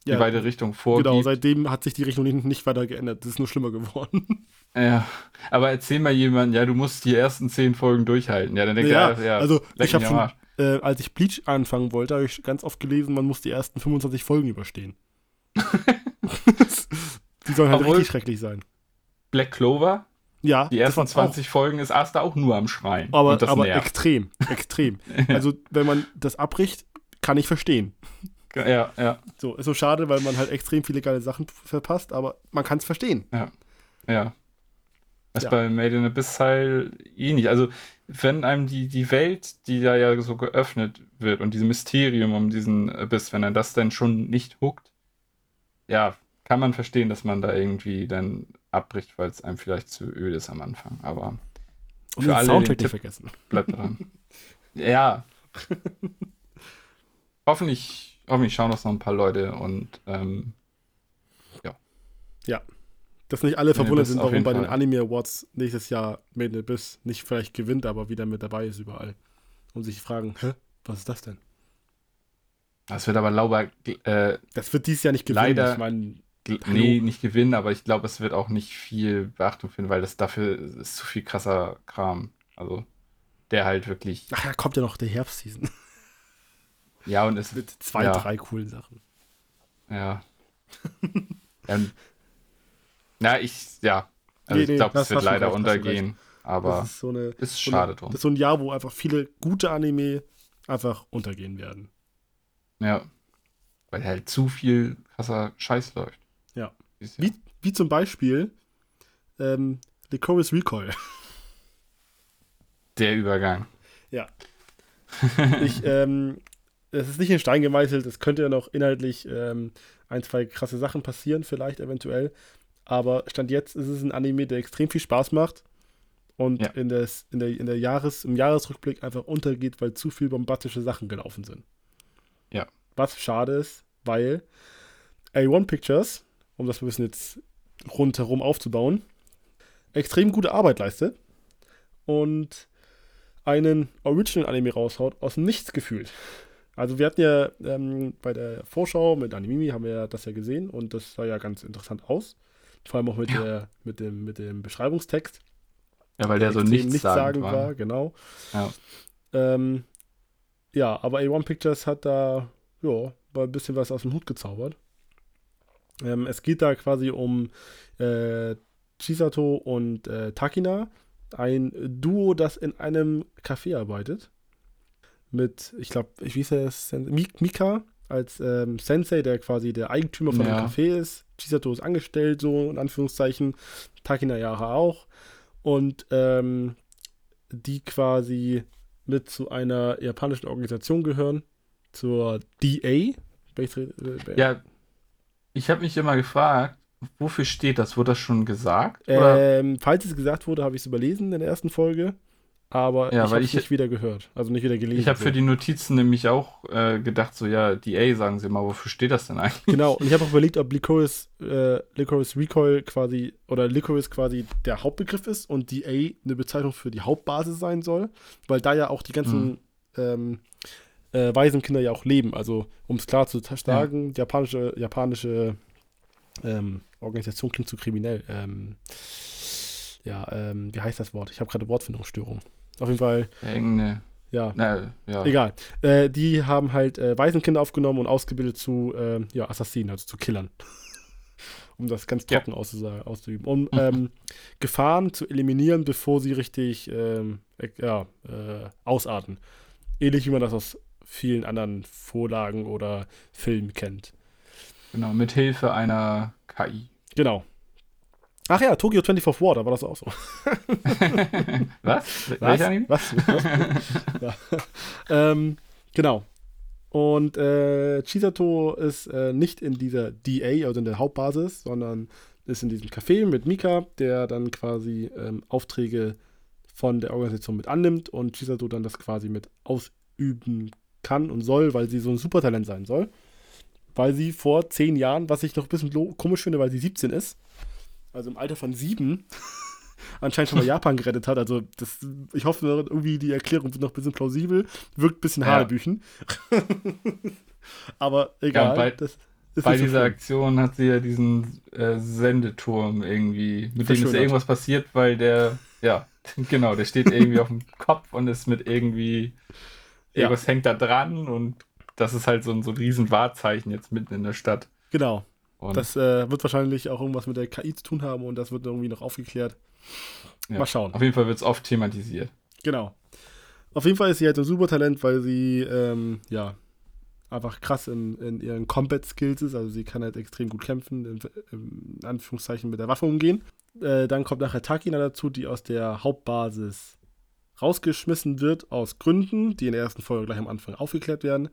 ja, die beide Richtung vorgibt. Genau, seitdem hat sich die Richtung nicht, nicht weiter geändert. Das ist nur schlimmer geworden. Ja, aber erzähl mal jemand, ja, du musst die ersten zehn Folgen durchhalten. Ja, dann denkt Ja, er, ja, also ich habe schon, äh, als ich Bleach anfangen wollte, habe ich ganz oft gelesen, man muss die ersten 25 Folgen überstehen. die sollen halt Obwohl- richtig schrecklich sein. Black Clover, Ja, die ersten war's 20 Folgen ist Asta auch nur am Schreien. auch. Aber, aber nervt. extrem, extrem. Also, wenn man das abbricht, kann ich verstehen. Ja, ja, So, ist so schade, weil man halt extrem viele geile Sachen verpasst, aber man kann es verstehen. ja. Das Ja. bei Made in Abyss halt ähnlich. Also, wenn einem die, die Welt, die da ja so geöffnet wird und dieses Mysterium um diesen Abyss, wenn er das dann schon nicht huckt, ja, kann man verstehen, dass man da irgendwie dann abbricht, weil es einem vielleicht zu öd ist am Anfang. Aber Und für den alle Soundtrack nicht vergessen. bleibt dran. ja. hoffentlich, hoffentlich schauen das noch ein paar Leute und ähm, Dass nicht alle verwundert sind, warum bei den Fall. Anime Awards nächstes Jahr Made in Abyss nicht vielleicht gewinnt, aber wieder mit dabei ist überall. Und sich fragen, hä, was ist das denn? das wird aber lauber, äh, Das wird dieses Jahr nicht gewinnen. Leider- Ich meine, nee, nicht gewinnen, aber ich glaube, es wird auch nicht viel Beachtung finden, weil das dafür ist zu viel krasser Kram. Also, der halt wirklich, ach, da kommt ja noch der Herbstseason ja, und es mit zwei, Ja. drei coolen Sachen. Ja. ähm, na, ich, ja. Also Nee, ich nee, glaube, das es wird leider recht, untergehen. Aber das ist so eine, ist so schade eine, drum. Das ist so ein Jahr, wo einfach viele gute Anime einfach untergehen werden. Ja. Weil halt zu viel krasser Scheiß läuft. Ja. Wie, wie zum Beispiel ähm, Licorice Recoil. Der Übergang. Ich, ähm, es ist nicht in Stein gemeißelt, es könnte ja noch inhaltlich ähm, ein, zwei krasse Sachen passieren, vielleicht eventuell. Aber Stand jetzt ist es ein Anime, der extrem viel Spaß macht und Ja. in, des, in, der, in der Jahres, im Jahresrückblick einfach untergeht, weil zu viel bombastische Sachen gelaufen sind. Ja. Was schade ist, weil A1 Pictures, um das ein bisschen jetzt rundherum aufzubauen, extrem gute Arbeit leistet und einen Original-Anime raushaut, aus dem Nichts gefühlt. Also wir hatten ja ähm, bei der Vorschau mit Animimi haben wir ja das ja gesehen und das sah ja ganz interessant aus. Vor allem auch mit, Ja. der, mit, dem, mit dem Beschreibungstext. Ja, weil der so extrem nichtssagend war. war. Genau. Ja. Ähm, ja, aber A1 Pictures hat da ja, ein bisschen was aus dem Hut gezaubert. Ähm, es geht da quasi um äh, Chisato und äh, Takina, ein Duo, das in einem Café arbeitet. Mit, ich glaube, wie hieß er? Mika als ähm, Sensei, der quasi der Eigentümer von Ja. dem Café ist. Chisato ist angestellt, so in Anführungszeichen. Takina ja auch. Und ähm, die quasi mit zu einer japanischen Organisation gehören, zur DA. Äh, Ja, ich habe mich immer gefragt, wofür steht das? Wurde das schon gesagt? Ähm, falls es gesagt wurde, habe ich es überlesen in der ersten Folge, aber Ja, ich weil habe es ich- nicht wieder gehört, also nicht wieder gelesen. Ich habe für die Notizen nämlich auch äh, gedacht, so ja, DA, sagen Sie mal, wofür steht das denn eigentlich? Genau, und ich habe auch überlegt, ob Licorice, äh, Licorice Recoil quasi oder Licorice quasi der Hauptbegriff ist und DA eine Bezeichnung für die Hauptbasis sein soll, weil da ja auch die ganzen Mhm. ähm, äh, Waisenkinder ja auch leben. Also, um es klar zu sagen, die japanische, japanische ähm, Organisation klingt zu kriminell. Ähm, ja, ähm, wie heißt das Wort? Ich habe gerade Wortfindungsstörung. Auf jeden Fall, Irgendeine, ja, na, ja. Egal. Äh, die haben halt äh, Waisenkinder aufgenommen und ausgebildet zu äh, ja, Assassinen, also zu Killern. um das ganz Ja. trocken auszusa- auszuüben. Um ähm, Gefahren zu eliminieren, bevor sie richtig ähm, äh, ja, äh, ausarten. Ähnlich wie man das aus vielen anderen Vorlagen oder Filmen kennt. Genau, mit Hilfe einer KI. Genau. Ach ja, Tokyo 24 War, da war das auch so. Was? Was? Was? Was? ja. ähm, genau. Und äh, Chisato ist äh, nicht in dieser DA, also in der Hauptbasis, sondern ist in diesem Café mit Mika, der dann quasi ähm, Aufträge von der Organisation mit annimmt und Chisato dann das quasi mit ausüben kann und soll, weil sie so ein Supertalent sein soll. Weil sie vor zehn Jahren, was ich noch ein bisschen komisch finde, weil sie 17 ist, also im Alter von sieben, anscheinend schon mal Japan gerettet hat. Also das, ich hoffe irgendwie die Erklärung wird noch ein bisschen plausibel, wirkt ein bisschen Ja. Hanebüchen. Aber egal. bei- das ist Bei so dieser schlimm. Aktion hat sie ja diesen äh, Sendeturm irgendwie, mit dem ist Verschönert. irgendwas passiert, weil der, ja, genau, der steht irgendwie auf dem Kopf und ist mit irgendwie, Ja. irgendwas hängt da dran und das ist halt so ein, so ein riesen Wahrzeichen jetzt mitten in der Stadt. Genau. Und Das äh, wird wahrscheinlich auch irgendwas mit der KI zu tun haben und das wird irgendwie noch aufgeklärt. Ja. Mal schauen. auf jeden Fall wird es oft thematisiert. Genau. Auf jeden Fall ist sie halt ein Supertalent, weil sie ähm, ja einfach krass in, in ihren Combat Skills ist. Also sie kann halt extrem gut kämpfen, in, in Anführungszeichen mit der Waffe umgehen. Äh, dann kommt nachher Takina dazu, die aus der Hauptbasis rausgeschmissen wird aus Gründen, die in der ersten Folge gleich am Anfang aufgeklärt werden.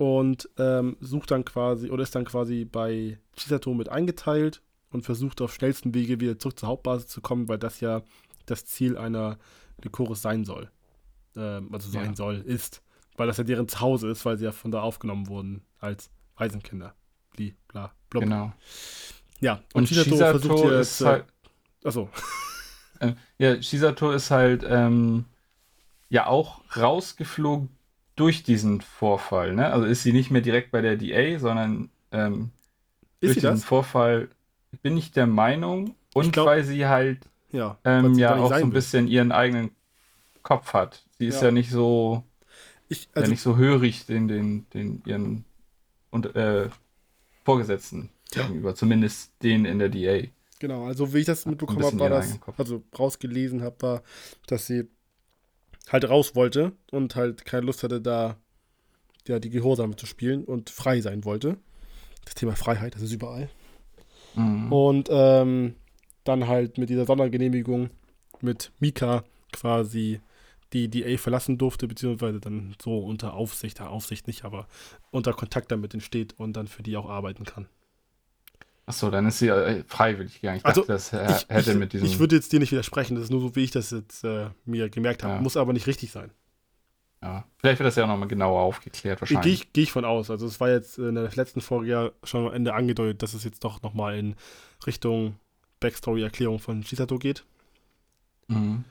Und ähm, sucht dann quasi oder ist dann quasi bei Chisato mit eingeteilt und versucht auf schnellsten Wege wieder zurück zur Hauptbasis zu kommen, weil das ja das Ziel einer Lycoris sein soll. Ähm, also sein Ja. soll, ist. Weil das ja deren Zuhause ist, weil sie ja von da aufgenommen wurden als Waisenkinder. Bli, bla, blub. Genau. Ja, Und Chisato Shisato versucht ist jetzt. Äh, halt, achso, äh, ja, Shisato ist halt ähm, ja auch rausgeflogen durch diesen Vorfall. Ne? Also ist sie nicht mehr direkt bei der DA, sondern ähm, durch diesen das? Vorfall bin ich der Meinung und glaub- weil sie halt Ja. ähm, ja auch so ein will. bisschen ihren eigenen Kopf hat. Sie ist Ja. ja, nicht so Ich, ja also, nicht so hörig den, den, den ihren und, äh, Vorgesetzten Ja. gegenüber, zumindest den in der DA. Genau, also wie ich das mitbekommen habe, war das, also rausgelesen habe, war, dass sie halt raus wollte und halt keine Lust hatte, da ja, die Gehorsame zu spielen und frei sein wollte. Das Thema Freiheit, das ist überall. Mhm. Und ähm, dann halt mit dieser Sondergenehmigung mit Mika quasi die DA verlassen durfte, beziehungsweise dann so unter Aufsicht, ja, Aufsicht nicht, aber unter Kontakt damit steht und dann für die auch arbeiten kann. Achso, dann ist sie äh, freiwillig gegangen. Ich Also, dachte, das äh, ich, hätte ich, mit diesem. ich würde jetzt dir nicht widersprechen, das ist nur so, wie ich das jetzt äh, mir gemerkt habe. Ja. Muss aber nicht richtig sein. ja, vielleicht wird das ja auch nochmal genauer aufgeklärt, Gehe wahrscheinlich. ich, geh ich von aus. Also es war jetzt in der letzten Folge ja schon am Ende angedeutet, dass es jetzt doch nochmal in Richtung Backstory-Erklärung von Shisato geht. Mhm.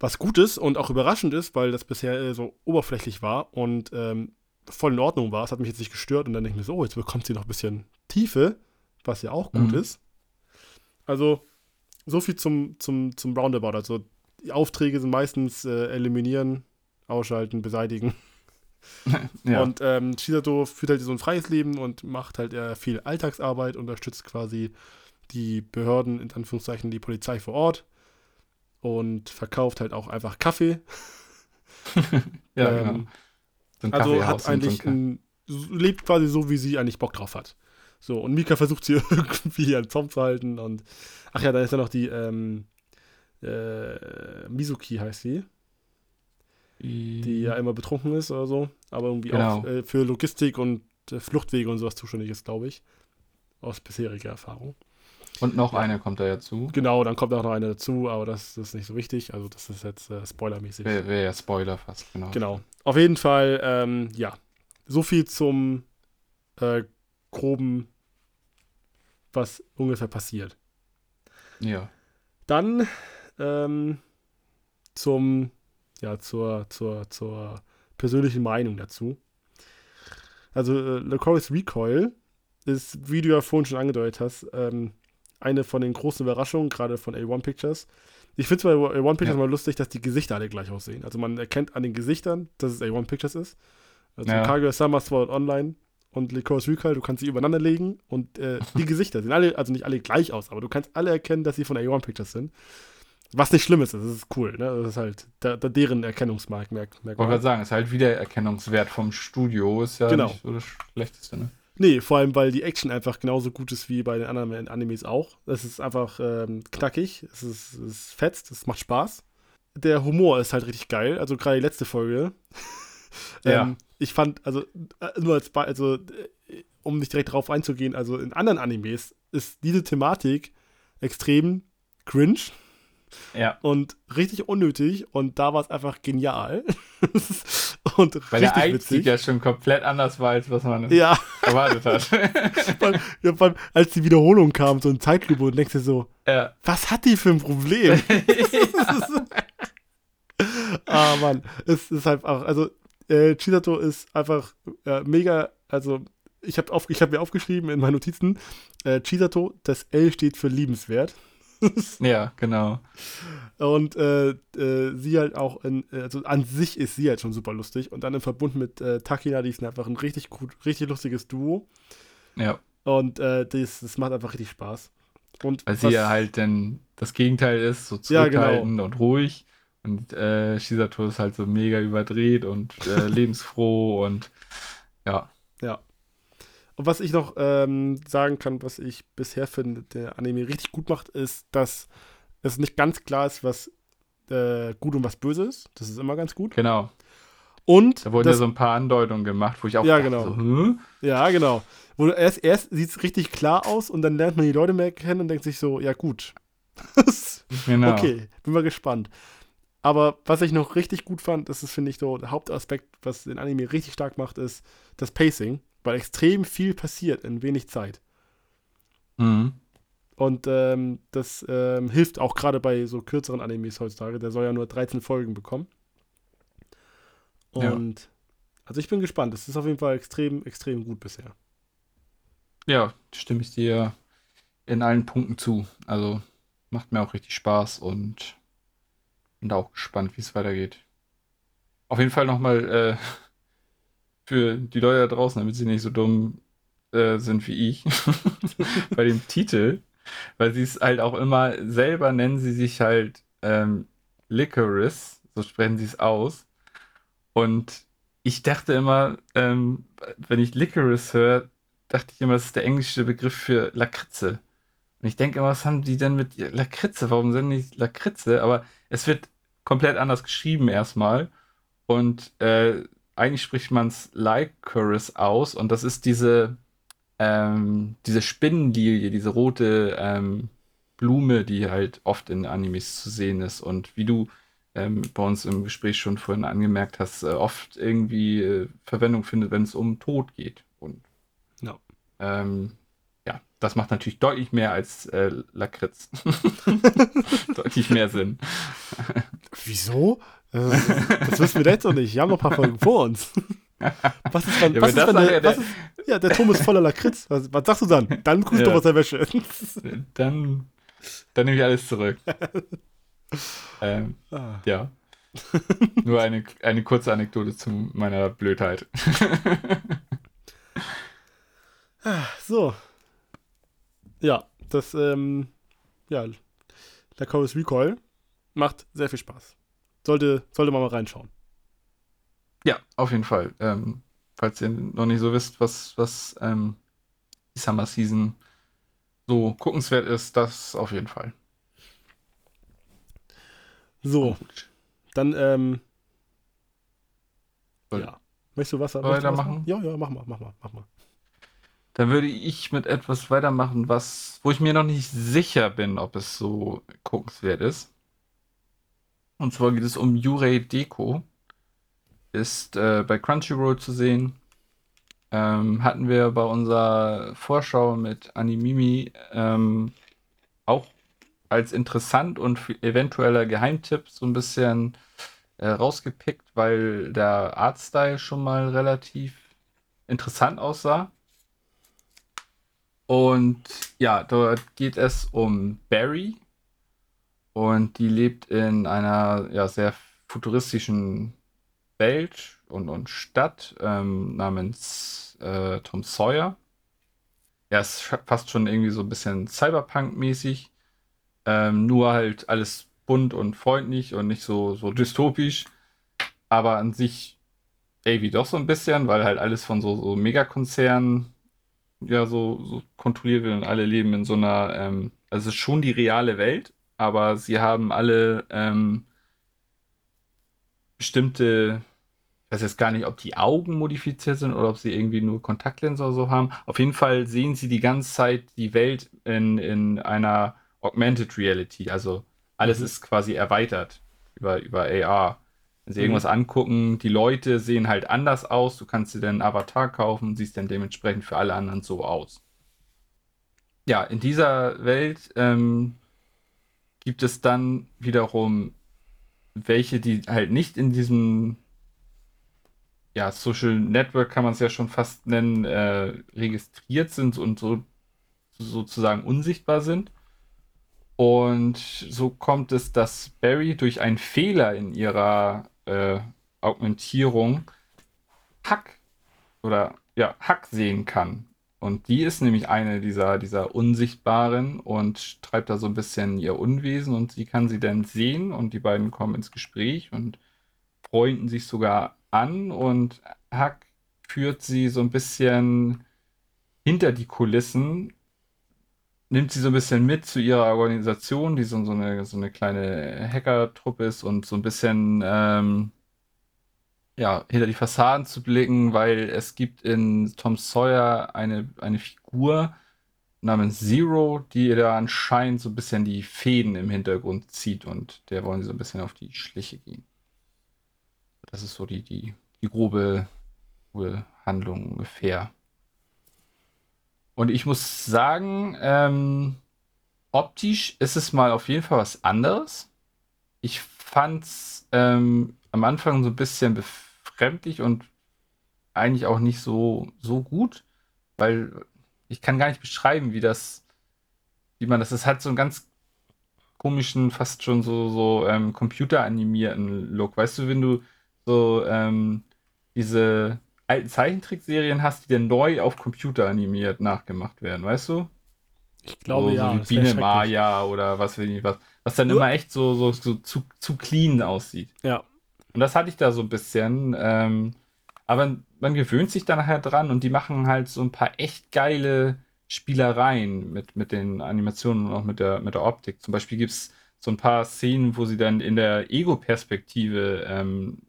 Was gut ist und auch überraschend ist, weil das bisher äh, so oberflächlich war und ähm, voll in Ordnung war. Es hat mich jetzt nicht gestört und dann denke ich mir so, oh, jetzt bekommt sie noch ein bisschen Tiefe, was ja auch gut Mhm. ist. Also, so viel zum, zum, zum Roundabout. Also, die Aufträge sind meistens äh, eliminieren, ausschalten, beseitigen. Ja. Und ähm, Shisato führt halt so ein freies Leben und macht halt eher viel Alltagsarbeit, unterstützt quasi die Behörden, in Anführungszeichen die Polizei vor Ort und verkauft halt auch einfach Kaffee. ja, ähm, genau. So ein Also hat eigentlich ein, lebt quasi so, wie sie eigentlich Bock drauf hat. So, und Mika versucht sie irgendwie an Zaum zu halten und ach ja, da ist ja noch die ähm, äh, Mizuki heißt sie, die ja immer betrunken ist oder so, aber irgendwie Genau. auch äh, für Logistik und äh, Fluchtwege und sowas zuständig ist, glaube ich. Aus bisheriger Erfahrung. Und noch Ja. eine kommt da ja zu. Genau, dann kommt auch noch eine dazu, aber das, das ist nicht so wichtig. Also, das ist jetzt äh, spoilermäßig. Wäre wär ja Spoiler fast, genau. Genau. Auf jeden Fall, ähm, ja. So viel zum äh, groben, was ungefähr passiert. Ja. Dann ähm, zum, ja, zur, zur, zur persönlichen Meinung dazu. Also, äh, Licorice Recoil ist, wie du ja vorhin schon angedeutet hast, ähm, eine von den großen Überraschungen, gerade von A1 Pictures. Ich finde es bei A1 Pictures Ja. mal lustig, dass die Gesichter alle gleich aussehen. Also man erkennt an den Gesichtern, dass es A1 Pictures ist. Also Ja. Kaguya Sama Sword Online und Licorice Recoil, du kannst sie übereinander legen und äh, die Gesichter sehen alle, also nicht alle gleich aus, aber du kannst alle erkennen, dass sie von A1 Pictures sind. Was nicht schlimm ist, das ist cool, ne? Das ist halt da, da deren Erkennungsmerkmal. Ich wollte gerade sagen, ist halt Wiedererkennungswert vom Studio, ist ja Genau. nicht so das Schlechteste, ne? Nee, vor allem, weil die Action einfach genauso gut ist wie bei den anderen Animes auch. Es ist einfach ähm, knackig, es ist, es ist fetzt, es macht Spaß. Der Humor ist halt richtig geil, also gerade die letzte Folge. Ja. ähm, ich fand, also äh, nur als, also äh, um nicht direkt drauf einzugehen, also in anderen Animes ist diese Thematik extrem cringe Ja. und richtig unnötig und da war es einfach genial. und Weil der Einstieg ja schon komplett anders war, als was man Ja. erwartet hat. Allem, ja, allem, als die Wiederholung kam, so in Zeitlupe und denkst dir so, ja. was hat die für ein Problem? ah, Mann. Es ist halt auch, also, äh, Chisato ist einfach äh, mega, also, ich habe hab mir aufgeschrieben in meinen Notizen, äh, Chisato, das L steht für liebenswert. ja, genau. Und äh, äh, sie halt auch, in, äh, also an sich ist sie halt schon super lustig. Und dann im Verbund mit äh, Takina, die ist einfach ein richtig gut, richtig lustiges Duo. Ja. Und äh, das, das macht einfach richtig Spaß. Und Weil sie ja halt dann das Gegenteil ist, so Ja, genau. zurückhaltend und ruhig. Und äh, Shisato ist halt so mega überdreht und äh, lebensfroh und ja. Und was ich noch ähm, sagen kann, was ich bisher finde, der Anime richtig gut macht, ist, dass es nicht ganz klar ist, was äh, gut und was böse ist. Das ist immer ganz gut. Genau. Und Da wurden das, ja so ein paar Andeutungen gemacht, wo ich auch Ja, dachte, genau. so, hm? ja, genau. Wo du erst, erst sieht es richtig klar aus und dann lernt man die Leute mehr kennen und denkt sich so, ja gut. Genau. Okay, bin mal gespannt. Aber was ich noch richtig gut fand, das ist, finde ich, so der Hauptaspekt, was den Anime richtig stark macht, ist das Pacing, weil extrem viel passiert in wenig Zeit. Mhm. Und ähm, das ähm, hilft auch gerade bei so kürzeren Animes heutzutage. Der soll ja nur 13 Folgen bekommen. Ja. Und also ich bin gespannt. Es ist auf jeden Fall extrem, extrem gut bisher. Ja, stimme ich dir in allen Punkten zu. Also macht mir auch richtig Spaß und bin da auch gespannt, wie es weitergeht. Auf jeden Fall nochmal äh, für die Leute da draußen, damit sie nicht so dumm äh, sind wie ich, bei dem Titel, weil sie es halt auch immer selber nennen, sie sich halt ähm, Licorice, so sprechen sie es aus. Und ich dachte immer, ähm, wenn ich Licorice höre, dachte ich immer, das ist der englische Begriff für Lakritze. Und ich denke immer, was haben die denn mit Lakritze? Warum sind die Lakritze? Aber es wird komplett anders geschrieben erstmal. Und äh, eigentlich spricht man es Licorice aus. Und das ist diese, ähm, diese Spinnenlilie, diese rote ähm, Blume, die halt oft in Animes zu sehen ist. Und wie du ähm, bei uns im Gespräch schon vorhin angemerkt hast, äh, oft irgendwie äh, Verwendung findet, wenn es um Tod geht. Und Ja. ähm, das macht natürlich deutlich mehr als äh, Lakritz. deutlich mehr Sinn. Wieso? Äh, das wissen wir jetzt noch nicht. Wir haben noch ein paar Folgen vor uns. Was ist, wenn, Ja, was ist, wenn nachher der, was der- ist, ja, der Turm ist voller Lakritz. Was, was sagst du dann? Dann guckst du Ja. doch aus der Wäsche. Dann, dann nehme ich alles zurück. ähm, Ah. ja. Nur eine, eine kurze Anekdote zu meiner Blödheit. So. Ja, das, ähm, ja, Lacoris Recoil macht sehr viel Spaß. Sollte, sollte man mal reinschauen. Ja, auf jeden Fall. Ähm, falls ihr noch nicht so wisst, was, was ähm, die Summer Season so guckenswert ist, das auf jeden Fall. So, dann, ähm, Soll- ja. Möchtest du was, Soll möchtest du was weitermachen? Ja, ja, mach mal, mach mal, mach mal. Dann würde ich mit etwas weitermachen, was, wo ich mir noch nicht sicher bin, ob es so guckenswert ist. Und zwar geht es um Yurei Deko. Ist äh, bei Crunchyroll zu sehen. Ähm, hatten wir bei unserer Vorschau mit Animimi ähm, auch als interessant und eventueller Geheimtipp so ein bisschen äh, rausgepickt, weil der Artstyle schon mal relativ interessant aussah. Und ja, dort geht es um Barry. Und die lebt in einer ja, sehr futuristischen Welt und, und Stadt ähm, namens äh, Tom Sawyer. Es ist fast schon irgendwie so ein bisschen Cyberpunk-mäßig. Ähm, nur halt alles bunt und freundlich und nicht so, so dystopisch. Aber an sich irgendwie doch so ein bisschen, weil halt alles von so, so Megakonzernen ja so, so kontrolliert wird und alle leben in so einer, ähm, also es ist schon die reale Welt, aber sie haben alle ähm, bestimmte, ich weiß jetzt gar nicht, ob die Augen modifiziert sind oder ob sie irgendwie nur Kontaktlinsen oder so haben. Auf jeden Fall sehen sie die ganze Zeit die Welt in, in einer Augmented Reality, also alles Mhm. ist quasi erweitert über, über AR. Wenn sie Mhm. irgendwas angucken, die Leute sehen halt anders aus. Du kannst dir dann einen Avatar kaufen und siehst dann dementsprechend für alle anderen so aus. Ja, in dieser Welt ähm, gibt es dann wiederum welche, die halt nicht in diesem ja, Social Network kann man es ja schon fast nennen, äh, registriert sind und so sozusagen unsichtbar sind. Und so kommt es, dass Barry durch einen Fehler in ihrer äh, Augmentierung Hack oder ja, Hack sehen kann. Und die ist nämlich eine dieser, dieser Unsichtbaren und treibt da so ein bisschen ihr Unwesen und sie kann sie dann sehen und die beiden kommen ins Gespräch und freunden sich sogar an und Hack führt sie so ein bisschen hinter die Kulissen, nimmt sie so ein bisschen mit zu ihrer Organisation, die so, so eine, so eine kleine Hacker-Truppe ist und so ein bisschen, ähm, ja, hinter die Fassaden zu blicken, weil es gibt in Tom Sawyer eine, eine Figur namens Zero, die da anscheinend so ein bisschen die Fäden im Hintergrund zieht und der wollen sie so ein bisschen auf die Schliche gehen. Das ist so die, die, die grobe, grobe Handlung ungefähr. Und ich muss sagen, ähm, optisch ist es mal auf jeden Fall was anderes. Ich fand's ähm, am Anfang so ein bisschen befremdlich und eigentlich auch nicht so, so gut, weil ich kann gar nicht beschreiben, wie das, wie man das, es hat so einen ganz komischen, fast schon so, so ähm, computeranimierten Look. Weißt du, wenn du so ähm, diese alten Zeichentrickserien hast, die dann neu auf Computer animiert nachgemacht werden, weißt du? Ich glaube so, ja. So wie Biene Maya oder was weiß ich was. Was dann immer echt so, so, so zu, zu clean aussieht. Ja. Und das hatte ich da so ein bisschen. Ähm, aber man gewöhnt sich da nachher dran und die machen halt so ein paar echt geile Spielereien mit, mit den Animationen und auch mit der, mit der Optik. Zum Beispiel gibt es so ein paar Szenen, wo sie dann in der Ego-Perspektive ähm,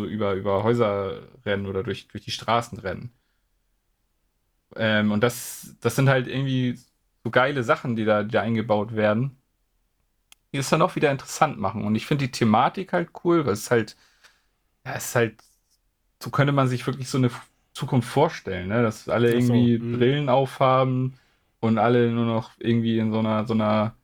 so über, über Häuser rennen oder durch, durch die Straßen rennen. Ähm, und das, das sind halt irgendwie so geile Sachen, die da, die da eingebaut werden, die es dann auch wieder interessant machen. Und ich finde die Thematik halt cool, weil es halt, ja, es ist halt, so könnte man sich wirklich so eine Zukunft vorstellen, ne? dass alle irgendwie so, mhm. Brillen aufhaben und alle nur noch irgendwie in so einer, so einer,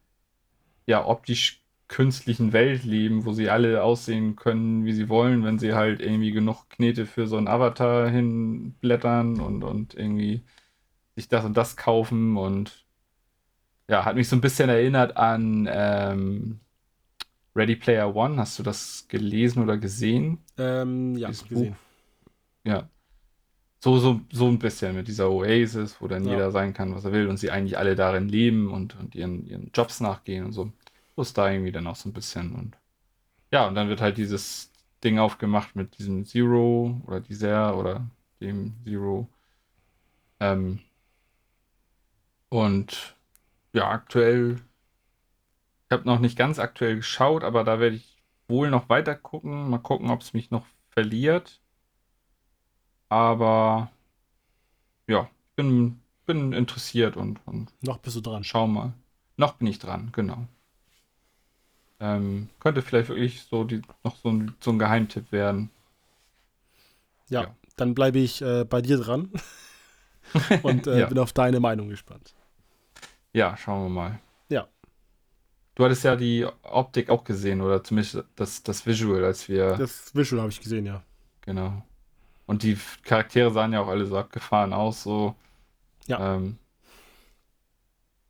ja, optisch künstlichen Welt leben, wo sie alle aussehen können, wie sie wollen, wenn sie halt irgendwie genug Knete für so einen Avatar hinblättern und, und irgendwie sich das und das kaufen und ja, hat mich so ein bisschen erinnert an ähm, Ready Player One. Hast du das gelesen oder gesehen? Ähm, ja, Dieses gesehen. Buch? Ja. So, so, so ein bisschen mit dieser Oasis, wo dann ja. jeder sein kann, was er will und sie eigentlich alle darin leben und, und ihren, ihren Jobs nachgehen und so. Ist da irgendwie dann auch so ein bisschen. Und ja, und dann wird halt dieses Ding aufgemacht mit diesem Zero oder dieser oder dem Zero. Ähm, und ja, aktuell, ich habe noch nicht ganz aktuell geschaut, aber da werde ich wohl noch weiter gucken. Mal gucken, ob es mich noch verliert. Aber ja, bin, bin interessiert und, und noch bist du dran. Schau mal. Noch bin ich dran, genau. Ähm, könnte vielleicht wirklich so die, noch so ein, so ein Geheimtipp werden. Ja, ja. dann bleibe ich äh, bei dir dran und äh, ja. bin auf deine Meinung gespannt. Ja, schauen wir mal. Ja. Du hattest ja die Optik auch gesehen, oder zumindest das, das Visual, als wir. Das Visual habe ich gesehen, ja. Genau. Und die Charaktere sahen ja auch alle so abgefahren aus, so. Ja. Ähm,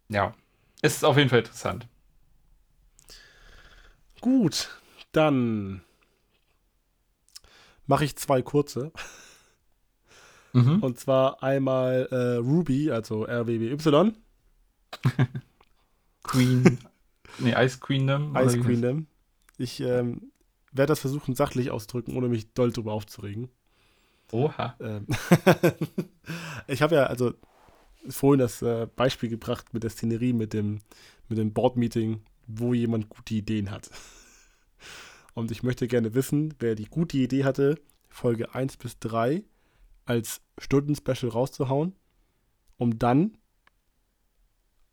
ja. Ist auf jeden Fall interessant. Gut, dann mache ich zwei kurze. Mhm. Und zwar einmal äh, Ruby, also RWBY. Queen. nee, Ice Queendom. Ice Queendom. Ich ähm, werde das versuchen, sachlich auszudrücken, ohne mich doll drüber aufzuregen. Oha. Ähm, ich habe ja also vorhin das äh, Beispiel gebracht mit der Szenerie, mit dem, mit dem Board-Meeting, wo jemand gute Ideen hat. Und ich möchte gerne wissen, wer die gute Idee hatte, Folge 1 bis 3 als Stunden-Special rauszuhauen, um dann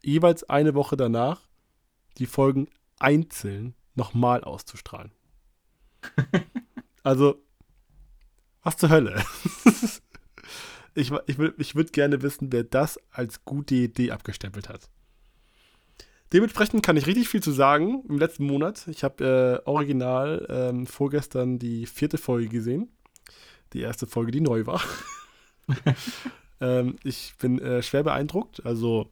jeweils eine Woche danach die Folgen einzeln nochmal auszustrahlen. also, was zur Hölle? ich ich, ich würde gerne wissen, wer das als gute Idee abgestempelt hat. Dementsprechend kann ich richtig viel zu sagen im letzten Monat. Ich habe äh, original ähm, vorgestern die vierte Folge gesehen. Die erste Folge, die neu war. ähm, ich bin äh, schwer beeindruckt. Also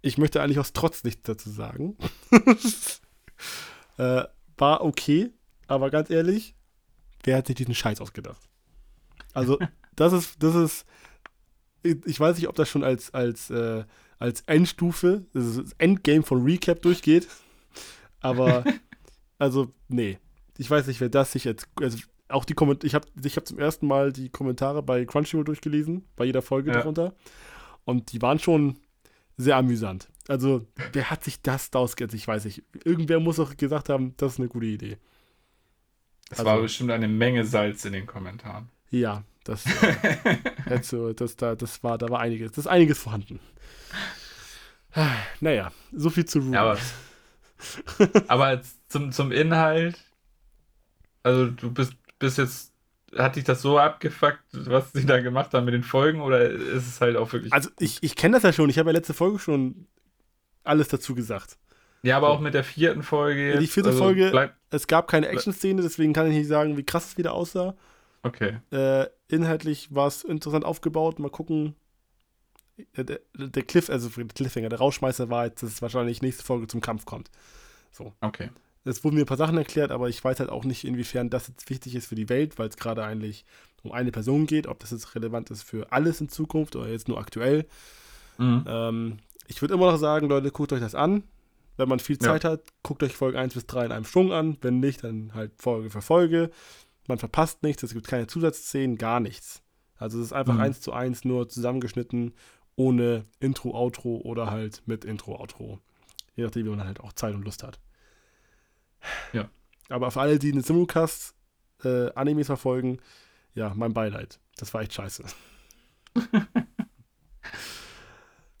ich möchte eigentlich aus Trotz nichts dazu sagen. äh, war okay, aber ganz ehrlich, wer hat sich diesen Scheiß ausgedacht? Also, das ist, das ist, ich weiß nicht, ob das schon als, als, äh, als Endstufe, das, das Endgame von Recap durchgeht, aber, also, nee. Ich weiß nicht, wer das sich jetzt, also auch die Kommentare, ich habe ich hab zum ersten Mal die Kommentare bei Crunchyroll durchgelesen, bei jeder Folge ja. darunter. Und die waren schon, sehr amüsant. Also, wer hat sich das da ausgedacht? Ich weiß nicht. Irgendwer muss auch gesagt haben, das ist eine gute Idee. Es also, war bestimmt eine Menge Salz in den Kommentaren. Ja, das, äh, also, das, da, das war, da war einiges, das ist einiges vorhanden. Naja, so viel zu Ruhe. Ja, aber, aber zum, zum Inhalt, also du bist, bist jetzt, hat dich das so abgefuckt, was sie da gemacht haben mit den Folgen, oder ist es halt auch wirklich. Also ich, ich kenne das ja schon, ich habe ja letzte Folge schon alles dazu gesagt. Ja, aber auch mit der vierten Folge. Jetzt, die vierte also Folge, bleib, es gab keine Action-Szene, deswegen kann ich nicht sagen, wie krass es wieder aussah. Okay. Äh, inhaltlich war es interessant aufgebaut. Mal gucken. Der, der Cliff, also der Cliffhanger, der Rauschmeißer war jetzt, dass es wahrscheinlich nächste Folge zum Kampf kommt. So. Okay. Es wurden mir ein paar Sachen erklärt, aber ich weiß halt auch nicht, inwiefern das jetzt wichtig ist für die Welt, weil es gerade eigentlich um eine Person geht, ob das jetzt relevant ist für alles in Zukunft oder jetzt nur aktuell. Mhm. Ähm, ich würde immer noch sagen, Leute, guckt euch das an. Wenn man viel Zeit ja. hat, guckt euch Folge 1 bis 3 in einem Schwung an. Wenn nicht, dann halt Folge für Folge. Man verpasst nichts, es gibt keine Zusatzszenen, gar nichts. Also es ist einfach mhm. eins zu eins nur zusammengeschnitten, ohne Intro, Outro oder halt mit Intro, Outro. Je nachdem, wie man halt auch Zeit und Lust hat. Ja. Aber für alle, die den Simulcast äh, Animes verfolgen, ja, mein Beileid. Das war echt scheiße.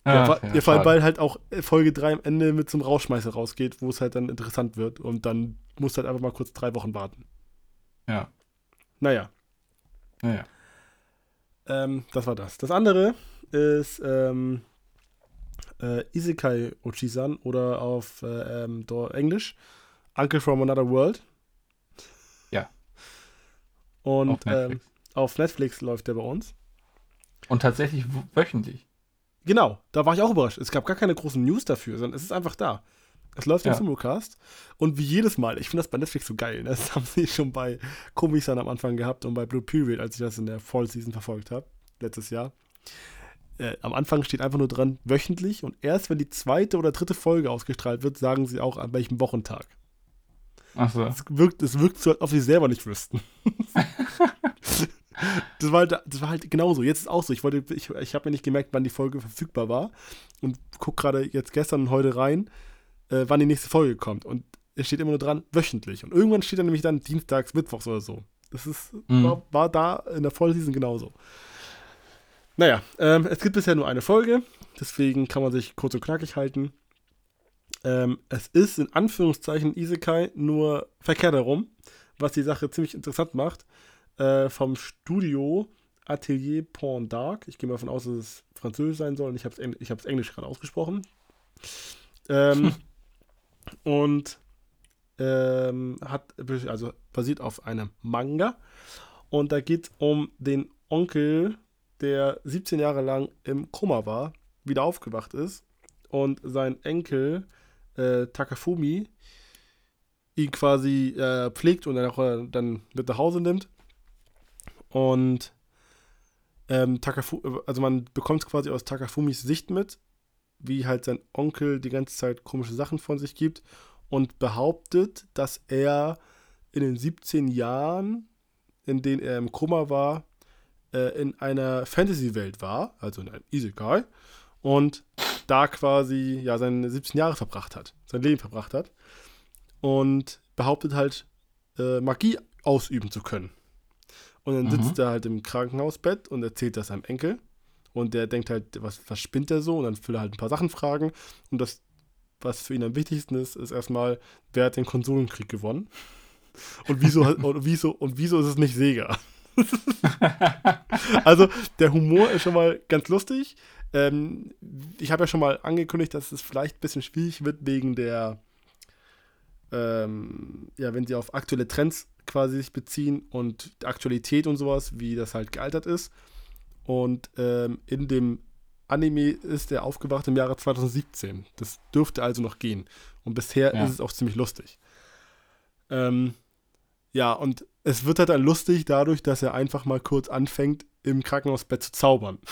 Ach, ja, ja, vor allem, weil halt auch Folge 3 am Ende mit zum Rauschmeißer rausgeht, wo es halt dann interessant wird und dann musst du halt einfach mal kurz drei Wochen warten. Ja. Naja. Naja. Ähm, das war das. Das andere ist ähm, äh, Isekai Ochisan oder auf äh, ähm, Englisch Uncle from Another World. Ja. Und auf Netflix. Ähm, auf Netflix läuft der bei uns. Und tatsächlich wöchentlich. Genau, da war ich auch überrascht. Es gab gar keine großen News dafür, sondern es ist einfach da. Es läuft ja. im Simulcast. Und wie jedes Mal, ich finde das bei Netflix so geil. Ne? Das haben sie schon bei Komi-san am Anfang gehabt und bei Blue Period, als ich das in der Fall Season verfolgt habe, letztes Jahr. Äh, am Anfang steht einfach nur dran, wöchentlich. Und erst wenn die zweite oder dritte Folge ausgestrahlt wird, sagen sie auch, an welchem Wochentag. Ach so. Es wirkt, es wirkt so, als ob sie selber nicht wüssten. Das war, halt, das war halt genauso. Jetzt ist auch so. Ich, ich, ich habe mir nicht gemerkt, wann die Folge verfügbar war. Und gucke gerade jetzt gestern und heute rein, äh, wann die nächste Folge kommt. Und es steht immer nur dran, wöchentlich. Und irgendwann steht dann nämlich dann dienstags, mittwochs oder so. Das ist, mhm. war, war, da in der Vollseason genauso. Naja, ähm, es gibt bisher nur eine Folge. Deswegen kann man sich kurz und knackig halten. Ähm, es ist in Anführungszeichen Isekai nur verkehrt herum, was die Sache ziemlich interessant macht äh, vom Studio Atelier Pont d'Arc. Ich gehe mal davon aus, dass es französisch sein soll und ich habe es ich Englisch gerade ausgesprochen. Ähm, und ähm, hat, also basiert auf einem Manga. Und da geht es um den Onkel, der 17 Jahre lang im Koma war, wieder aufgewacht ist und sein Enkel äh, Takafumi ihn quasi äh, pflegt und dann, auch, äh, dann mit nach Hause nimmt. Und ähm, Takafu also man bekommt es quasi aus Takafumis Sicht mit, wie halt sein Onkel die ganze Zeit komische Sachen von sich gibt und behauptet, dass er in den 17 Jahren, in denen er im Koma war, äh, in einer Fantasy-Welt war, also in einem Isekai, und da quasi ja seine 17 Jahre verbracht hat, sein Leben verbracht hat und behauptet halt äh, Magie ausüben zu können. Und dann sitzt mhm. er halt im Krankenhausbett und erzählt das seinem Enkel. Und der denkt halt, was, was spinnt der so? Und dann will er halt ein paar Sachen fragen. Und das, was für ihn am wichtigsten ist, ist erstmal, wer hat den Konsolenkrieg gewonnen? Und wieso, und wieso, und wieso ist es nicht Sega? also, der Humor ist schon mal ganz lustig. Ähm, ich habe ja schon mal angekündigt, dass es vielleicht ein bisschen schwierig wird wegen der, ähm, ja, wenn sie auf aktuelle Trends quasi sich beziehen und Aktualität und sowas, wie das halt gealtert ist. Und ähm, in dem Anime ist er aufgewacht im Jahre 2017. Das dürfte also noch gehen. Und bisher ja. ist es auch ziemlich lustig. Ähm, ja, und es wird halt dann lustig dadurch, dass er einfach mal kurz anfängt, im Krankenhausbett zu zaubern.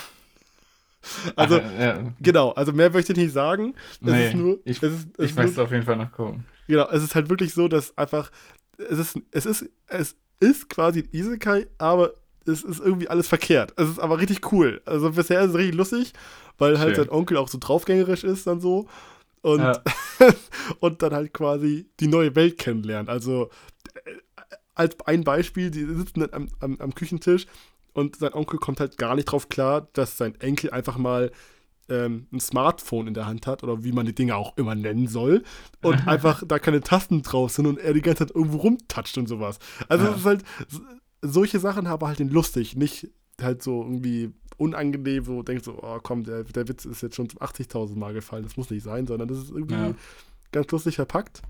Also, Ach, ja. genau, also mehr möchte ich nicht sagen. Es nee, nur, ich, ist, ich möchte auf jeden Fall noch gucken. Genau, es ist halt wirklich so, dass einfach es ist, es ist, es ist quasi ein Isekai, aber es ist irgendwie alles verkehrt. Es ist aber richtig cool. Also bisher ist es richtig lustig, weil halt Schön. sein Onkel auch so draufgängerisch ist dann so. Und, ja. und dann halt quasi die neue Welt kennenlernt. Also als ein Beispiel, die sitzen am, am, am Küchentisch und sein Onkel kommt halt gar nicht drauf klar, dass sein Enkel einfach mal ähm, ein Smartphone in der Hand hat oder wie man die Dinge auch immer nennen soll und einfach da keine Tasten drauf sind und er die ganze Zeit irgendwo rumtatscht und sowas. Also Ja. es ist halt, solche Sachen haben halt den lustig, nicht halt so irgendwie unangenehm, wo du denkst so, oh komm, der, der Witz ist jetzt schon zum 80.000 Mal gefallen, das muss nicht sein, sondern das ist irgendwie Ja. ganz lustig verpackt.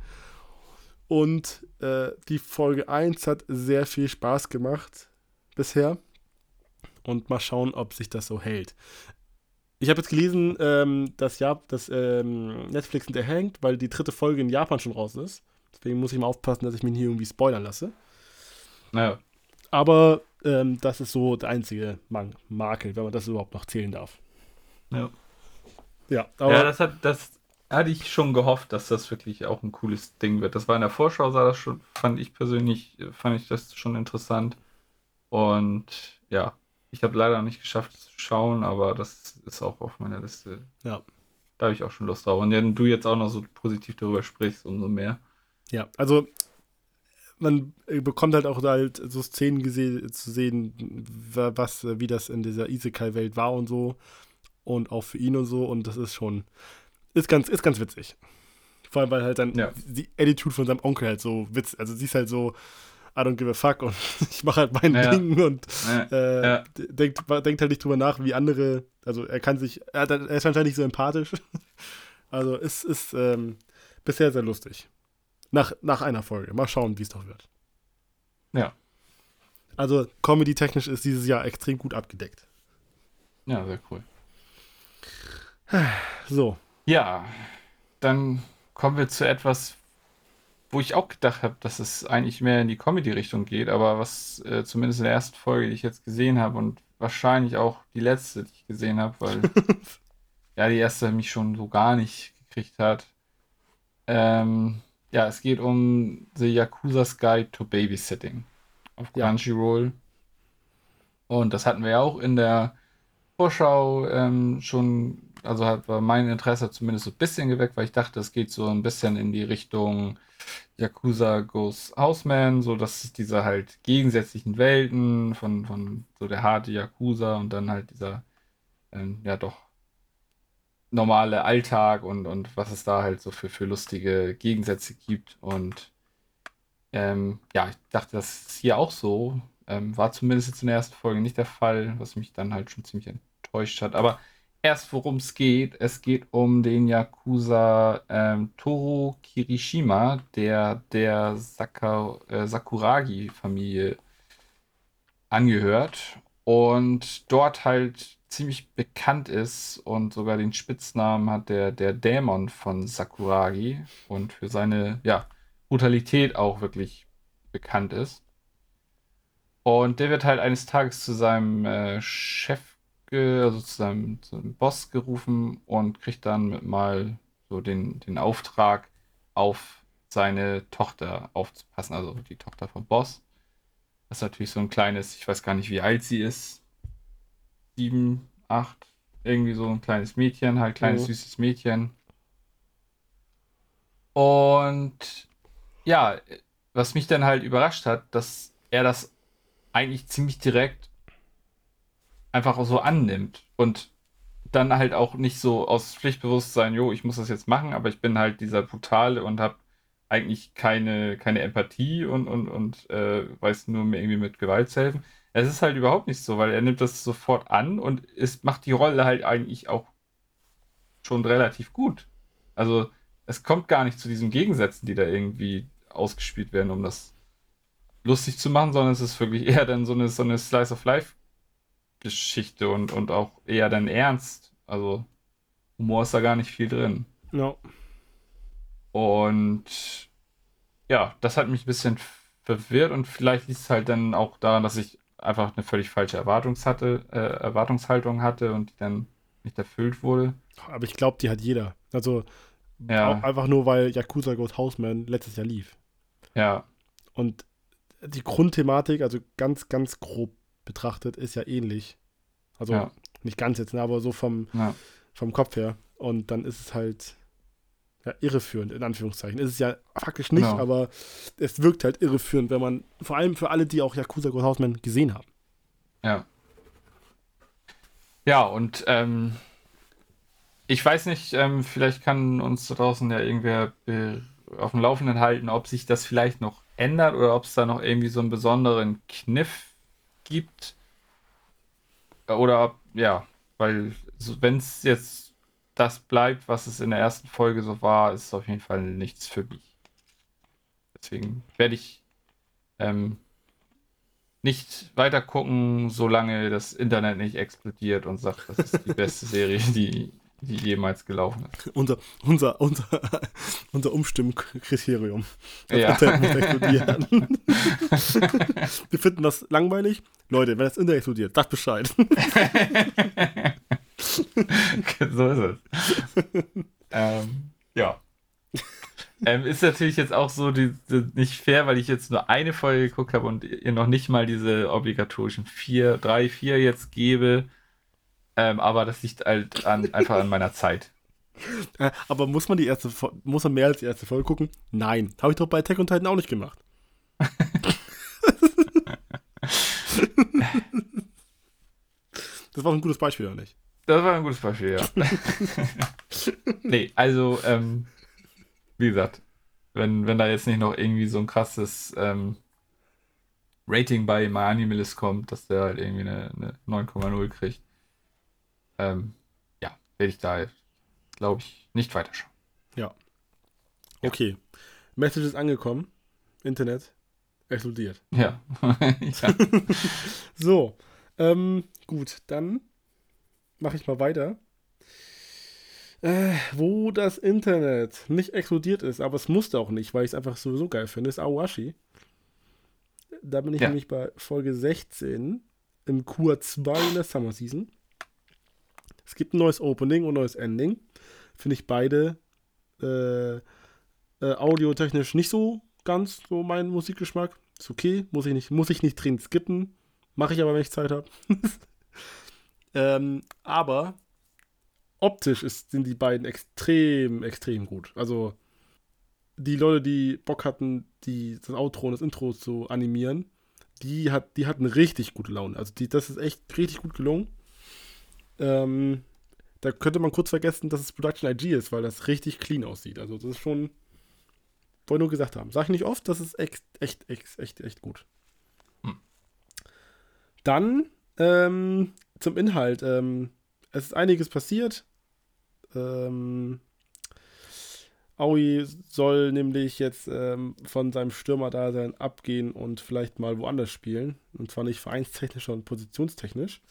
Und äh, die Folge 1 hat sehr viel Spaß gemacht bisher. Und mal schauen, ob sich das so hält. Ich habe jetzt gelesen, ähm, dass, ja, dass ähm, Netflix hinterhängt, weil die dritte Folge in Japan schon raus ist. Deswegen muss ich mal aufpassen, dass ich mich hier irgendwie spoilern lasse. Naja, Aber ähm, das ist so der einzige Man Makel, wenn man das überhaupt noch zählen darf. ja. Ja, aber ja, das hat, das hatte ich schon gehofft, dass das wirklich auch ein cooles Ding wird. Das war in der Vorschau, sah das schon, fand ich persönlich, fand ich das schon interessant. Und ja, ich habe leider noch nicht geschafft es zu schauen, aber das ist auch auf meiner Liste. Ja. Da habe ich auch schon Lust drauf. Und wenn du jetzt auch noch so positiv darüber sprichst, umso mehr. Ja, also man äh, bekommt halt auch halt so Szenen gese zu sehen, wa- was, äh, wie das in dieser Isekai-Welt war und so. Und auch für ihn und so. Und das ist schon, ist ganz, ist ganz witzig. Vor allem, weil halt dann Ja. die Attitude von seinem Onkel halt so witz, also sie ist halt so, I don't give a fuck und ich mache halt mein Ja. Ding und äh, Ja. denkt, denkt halt nicht drüber nach, wie andere, also er kann sich, er, er ist anscheinend nicht so empathisch. Also es ist ähm, bisher sehr lustig. Nach, nach einer Folge. Mal schauen, wie es noch wird. Ja. Also comedy-technisch ist dieses Jahr extrem gut abgedeckt. ja, sehr cool. So, Ja, dann kommen wir zu etwas, wo ich auch gedacht habe, dass es eigentlich mehr in die Comedy-Richtung geht, aber was äh, zumindest in der ersten Folge, die ich jetzt gesehen habe und wahrscheinlich auch die letzte, die ich gesehen habe, weil ja die erste mich schon so gar nicht gekriegt hat. Ähm, ja, es geht um The Yakuza's Guide to Babysitting auf Ja. Crunchyroll. Und das hatten wir ja auch in der Vorschau ähm, schon, also hat mein Interesse zumindest so ein bisschen geweckt, weil ich dachte, es geht so ein bisschen in die Richtung Yakuza Goes Houseman, so dass es diese halt gegensätzlichen Welten von, von so der harte Yakuza und dann halt dieser, ähm, ja doch, normale Alltag und, und was es da halt so für, für lustige Gegensätze gibt. Und ähm, ja, ich dachte, das ist hier auch so. Ähm, war zumindest jetzt in der ersten Folge nicht der Fall, was mich dann halt schon ziemlich enttäuscht hat. Aber erst worum es geht, es geht um den Yakuza ähm, Toro Kirishima, der der Saka, äh, Sakuragi-Familie angehört und dort halt ziemlich bekannt ist und sogar den Spitznamen hat der, der Dämon von Sakuragi und für seine ja, Brutalität auch wirklich bekannt ist. Und der wird halt eines Tages zu seinem äh, Chef, also zu seinem, zu seinem Boss gerufen und kriegt dann mal so den, den Auftrag, auf seine Tochter aufzupassen, also die Tochter vom Boss. Das ist natürlich so ein kleines, ich weiß gar nicht, wie alt sie ist. Sieben, acht, irgendwie so ein kleines Mädchen, halt kleines Mhm. süßes Mädchen. Und ja, was mich dann halt überrascht hat, dass er das eigentlich ziemlich direkt einfach so annimmt und dann halt auch nicht so aus Pflichtbewusstsein, jo, ich muss das jetzt machen, aber ich bin halt dieser Brutale und habe eigentlich keine, keine Empathie und, und, und äh, weiß nur mir irgendwie mit Gewalt zu helfen. Es ist halt überhaupt nicht so, weil er nimmt das sofort an und es macht die Rolle halt eigentlich auch schon relativ gut. Also es kommt gar nicht zu diesen Gegensätzen, die da irgendwie ausgespielt werden, um das lustig zu machen, sondern es ist wirklich eher dann so eine, so eine Slice of Life Geschichte und, und auch eher dann ernst. Also Humor ist da gar nicht viel drin. no. Und ja, das hat mich ein bisschen verwirrt und vielleicht liegt es halt dann auch daran, dass ich einfach eine völlig falsche Erwartungs hatte, äh, Erwartungshaltung hatte und die dann nicht erfüllt wurde. aber ich glaube, die hat jeder. Also Ja. auch einfach nur, weil Yakuza Goes Houseman letztes Jahr lief. Ja, Und die Grundthematik, also ganz, ganz grob betrachtet, ist ja ähnlich. Also Ja. nicht ganz jetzt, ne, aber so vom, ja, vom Kopf her. Und dann ist es halt, ja, irreführend, in Anführungszeichen. Ist es ja faktisch nicht, Genau. aber es wirkt halt irreführend, wenn man, vor allem für alle, die auch Yakuza Ghost Houseman gesehen haben. Ja. Ja, und ähm, ich weiß nicht, ähm, vielleicht kann uns da draußen ja irgendwer auf dem Laufenden halten, ob sich das vielleicht noch ändert oder ob es da noch irgendwie so einen besonderen Kniff gibt. Oder ob, ja, weil wenn es jetzt das bleibt, was es in der ersten Folge so war, ist auf jeden Fall nichts für mich. Deswegen werde ich ähm, nicht weiter gucken, solange das Internet nicht explodiert und sagt, das ist die beste Serie, die, die jemals gelaufen ist. Unser, unser, unser, unser Umstimmkriterium. Das Ja. Internet muss explodieren. Wir finden das langweilig. Leute, wenn das Internet explodiert, sagt Bescheid. so ist es. ähm, ja. Ähm, ist natürlich jetzt auch so die, die, nicht fair, weil ich jetzt nur eine Folge geguckt habe und ihr noch nicht mal diese obligatorischen vier, drei, vier jetzt gebe. Ähm, aber das liegt halt an, einfach an meiner Zeit. Äh, Aber muss man die erste, muss man mehr als die erste Folge gucken? Nein. Habe ich doch bei Attack on Titan auch nicht gemacht. das war ein gutes Beispiel, oder nicht? Das war ein gutes Beispiel, ja. nee, also, ähm, wie gesagt, wenn, wenn da jetzt nicht noch irgendwie so ein krasses ähm, Rating bei MyAnimalist kommt, dass der halt irgendwie eine, eine 9,0 kriegt, ähm, ja, werde ich da, glaube ich, nicht weiterschauen. Okay. Message ist angekommen. Internet explodiert. Ja. ja. So. Ähm, gut, dann mache ich mal weiter. Äh, wo das Internet nicht explodiert ist, aber es musste auch nicht, weil ich es einfach sowieso geil finde, ist Awashi. Da bin ich Ja. nämlich bei Folge 16 im Q2 in der Summer Season. Es gibt ein neues Opening und ein neues Ending. Finde ich beide äh, äh, audiotechnisch nicht so ganz so mein Musikgeschmack. Ist okay, muss ich nicht, muss ich nicht drin skippen. Mache ich aber, wenn ich Zeit habe. ähm, aber optisch ist, sind die beiden extrem, extrem gut. Also die Leute, die Bock hatten, die, das Outro und das Intro zu animieren, die, hat, die hatten richtig gute Laune. Also die, das ist echt richtig gut gelungen. Ähm, da könnte man kurz vergessen, dass es Production IG ist, weil das richtig clean aussieht. Also das ist schon, wollte nur gesagt haben. Sag ich nicht oft, das ist echt, echt, echt, echt, echt gut. Hm. Dann ähm, zum Inhalt. Ähm, es ist einiges passiert. Ähm, Aoi soll nämlich jetzt ähm, von seinem Stürmerdasein abgehen und vielleicht mal woanders spielen. Und zwar nicht vereinstechnisch, sondern positionstechnisch.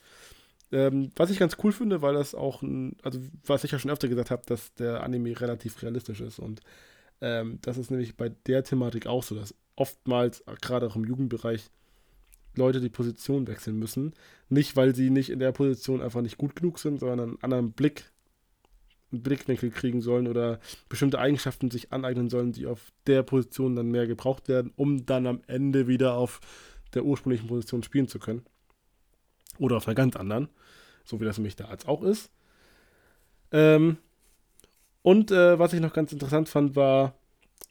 Ähm, was ich ganz cool finde, weil das auch ein, also was ich ja schon öfter gesagt habe, dass der Anime relativ realistisch ist. Und ähm, das ist nämlich bei der Thematik auch so, dass oftmals, äh, gerade auch im Jugendbereich, Leute die Position wechseln müssen. Nicht, weil sie nicht in der Position einfach nicht gut genug sind, sondern einen anderen Blick, einen Blickwinkel kriegen sollen oder bestimmte Eigenschaften sich aneignen sollen, die auf der Position dann mehr gebraucht werden, um dann am Ende wieder auf der ursprünglichen Position spielen zu können. Oder auf einer ganz anderen, so wie das nämlich da als auch ist. Ähm, und äh, was ich noch ganz interessant fand, war,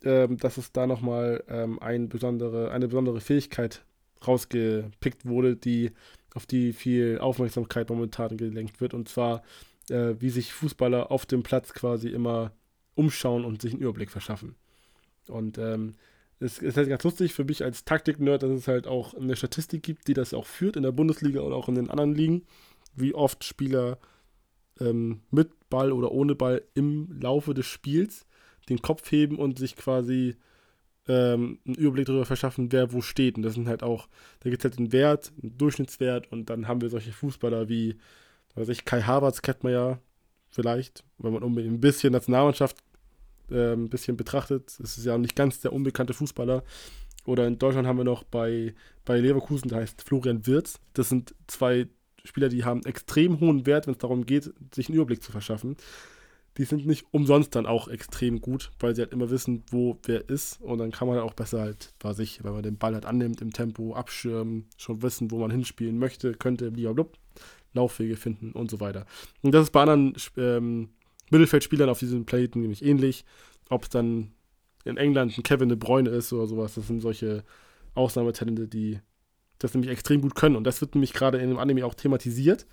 ähm, dass es da nochmal ähm, ein besondere, eine besondere Fähigkeit rausgepickt wurde, die auf die viel Aufmerksamkeit momentan gelenkt wird. Und zwar, äh, wie sich Fußballer auf dem Platz quasi immer umschauen und sich einen Überblick verschaffen. Und ähm, es ist halt ganz lustig für mich als Taktik-Nerd, dass es halt auch eine Statistik gibt, die das auch führt in der Bundesliga oder auch in den anderen Ligen, wie oft Spieler ähm, mit Ball oder ohne Ball im Laufe des Spiels den Kopf heben und sich quasi ähm, einen Überblick darüber verschaffen, wer wo steht. Und das sind halt auch, da gibt es halt einen Wert, einen Durchschnittswert und dann haben wir solche Fußballer wie, weiß ich, Kai Havertz kennt man ja vielleicht, wenn man unbedingt ein bisschen Nationalmannschaft äh, ein bisschen betrachtet. Es ist ja nicht ganz der unbekannte Fußballer. Oder in Deutschland haben wir noch bei, bei Leverkusen, der heißt Florian Wirz. Das sind zwei Spieler, die haben extrem hohen Wert, wenn es darum geht, sich einen Überblick zu verschaffen. Die sind nicht umsonst dann auch extrem gut, weil sie halt immer wissen, wo wer ist. Und dann kann man auch besser halt bei sich, wenn man den Ball halt annimmt, im Tempo abschirmen, schon wissen, wo man hinspielen möchte, könnte, blablabla, Laufwege finden und so weiter. Und das ist bei anderen ähm, Mittelfeldspielern auf diesem Planeten nämlich ähnlich. ob es dann in England ein Kevin De Bruyne ist oder sowas. Das sind solche Ausnahmetalente, die das nämlich extrem gut können. Und das wird nämlich gerade in dem Anime auch thematisiert.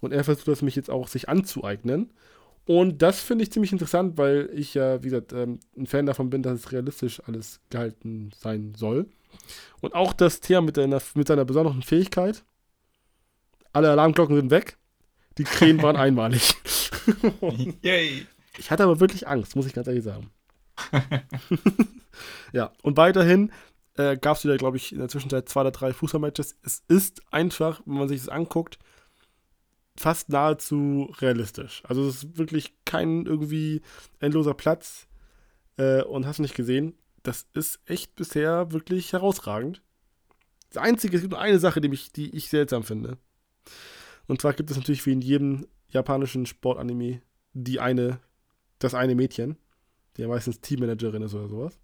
Und er versucht das nämlich jetzt auch sich anzueignen. Und das finde ich ziemlich interessant, weil ich ja, wie gesagt, ähm, ein Fan davon bin, dass es realistisch alles gehalten sein soll. Und auch das Thema mit, deiner, mit seiner besonderen Fähigkeit. Alle Alarmglocken sind weg. Die Krähen waren einmalig. Yay. Ich hatte aber wirklich Angst, muss ich ganz ehrlich sagen. ja, und weiterhin äh, gab es wieder, glaube ich, in der Zwischenzeit zwei oder drei Fußballmatches. Es ist einfach, wenn man sich das anguckt, fast nahezu realistisch. Also es ist wirklich kein irgendwie endloser Platz äh, und hast nicht gesehen. Das ist echt bisher wirklich herausragend. Das Einzige, es gibt nur eine Sache, die, mich, die ich seltsam finde. Und zwar gibt es natürlich wie in jedem japanischen Sportanime die eine, das eine Mädchen, die ja meistens Teammanagerin ist oder sowas.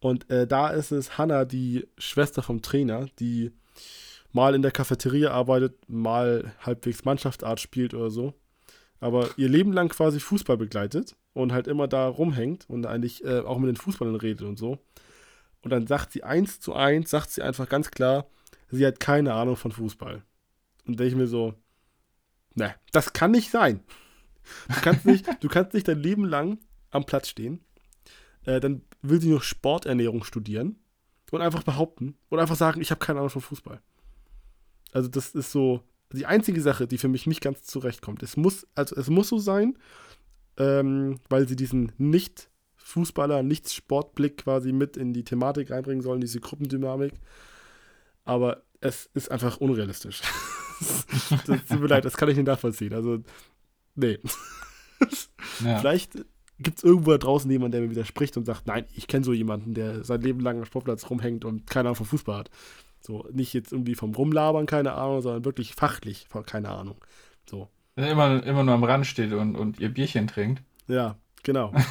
Und äh, da ist es Hannah, die Schwester vom Trainer, die mal in der Cafeteria arbeitet, mal halbwegs Mannschaftsart spielt oder so. Aber ihr Leben lang quasi Fußball begleitet und halt immer da rumhängt und eigentlich äh, auch mit den Fußballern redet und so. Und dann sagt sie eins zu eins, sagt sie einfach ganz klar, sie hat keine Ahnung von Fußball. Und denke ich mir so, ne, das kann nicht sein. Du kannst nicht, du kannst nicht dein Leben lang am Platz stehen. Äh, dann will sie noch Sporternährung studieren und einfach behaupten und einfach sagen, ich habe keine Ahnung von Fußball. Also das ist so die einzige Sache, die für mich nicht ganz zurechtkommt. Es muss, also es muss so sein, ähm, weil sie diesen Nicht-Fußballer, Nicht-Sportblick quasi mit in die Thematik reinbringen sollen, diese Gruppendynamik. Aber es ist einfach unrealistisch. das, das tut mir leid, das kann ich nicht nachvollziehen. Also, nee. Ja. Vielleicht gibt es irgendwo da draußen jemanden, der mir widerspricht und sagt, nein, ich kenne so jemanden, der sein Leben lang am Sportplatz rumhängt und keine Ahnung vom Fußball hat. So, nicht jetzt irgendwie vom Rumlabern, keine Ahnung, sondern wirklich fachlich, keine Ahnung. So. Immer, immer nur am Rand steht und, und ihr Bierchen trinkt. Ja, genau.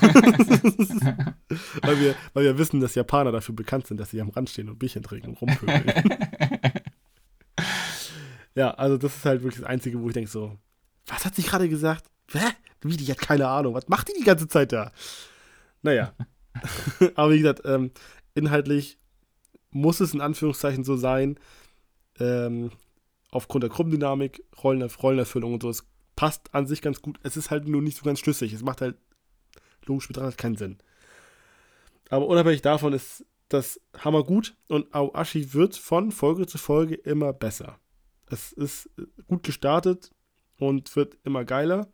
weil, wir, weil wir wissen, dass Japaner dafür bekannt sind, dass sie am Rand stehen und Bierchen trinken und rumpöbeln. ja, also das ist halt wirklich das Einzige, wo ich denke so, was hat sie gerade gesagt? Hä? Wie, die hat keine Ahnung. Was macht die die ganze Zeit da? Naja. Aber wie gesagt, ähm, inhaltlich muss es in Anführungszeichen so sein, ähm, aufgrund der Gruppendynamik, Rollenerf Rollenerfüllung und so, es passt an sich ganz gut. Es ist halt nur nicht so ganz schlüssig. Es macht halt logisch betrachtet keinen Sinn. Aber unabhängig davon ist das Hammer gut und Aoashi wird von Folge zu Folge immer besser. Es ist gut gestartet und wird immer geiler.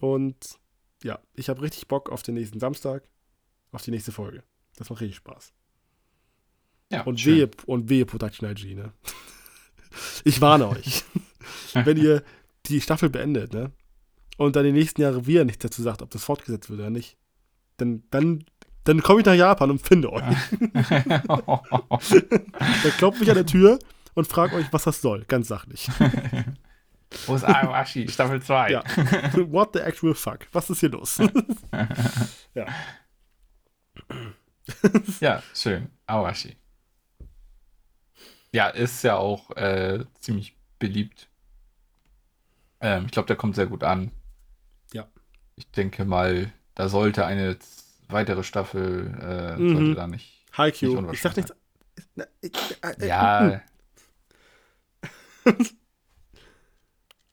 Und ja, ich habe richtig Bock auf den nächsten Samstag, auf die nächste Folge. Das macht richtig Spaß. Ja, und, wehe, und wehe Production IG, ne? Ich warne euch. Wenn ihr die Staffel beendet, ne? Und dann die nächsten Jahre wieder nichts dazu sagt, ob das fortgesetzt wird oder nicht, dann, dann, dann komme ich nach Japan und finde euch. dann klopfe ich an der Tür und frage euch, was das soll, ganz sachlich. Wo ist Awashi, Staffel 2? Ja. What the actual fuck? Was ist hier los? ja. ja, schön. Awashi. Ja, ist ja auch äh, ziemlich beliebt. Ähm, ich glaube, der kommt sehr gut an. Ja. Ich denke mal, da sollte eine weitere Staffel äh, mhm. sollte da nicht. Haikyuu. Nicht ich sag nichts. Ja.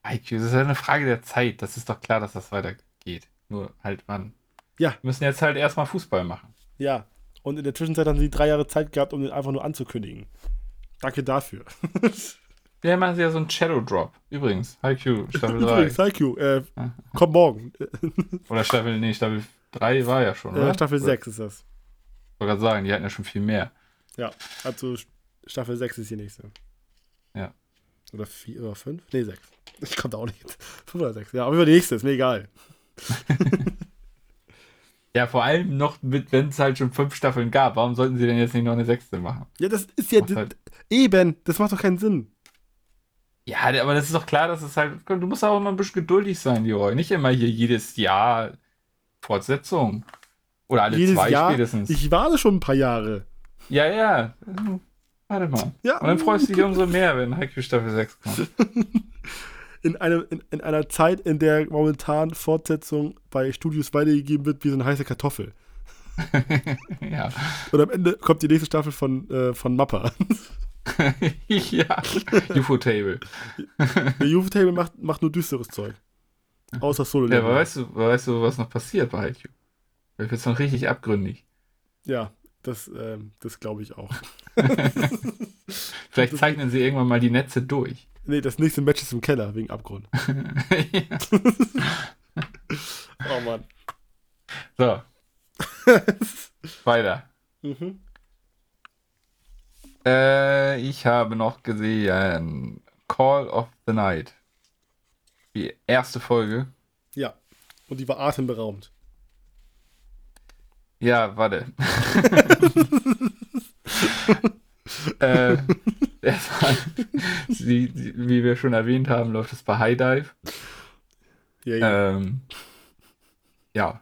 IQ, das ist ja eine Frage der Zeit. Das ist doch klar, dass das weitergeht. Nur halt, man. Ja. Wir müssen jetzt halt erstmal Fußball machen. Ja. Und in der Zwischenzeit haben sie drei Jahre Zeit gehabt, um den einfach nur anzukündigen. Danke dafür. Ja, machen sie ja so einen Shadow Drop. Übrigens, Haikyuu, Staffel 3. Übrigens, Haikyuu, äh, kommt morgen. oder Staffel, nee, Staffel 3 war ja schon, oder? Ja, Staffel 6 ist das. Ich wollte gerade sagen, die hatten ja schon viel mehr. Ja, also Staffel 6 ist die nächste. Ja. Oder 4 oder 5? Nee, 6. Ich komme da auch nicht. 5 oder 6. Ja, aber über die nächste, ist mir egal. Ja, vor allem noch, wenn es halt schon 5 Staffeln gab. Warum sollten sie denn jetzt nicht noch eine sechste machen? Ja, das ist ja. Halt eben, das macht doch keinen Sinn. Ja, aber das ist doch klar, dass es halt. Du musst auch immer ein bisschen geduldig sein, Leroy. Nicht immer hier jedes Jahr Fortsetzung. Oder alle jedes zwei Jahr? spätestens. Ich warte schon ein paar Jahre. Ja, ja. Warte mal. Ja. Und dann freust du dich umso mehr, wenn Haikyuu Staffel 6 kommt. in, einem, in, in einer Zeit, in der momentan Fortsetzung bei Studios weitergegeben wird wie so eine heiße Kartoffel. ja. Und am Ende kommt die nächste Staffel von, äh, von Mappa. ja. UFO-Table. Der UFO-Table macht, macht nur düsteres Zeug. Außer solo Ja, aber weißt du, weißt du, was noch passiert bei IQ? Da wird es noch richtig abgründig. Ja, das, ähm, das glaube ich auch. Vielleicht zeichnen sie irgendwann mal die Netze durch. Nee, das nächste Match ist im Keller wegen Abgrund. oh Mann. So. Weiter. Mhm. Äh, ich habe noch gesehen Call of the Night. Die erste Folge. Ja. Und die war atemberaubend. Ja, warte. äh, erstmal, wie, wie wir schon erwähnt haben, läuft es bei High Dive. Ja, ja. Ähm, ja.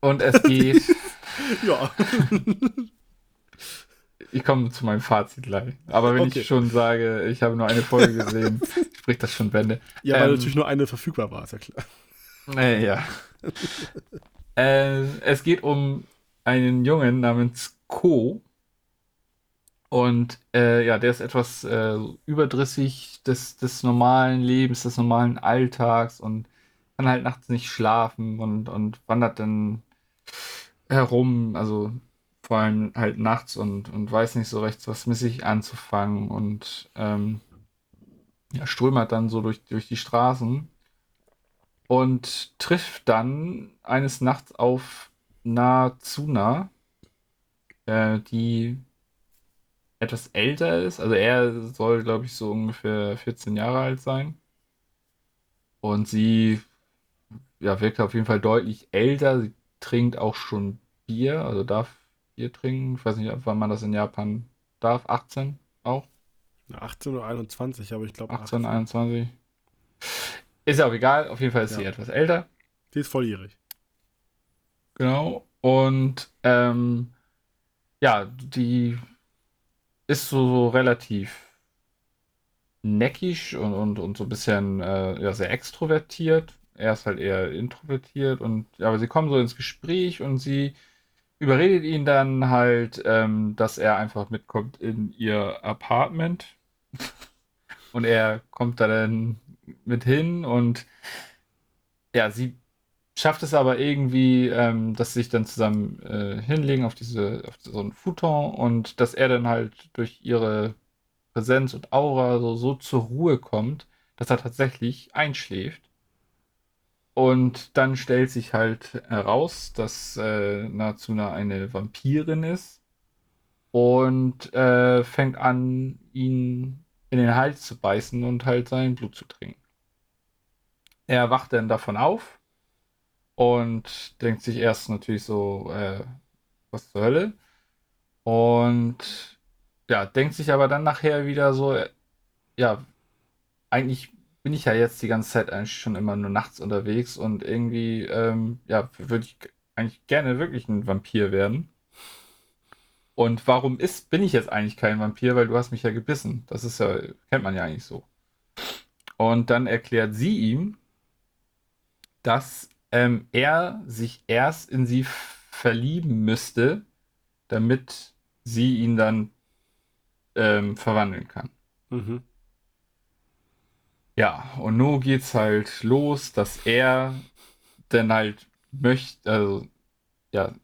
Und es geht. ja. Ich komme zu meinem Fazit gleich. Aber wenn Okay. ich schon sage, ich habe nur eine Folge gesehen, spricht das schon Bände. Ja, weil Ähm, natürlich nur eine verfügbar war, ist ja klar. Äh, ja. äh, es geht um einen Jungen namens Ko. Und äh, ja, der ist etwas äh, überdrüssig des, des normalen Lebens, des normalen Alltags und kann halt nachts nicht schlafen und, und wandert dann herum, also vor allem halt nachts und, und weiß nicht so recht, was mit sich anzufangen und ähm, ja, strömert dann so durch, durch die Straßen und trifft dann eines Nachts auf Nazuna, äh, die etwas älter ist. Also er soll, glaube ich, so ungefähr 14 Jahre alt sein. Und sie ja, wirkt auf jeden Fall deutlich älter. Sie trinkt auch schon Bier, also darf Bier trinken. Ich weiß nicht, wann man das in Japan darf. 18 auch? 18 oder 21, aber ich glaube 18, 21. Ist ja auch egal. Auf jeden Fall ist sie Ja. etwas älter. Die ist volljährig. Genau. Und ähm, ja, die ist so, so relativ neckisch und, und, und so ein bisschen äh, ja, sehr extrovertiert. Er ist halt eher introvertiert und ja, aber sie kommen so ins Gespräch und sie überredet ihn dann halt, ähm, dass er einfach mitkommt in ihr Apartment. und er kommt da dann mit hin und ja, sie schafft es aber irgendwie, ähm, dass sie sich dann zusammen äh, hinlegen auf diese, auf so einen Futon und dass er dann halt durch ihre Präsenz und Aura so, so zur Ruhe kommt, dass er tatsächlich einschläft. Und dann stellt sich halt heraus, dass äh, Nazuna eine Vampirin ist und äh, fängt an, ihn in den Hals zu beißen und halt sein Blut zu trinken. Er wacht dann davon auf und denkt sich erst natürlich so, äh, was zur Hölle? Und ja, denkt sich aber dann nachher wieder so, äh, ja, eigentlich bin ich ja jetzt die ganze Zeit eigentlich schon immer nur nachts unterwegs und irgendwie, ähm, ja, würde ich eigentlich gerne wirklich ein Vampir werden. Und warum ist, bin ich jetzt eigentlich kein Vampir? Weil du hast mich ja gebissen. Das ist ja, kennt man ja eigentlich so. Und dann erklärt sie ihm, dass ähm, er sich erst in sie verlieben müsste, damit sie ihn dann ähm, verwandeln kann. Mhm. Ja, und nun geht's halt los, dass er dann halt möchte, also ja,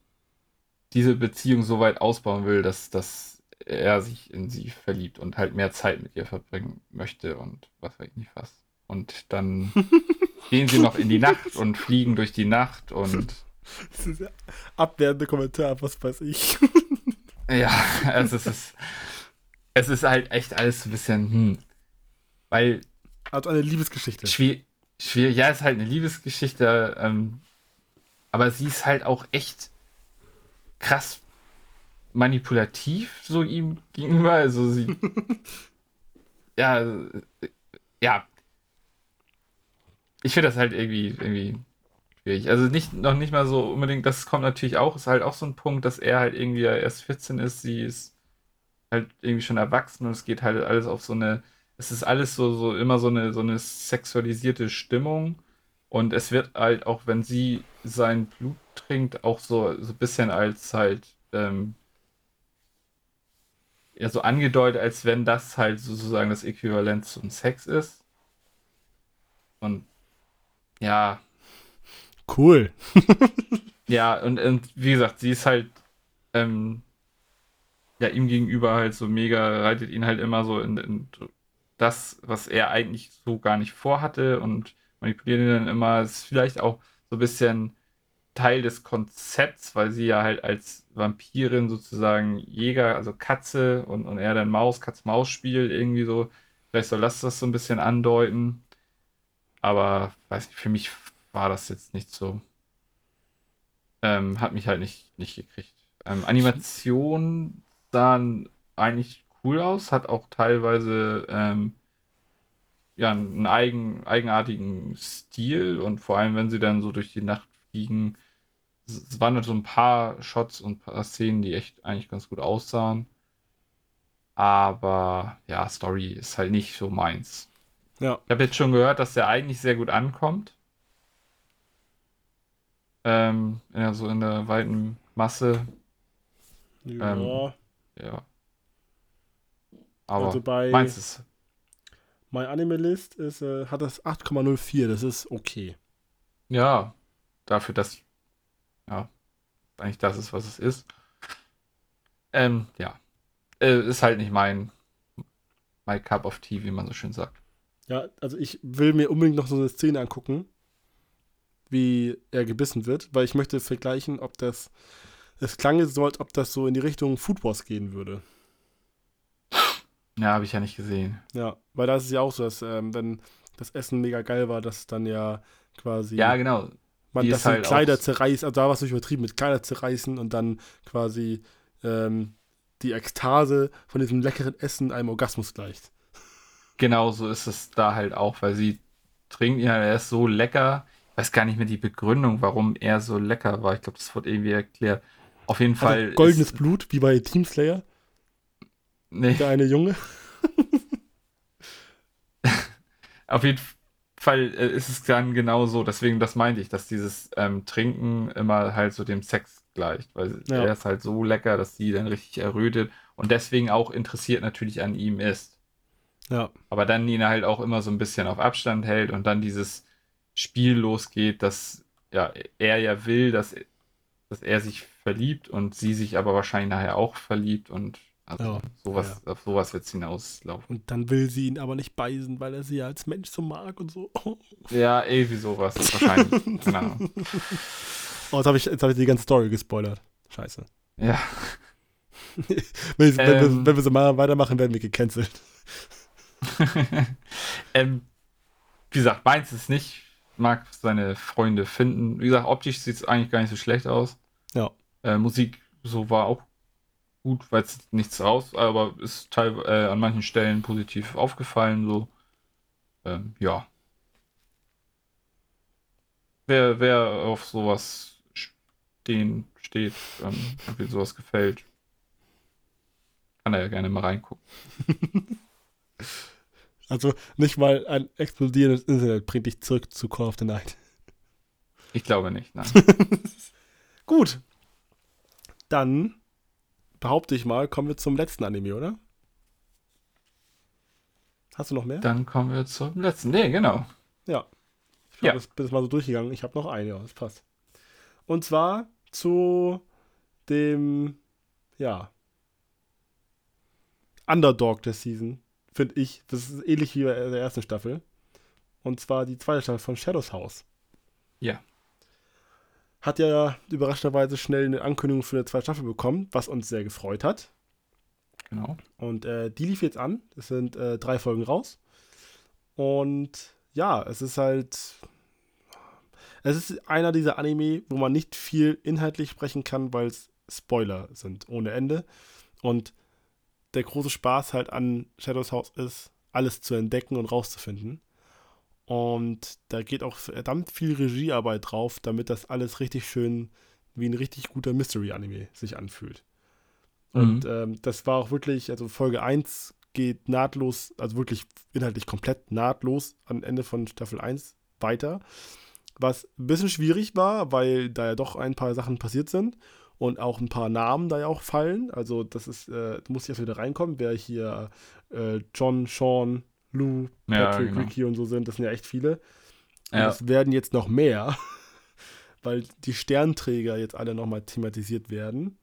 diese Beziehung so weit ausbauen will, dass, dass er sich in sie verliebt und halt mehr Zeit mit ihr verbringen möchte und was weiß ich nicht was. Und dann gehen sie noch in die Nacht und fliegen durch die Nacht und Das ist ja abwertende Kommentar, was weiß ich. ja, also es ist, es ist halt echt alles ein bisschen, hm, weil Also eine Liebesgeschichte. Schwierig, schwierig. Ja, ist halt eine Liebesgeschichte, ähm, aber sie ist halt auch echt krass manipulativ so ihm gegenüber. Also sie, ja, ja. Ich finde das halt irgendwie, irgendwie schwierig. Also nicht, noch nicht mal so unbedingt, das kommt natürlich auch, ist halt auch so ein Punkt, dass er halt irgendwie erst 14 ist, sie ist halt irgendwie schon erwachsen und es geht halt alles auf so eine es ist alles so, so immer so eine, so eine sexualisierte Stimmung. Und es wird halt auch, wenn sie sein Blut trinkt, auch so, so ein bisschen als halt, ähm, ja, so angedeutet, als wenn das halt sozusagen das Äquivalent zum Sex ist. Und ja. Cool. ja, und, und wie gesagt, sie ist halt ähm, ja ihm gegenüber halt so mega, reitet ihn halt immer so in, in das, was er eigentlich so gar nicht vorhatte und manipuliert ihn dann immer. Ist vielleicht auch so ein bisschen Teil des Konzepts, weil sie ja halt als Vampirin sozusagen Jäger, also Katze und, und er dann Maus, Katz-Maus-Spiel irgendwie so. Vielleicht soll das das so ein bisschen andeuten. Aber weiß nicht, für mich war das jetzt nicht so. Ähm, hat mich halt nicht, nicht gekriegt. Ähm, Animation sahen eigentlich cool aus, hat auch teilweise ähm, ja, einen eigen, eigenartigen Stil und vor allem, wenn sie dann so durch die Nacht fliegen, es waren halt so ein paar Shots und ein paar Szenen, die echt eigentlich ganz gut aussahen. Aber ja, Story ist halt nicht so meins. Ja. Ich habe jetzt schon gehört, dass der eigentlich sehr gut ankommt. Ähm, ja, so in der weiten Masse. Ja. Ähm, ja. Aber also bei meins ist. My Anime List ist, äh, hat das 8,04, das ist okay. Ja, dafür, dass ja, eigentlich das ist, was es ist. Ähm, ja. Äh, ist halt nicht mein my cup of tea, wie man so schön sagt. Ja, also ich will mir unbedingt noch so eine Szene angucken, wie er gebissen wird, weil ich möchte vergleichen, ob das es klang so, als ob das so in die Richtung Food Wars gehen würde. Ja, habe ich ja nicht gesehen. Ja, weil da ist es ja auch so, dass ähm, wenn das Essen mega geil war, dass dann ja quasi. Ja, genau. Man das halt Kleider zerreißt, also da war es nicht übertrieben mit Kleider zerreißen und dann quasi ähm, die Ekstase von diesem leckeren Essen einem Orgasmus gleicht. Genau so ist es da halt auch, weil sie trinken ja, er ist so lecker. Ich weiß gar nicht mehr die Begründung, warum er so lecker war. Ich glaube, das wurde irgendwie erklärt. Auf jeden also Fall. Goldenes Blut, wie bei Team Slayer. Nee. Der eine Junge. Auf jeden Fall äh, ist es dann genau so. Deswegen, das meinte ich, dass dieses ähm, Trinken immer halt so dem Sex gleicht. Weil ja. er ist halt so lecker, dass sie dann richtig errötet und deswegen auch interessiert natürlich an ihm ist. Ja. Aber dann ihn halt auch immer so ein bisschen auf Abstand hält und dann dieses Spiel losgeht, dass ja, er ja will, dass, dass er sich verliebt und sie sich aber wahrscheinlich nachher auch verliebt und also ja, sowas, ja. auf sowas wird es hinauslaufen. Und dann will sie ihn aber nicht beißen, weil er sie als Mensch so mag und so. Ja, irgendwie sowas. Wahrscheinlich. genau. Oh, jetzt habe ich, hab ich die ganze Story gespoilert. Scheiße. Ja. wenn, ähm. wenn, wir, so mal weitermachen, werden wir gecancelt. ähm, wie gesagt, meins ist nicht. Mag seine Freunde finden. Wie gesagt, optisch sieht es eigentlich gar nicht so schlecht aus. Ja. Äh, Musik so war auch gut, weil es nichts raus, aber ist teil, äh, an manchen Stellen positiv aufgefallen. So, ähm, ja. Wer, wer auf sowas stehen, steht, ähm, wie sowas gefällt, kann er ja gerne mal reingucken. Also nicht mal ein explodierendes Internet bringt dich zurück zu Call of the Night. Ich glaube nicht, nein. Gut. Dann behaupte ich mal, kommen wir zum letzten Anime, oder? Hast du noch mehr? Dann kommen wir zum letzten. Nee, genau. Ja. Ich bin ja. das, bin das mal so durchgegangen. Ich habe noch einen, ja, das passt. Und zwar zu dem, ja, Underdog der Season, finde ich. Das ist ähnlich wie bei der ersten Staffel. Und zwar die zweite Staffel von Shadows House. Ja hat ja überraschenderweise schnell eine Ankündigung für eine zweite Staffel bekommen, was uns sehr gefreut hat. Genau. Und äh, die lief jetzt an. Es sind äh, drei Folgen raus. Und ja, es ist halt. Es ist einer dieser Anime, wo man nicht viel inhaltlich sprechen kann, weil es Spoiler sind ohne Ende. Und der große Spaß halt an Shadows House ist, alles zu entdecken und rauszufinden. Und da geht auch verdammt viel Regiearbeit drauf, damit das alles richtig schön wie ein richtig guter Mystery-Anime sich anfühlt. Und mhm. ähm, das war auch wirklich, also Folge 1 geht nahtlos, also wirklich inhaltlich komplett nahtlos am Ende von Staffel 1 weiter. Was ein bisschen schwierig war, weil da ja doch ein paar Sachen passiert sind und auch ein paar Namen da ja auch fallen. Also das ist, äh, du musst jetzt wieder reinkommen, wer hier äh, John, Sean, Lou, Patrick, ja, genau. Ricky und so sind. Das sind ja echt viele. Ja. es werden jetzt noch mehr, weil die Sternträger jetzt alle nochmal thematisiert werden.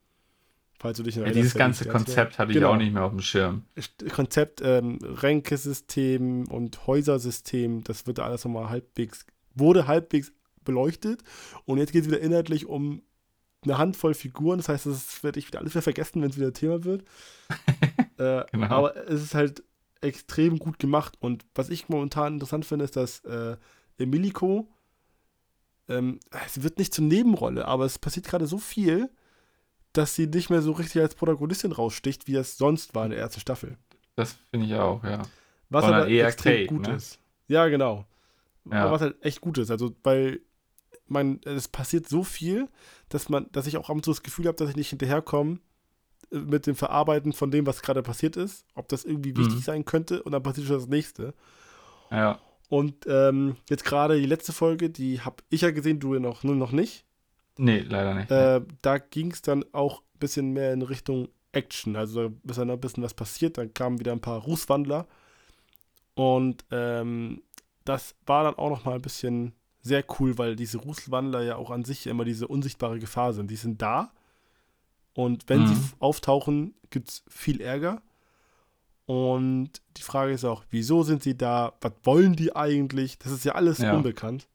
Falls du dich ja, Dieses ganze Konzept hatte genau. ich auch nicht mehr auf dem Schirm. Konzept, ähm, Ränkesystem und Häusersystem, das wird alles nochmal halbwegs, wurde halbwegs beleuchtet. Und jetzt geht es wieder inhaltlich um eine Handvoll Figuren. Das heißt, das werde ich wieder alles wieder vergessen, wenn es wieder Thema wird. äh, genau. Aber es ist halt extrem gut gemacht. Und was ich momentan interessant finde, ist, dass äh, Emilico, ähm, es wird nicht zur Nebenrolle, aber es passiert gerade so viel, dass sie nicht mehr so richtig als Protagonistin raussticht, wie es sonst war in der ersten Staffel. Das finde ich auch, ja. Was aber extrem Kate, gut ne? ist. Ja, genau. Ja. Was halt echt gut ist. Also, weil man, es passiert so viel, dass man, dass ich auch ab und zu das Gefühl habe, dass ich nicht hinterherkomme äh, mit dem Verarbeiten von dem, was gerade passiert ist, ob das irgendwie wichtig mhm. sein könnte und dann passiert schon das nächste. Ja. Und ähm, jetzt gerade die letzte Folge, die habe ich ja gesehen, du noch, nur noch nicht. Nee, leider nicht. Äh, da ging es dann auch ein bisschen mehr in Richtung Action. Also da ist dann ein bisschen was passiert. Dann kamen wieder ein paar Rußwandler. Und ähm, das war dann auch noch mal ein bisschen sehr cool, weil diese Rußwandler ja auch an sich immer diese unsichtbare Gefahr sind. Die sind da. Und wenn mhm. sie auftauchen, gibt es viel Ärger. Und die Frage ist auch, wieso sind sie da? Was wollen die eigentlich? Das ist ja alles ja. unbekannt.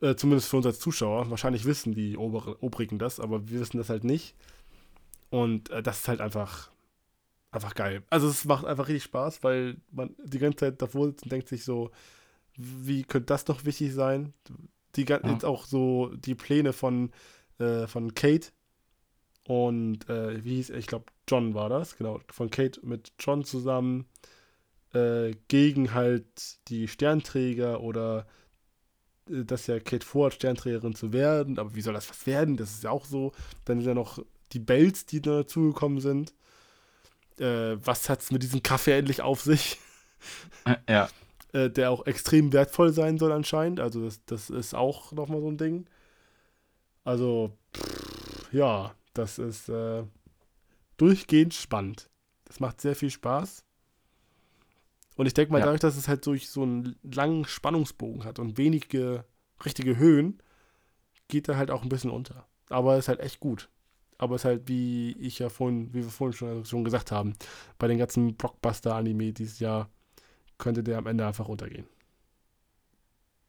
Äh, zumindest für uns als Zuschauer. Wahrscheinlich wissen die Ober Obrigen das, aber wir wissen das halt nicht. Und äh, das ist halt einfach, einfach geil. Also es macht einfach richtig Spaß, weil man die ganze Zeit davor sitzt und denkt sich so, wie könnte das doch wichtig sein? Die ja. jetzt auch so die Pläne von, äh, von Kate und äh, wie hieß er? Ich glaube, John war das, genau, von Kate mit John zusammen äh, gegen halt die Sternträger oder äh, dass ja Kate vorhat, Sternträgerin zu werden, aber wie soll das was werden? Das ist ja auch so. Dann sind ja noch die Bells, die da dazugekommen sind. Äh, was hat es mit diesem Kaffee endlich auf sich? Äh, ja. Äh, der auch extrem wertvoll sein soll anscheinend. Also das, das ist auch nochmal so ein Ding. Also, pff, ja, das ist äh, durchgehend spannend. Das macht sehr viel Spaß. Und ich denke mal, ja. dadurch, dass es halt durch so einen langen Spannungsbogen hat und wenige richtige Höhen, geht er halt auch ein bisschen unter. Aber ist halt echt gut. Aber ist halt, wie ich ja vorhin, wie wir vorhin schon, schon gesagt haben, bei den ganzen Blockbuster-Anime dieses Jahr könnte der am Ende einfach untergehen.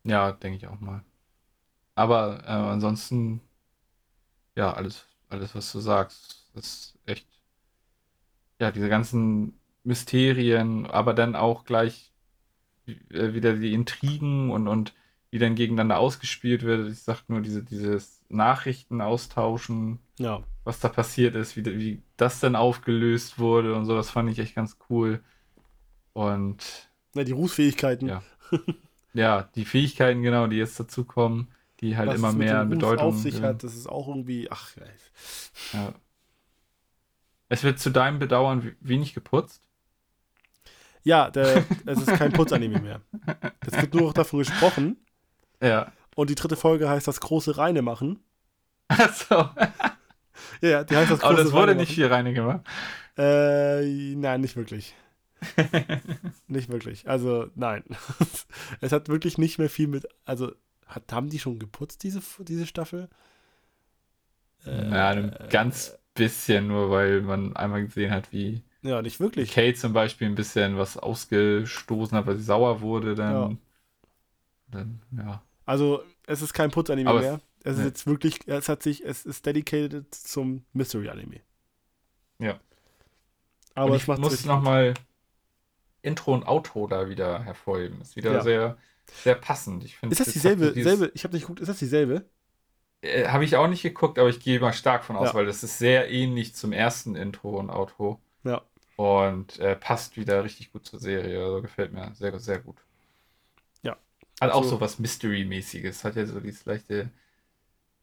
Ja, denke ich auch mal. Aber äh, ansonsten, ja, alles, alles, was du sagst, ist echt, ja, diese ganzen Mysterien, aber dann auch gleich äh, wieder die Intrigen und, und wie dann gegeneinander ausgespielt wird. Ich sag nur, diese, dieses Nachrichten austauschen, ja. was da passiert ist, wie, wie das dann aufgelöst wurde und so, das fand ich echt ganz cool. Und. Ja, die Rußfähigkeiten. Ja. ja, die Fähigkeiten, genau, die jetzt dazu kommen, die halt was immer mehr Bedeutung auf sich hat, das ist auch irgendwie, ach, ja. Es wird zu deinem Bedauern wenig geputzt. Ja, der, es ist kein Putzanime mehr. Es wird nur noch davon gesprochen. Ja. Und die dritte Folge heißt das große Reine machen. Achso. Ja, die heißt das große Aber das wurde Reine nicht viel Reine gemacht. Äh, nein, nicht wirklich. nicht wirklich. Also, nein. es hat wirklich nicht mehr viel mit. Also, hat, haben die schon geputzt, diese, diese Staffel? Äh, ja, ein ganz bisschen, nur weil man einmal gesehen hat, wie ja, nicht wirklich. Kate zum Beispiel ein bisschen was ausgestoßen hat, weil sie sauer wurde, dann. Ja. Dann, ja. Also, es ist kein Putz-Anime mehr. Es, es ist jetzt wirklich, es hat sich, es ist dedicated zum Mystery-Anime. Ja. Aber ich muss nochmal Intro und Outro da wieder hervorheben. Ist wieder ja. sehr, sehr passend. Ich ist das dieselbe? Dieses... Selbe, ich habe nicht geguckt, ist das dieselbe? Äh, habe ich auch nicht geguckt, aber ich gehe mal stark von aus, ja. weil das ist sehr ähnlich zum ersten Intro und Outro. Ja. Und äh, passt wieder richtig gut zur Serie. Also gefällt mir sehr, sehr gut. Ja. Hat also, auch so was Mystery-mäßiges. Hat ja so dieses leichte.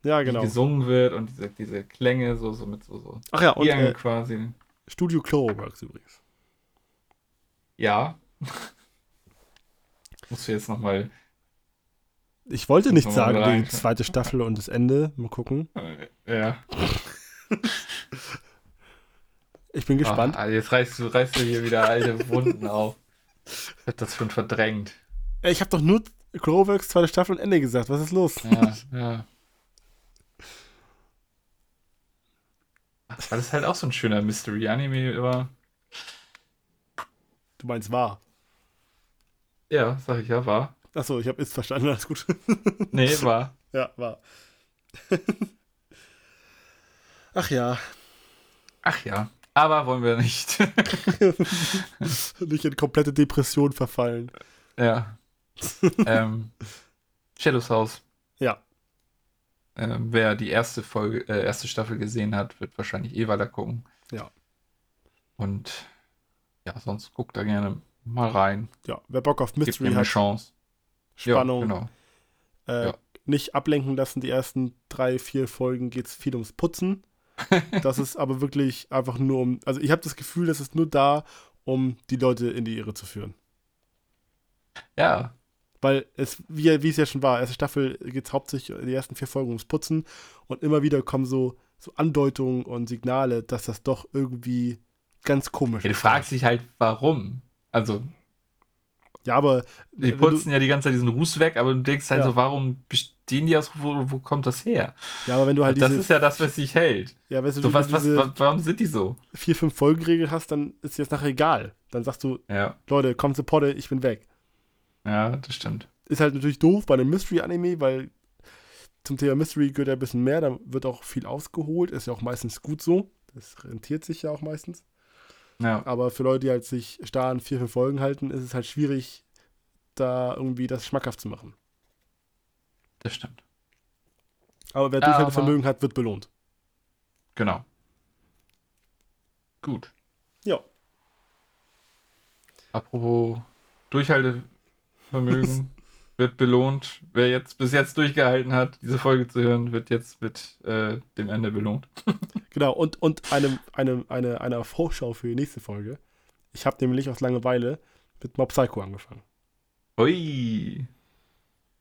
Ja, genau. gesungen wird und diese, diese Klänge so, so mit so, so Ach ja, und äh, quasi. Studio Cloverworks übrigens. Ja. Musst du jetzt nochmal. Ich wollte nicht Muss man sagen, mal die zweite Staffel und das Ende. Mal gucken. Äh, ja. Ich bin gespannt. Ah, jetzt reißt du, reißt du hier wieder alte Wunden auf. Ich hab das schon verdrängt. Ich habe doch nur Cloverworks zweite Staffel und Ende gesagt. Was ist los? Ja, ja. Weil das halt auch so ein schöner Mystery-Anime war. Du meinst wahr. Ja, sag ich ja, war. Achso, ich habe jetzt verstanden. Alles gut. Nee, war. ja, wahr. Ach ja. Ach ja. Aber wollen wir nicht. Nicht in komplette Depression verfallen. ja. ähm, Shadows House. Ja. Ähm, wer die erste Folge, äh, erste Staffel gesehen hat, wird wahrscheinlich eh weiter gucken. Ja. Und ja, sonst guckt da gerne mal rein. Ja, wer Bock auf Gibt Mystery eine hat, Chance. Spannung, Ja, genau. äh, ja. nicht ablenken lassen. Die ersten drei, vier Folgen geht es viel ums Putzen. Das ist aber wirklich einfach nur um. Also ich habe das Gefühl, das ist nur da, um die Leute in die Irre zu führen. Ja, Weil es, wie, wie es ja schon war, erste Staffel geht es hauptsächlich die ersten vier Folgen ums Putzen und immer wieder kommen so, so Andeutungen und Signale, dass das doch irgendwie ganz komisch Ja, du fragst dich halt, warum. Also, Ja, aber die du- putzen ja die ganze Zeit diesen Ruß weg, aber du denkst halt Ja. so, warum bestehen die aus, wo, wo kommt das her? ja, aber wenn du halt das diese, ist ja das, was sich hält. ja, weißt du, So, was, was, diese wa- warum sind die so? vier, fünf Folgen Regel hast, dann ist dir das nachher egal. Dann sagst du, Ja, Leute, kommt zu Potte, ich bin weg. ja, das stimmt. Ist halt natürlich doof bei einem Mystery-Anime, weil zum Thema Mystery gehört ja ein bisschen mehr, da wird auch viel ausgeholt, ist ja auch meistens gut so. Das rentiert sich ja auch meistens. Ja, Aber für Leute, die halt sich starr an vier, fünf Folgen halten, ist es halt schwierig, da irgendwie das schmackhaft zu machen. das stimmt. Aber wer Aber- Durchhaltevermögen hat, wird belohnt. Genau. Gut. Ja. Apropos Durchhaltevermögen wird belohnt. Wer jetzt bis jetzt durchgehalten hat, diese Folge zu hören, wird jetzt mit äh, dem Ende belohnt. Genau, und, und eine, eine, eine, eine Vorschau für die nächste Folge. Ich habe nämlich aus Langeweile mit Mob Psycho angefangen. Ui.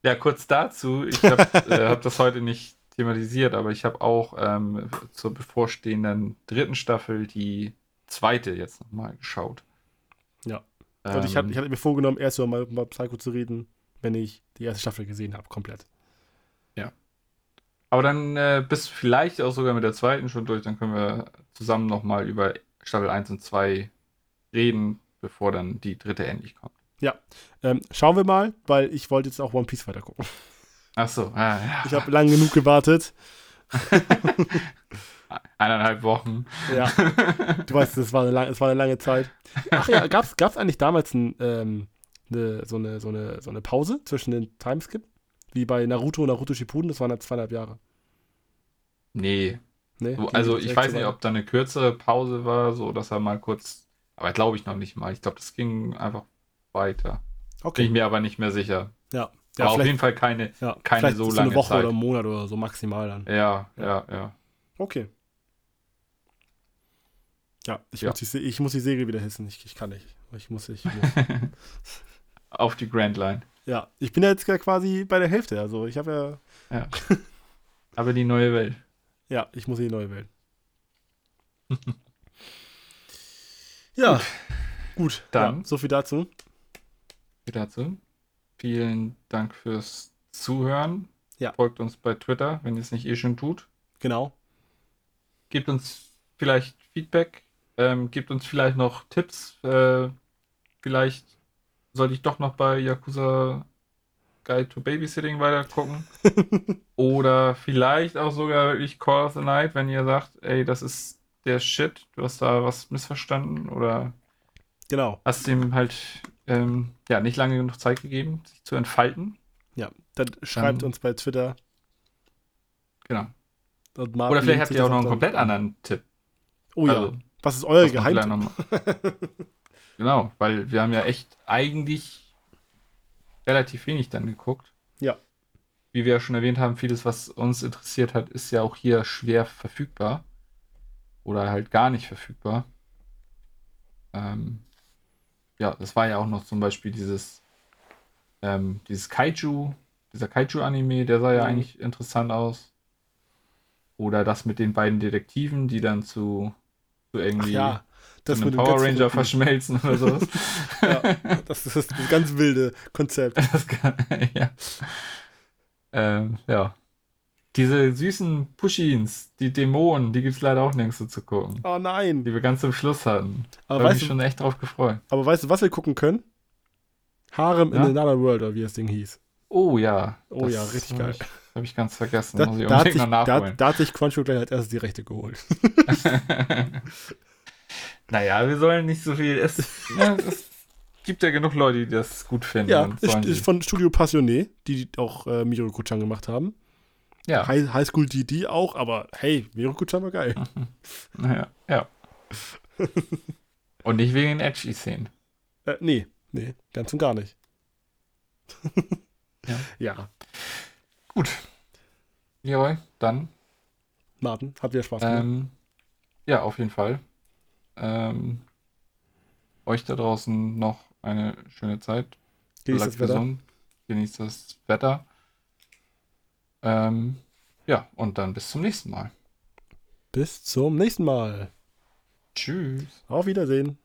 Ja, kurz dazu. Ich habe äh, hab das heute nicht thematisiert, aber ich habe auch ähm, zur bevorstehenden dritten Staffel die zweite jetzt nochmal geschaut. Ja. Und ich, hatte, Ähm, ich hatte mir vorgenommen, erst über Mob Psycho zu reden, wenn ich die erste Staffel gesehen habe, komplett. Aber dann äh, bist du vielleicht auch sogar mit der zweiten schon durch, dann können wir zusammen nochmal über Staffel 1 und 2 reden, bevor dann die dritte endlich kommt. Ähm, schauen wir mal, weil ich wollte jetzt auch One Piece weitergucken. Ach so, ah, ja. Ich habe lange genug gewartet. eineinhalb Wochen. Ja, du weißt, es war lang, war eine lange Zeit. Ach ja, gab es eigentlich damals ein, ähm, eine, so, eine, so, eine, so eine Pause zwischen den Timeskip? Wie bei Naruto und Naruto Shippuden, das waren halt zweieinhalb Jahre. Nee, Nee, also ich weiß nicht, ob da eine kürzere Pause war, so dass er mal kurz, aber glaube ich noch nicht mal. Ich glaube, das ging einfach weiter. Bin ich Okay, mir aber nicht mehr sicher. ja. aber Ja, auf vielleicht, jeden Fall keine. ja, keine so so lange eine Woche Zeit. oder einen Monat oder so maximal dann. Ja, ja, ja. Okay. Ja, ich, Ja. Muss, die, ich muss die Segel wieder hissen. Ich, ich kann nicht. Ich muss, ich muss. Auf die Grand Line. ja, ich bin ja jetzt quasi bei der Hälfte. Also ich habe ja, Aber die neue Welt. ja, ich muss in die neue Welt. ja, gut. Dann- ja, so viel dazu. dazu. Vielen Dank fürs Zuhören. Ja. Folgt uns bei Twitter, wenn ihr es nicht eh schon tut. Genau. Gebt uns vielleicht Feedback. Ähm, gebt uns vielleicht noch Tipps. Äh, vielleicht sollte ich doch noch bei Yakuza Guide to Babysitting weiter gucken. Oder vielleicht auch sogar wirklich Call of the Night, wenn ihr sagt, ey, das ist der Shit, du hast da was missverstanden oder Genau. hast ihm halt ähm, ja nicht lange genug Zeit gegeben, sich zu entfalten. Ja, dann schreibt Dann- uns bei Twitter. Genau. Oder vielleicht habt ihr auch noch einen komplett anderen Tipp. Oh ja. Also, Was ist euer Geheimtipp? genau, weil wir haben ja echt eigentlich relativ wenig dann geguckt. Ja. Wie wir ja schon erwähnt haben, vieles, was uns interessiert hat, ist ja auch hier schwer verfügbar. Oder halt gar nicht verfügbar. Ähm, ja, das war ja auch noch zum Beispiel dieses, ähm, dieses Kaiju, dieser Kaiju-Anime, der sah ja Mhm. eigentlich interessant aus. Oder das mit den beiden Detektiven, die dann zu, zu Ach irgendwie ja, zu das einem mit dem Power Ranger verschmelzen oder sowas. Ja, das ist das ganz wilde Konzept. Das kann, ja. Ähm, ja. Diese süßen Pushins, die Dämonen, die gibt es leider auch nirgends so zu gucken. Oh nein. Die wir ganz zum Schluss hatten. Da Aber habe ich schon echt drauf gefreut. aber weißt du, was wir gucken können? Harem Ja? in Another World, oder wie das Ding hieß. Oh ja. Oh ja, richtig geil. Habe ich ganz vergessen. Da, Muss ich da, hat sich, noch da, nachholen. da hat sich Crunchyroll gleich als erstes die Rechte geholt. naja, wir sollen nicht so viel. Es, ja, es gibt ja genug Leute, die das gut finden. Ja, ist, von Studio Passionné, die auch äh, Miroku-chan gemacht haben. ja. High, High School DD auch, aber hey, Miroku-chan war geil. ja, ja. und nicht wegen den Edgy-Szenen. Äh, nee, nee, ganz und gar nicht. Ja. ja, Gut. Jawohl, dann Martin, hat wieder Spaß gemacht. Ähm, ja, auf jeden Fall. Ähm, euch da draußen noch eine schöne Zeit. Genießt das Wetter. gesund. Genießt das Wetter. Ähm, ja, und dann bis zum nächsten Mal. Bis zum nächsten Mal. Tschüss. Auf Wiedersehen.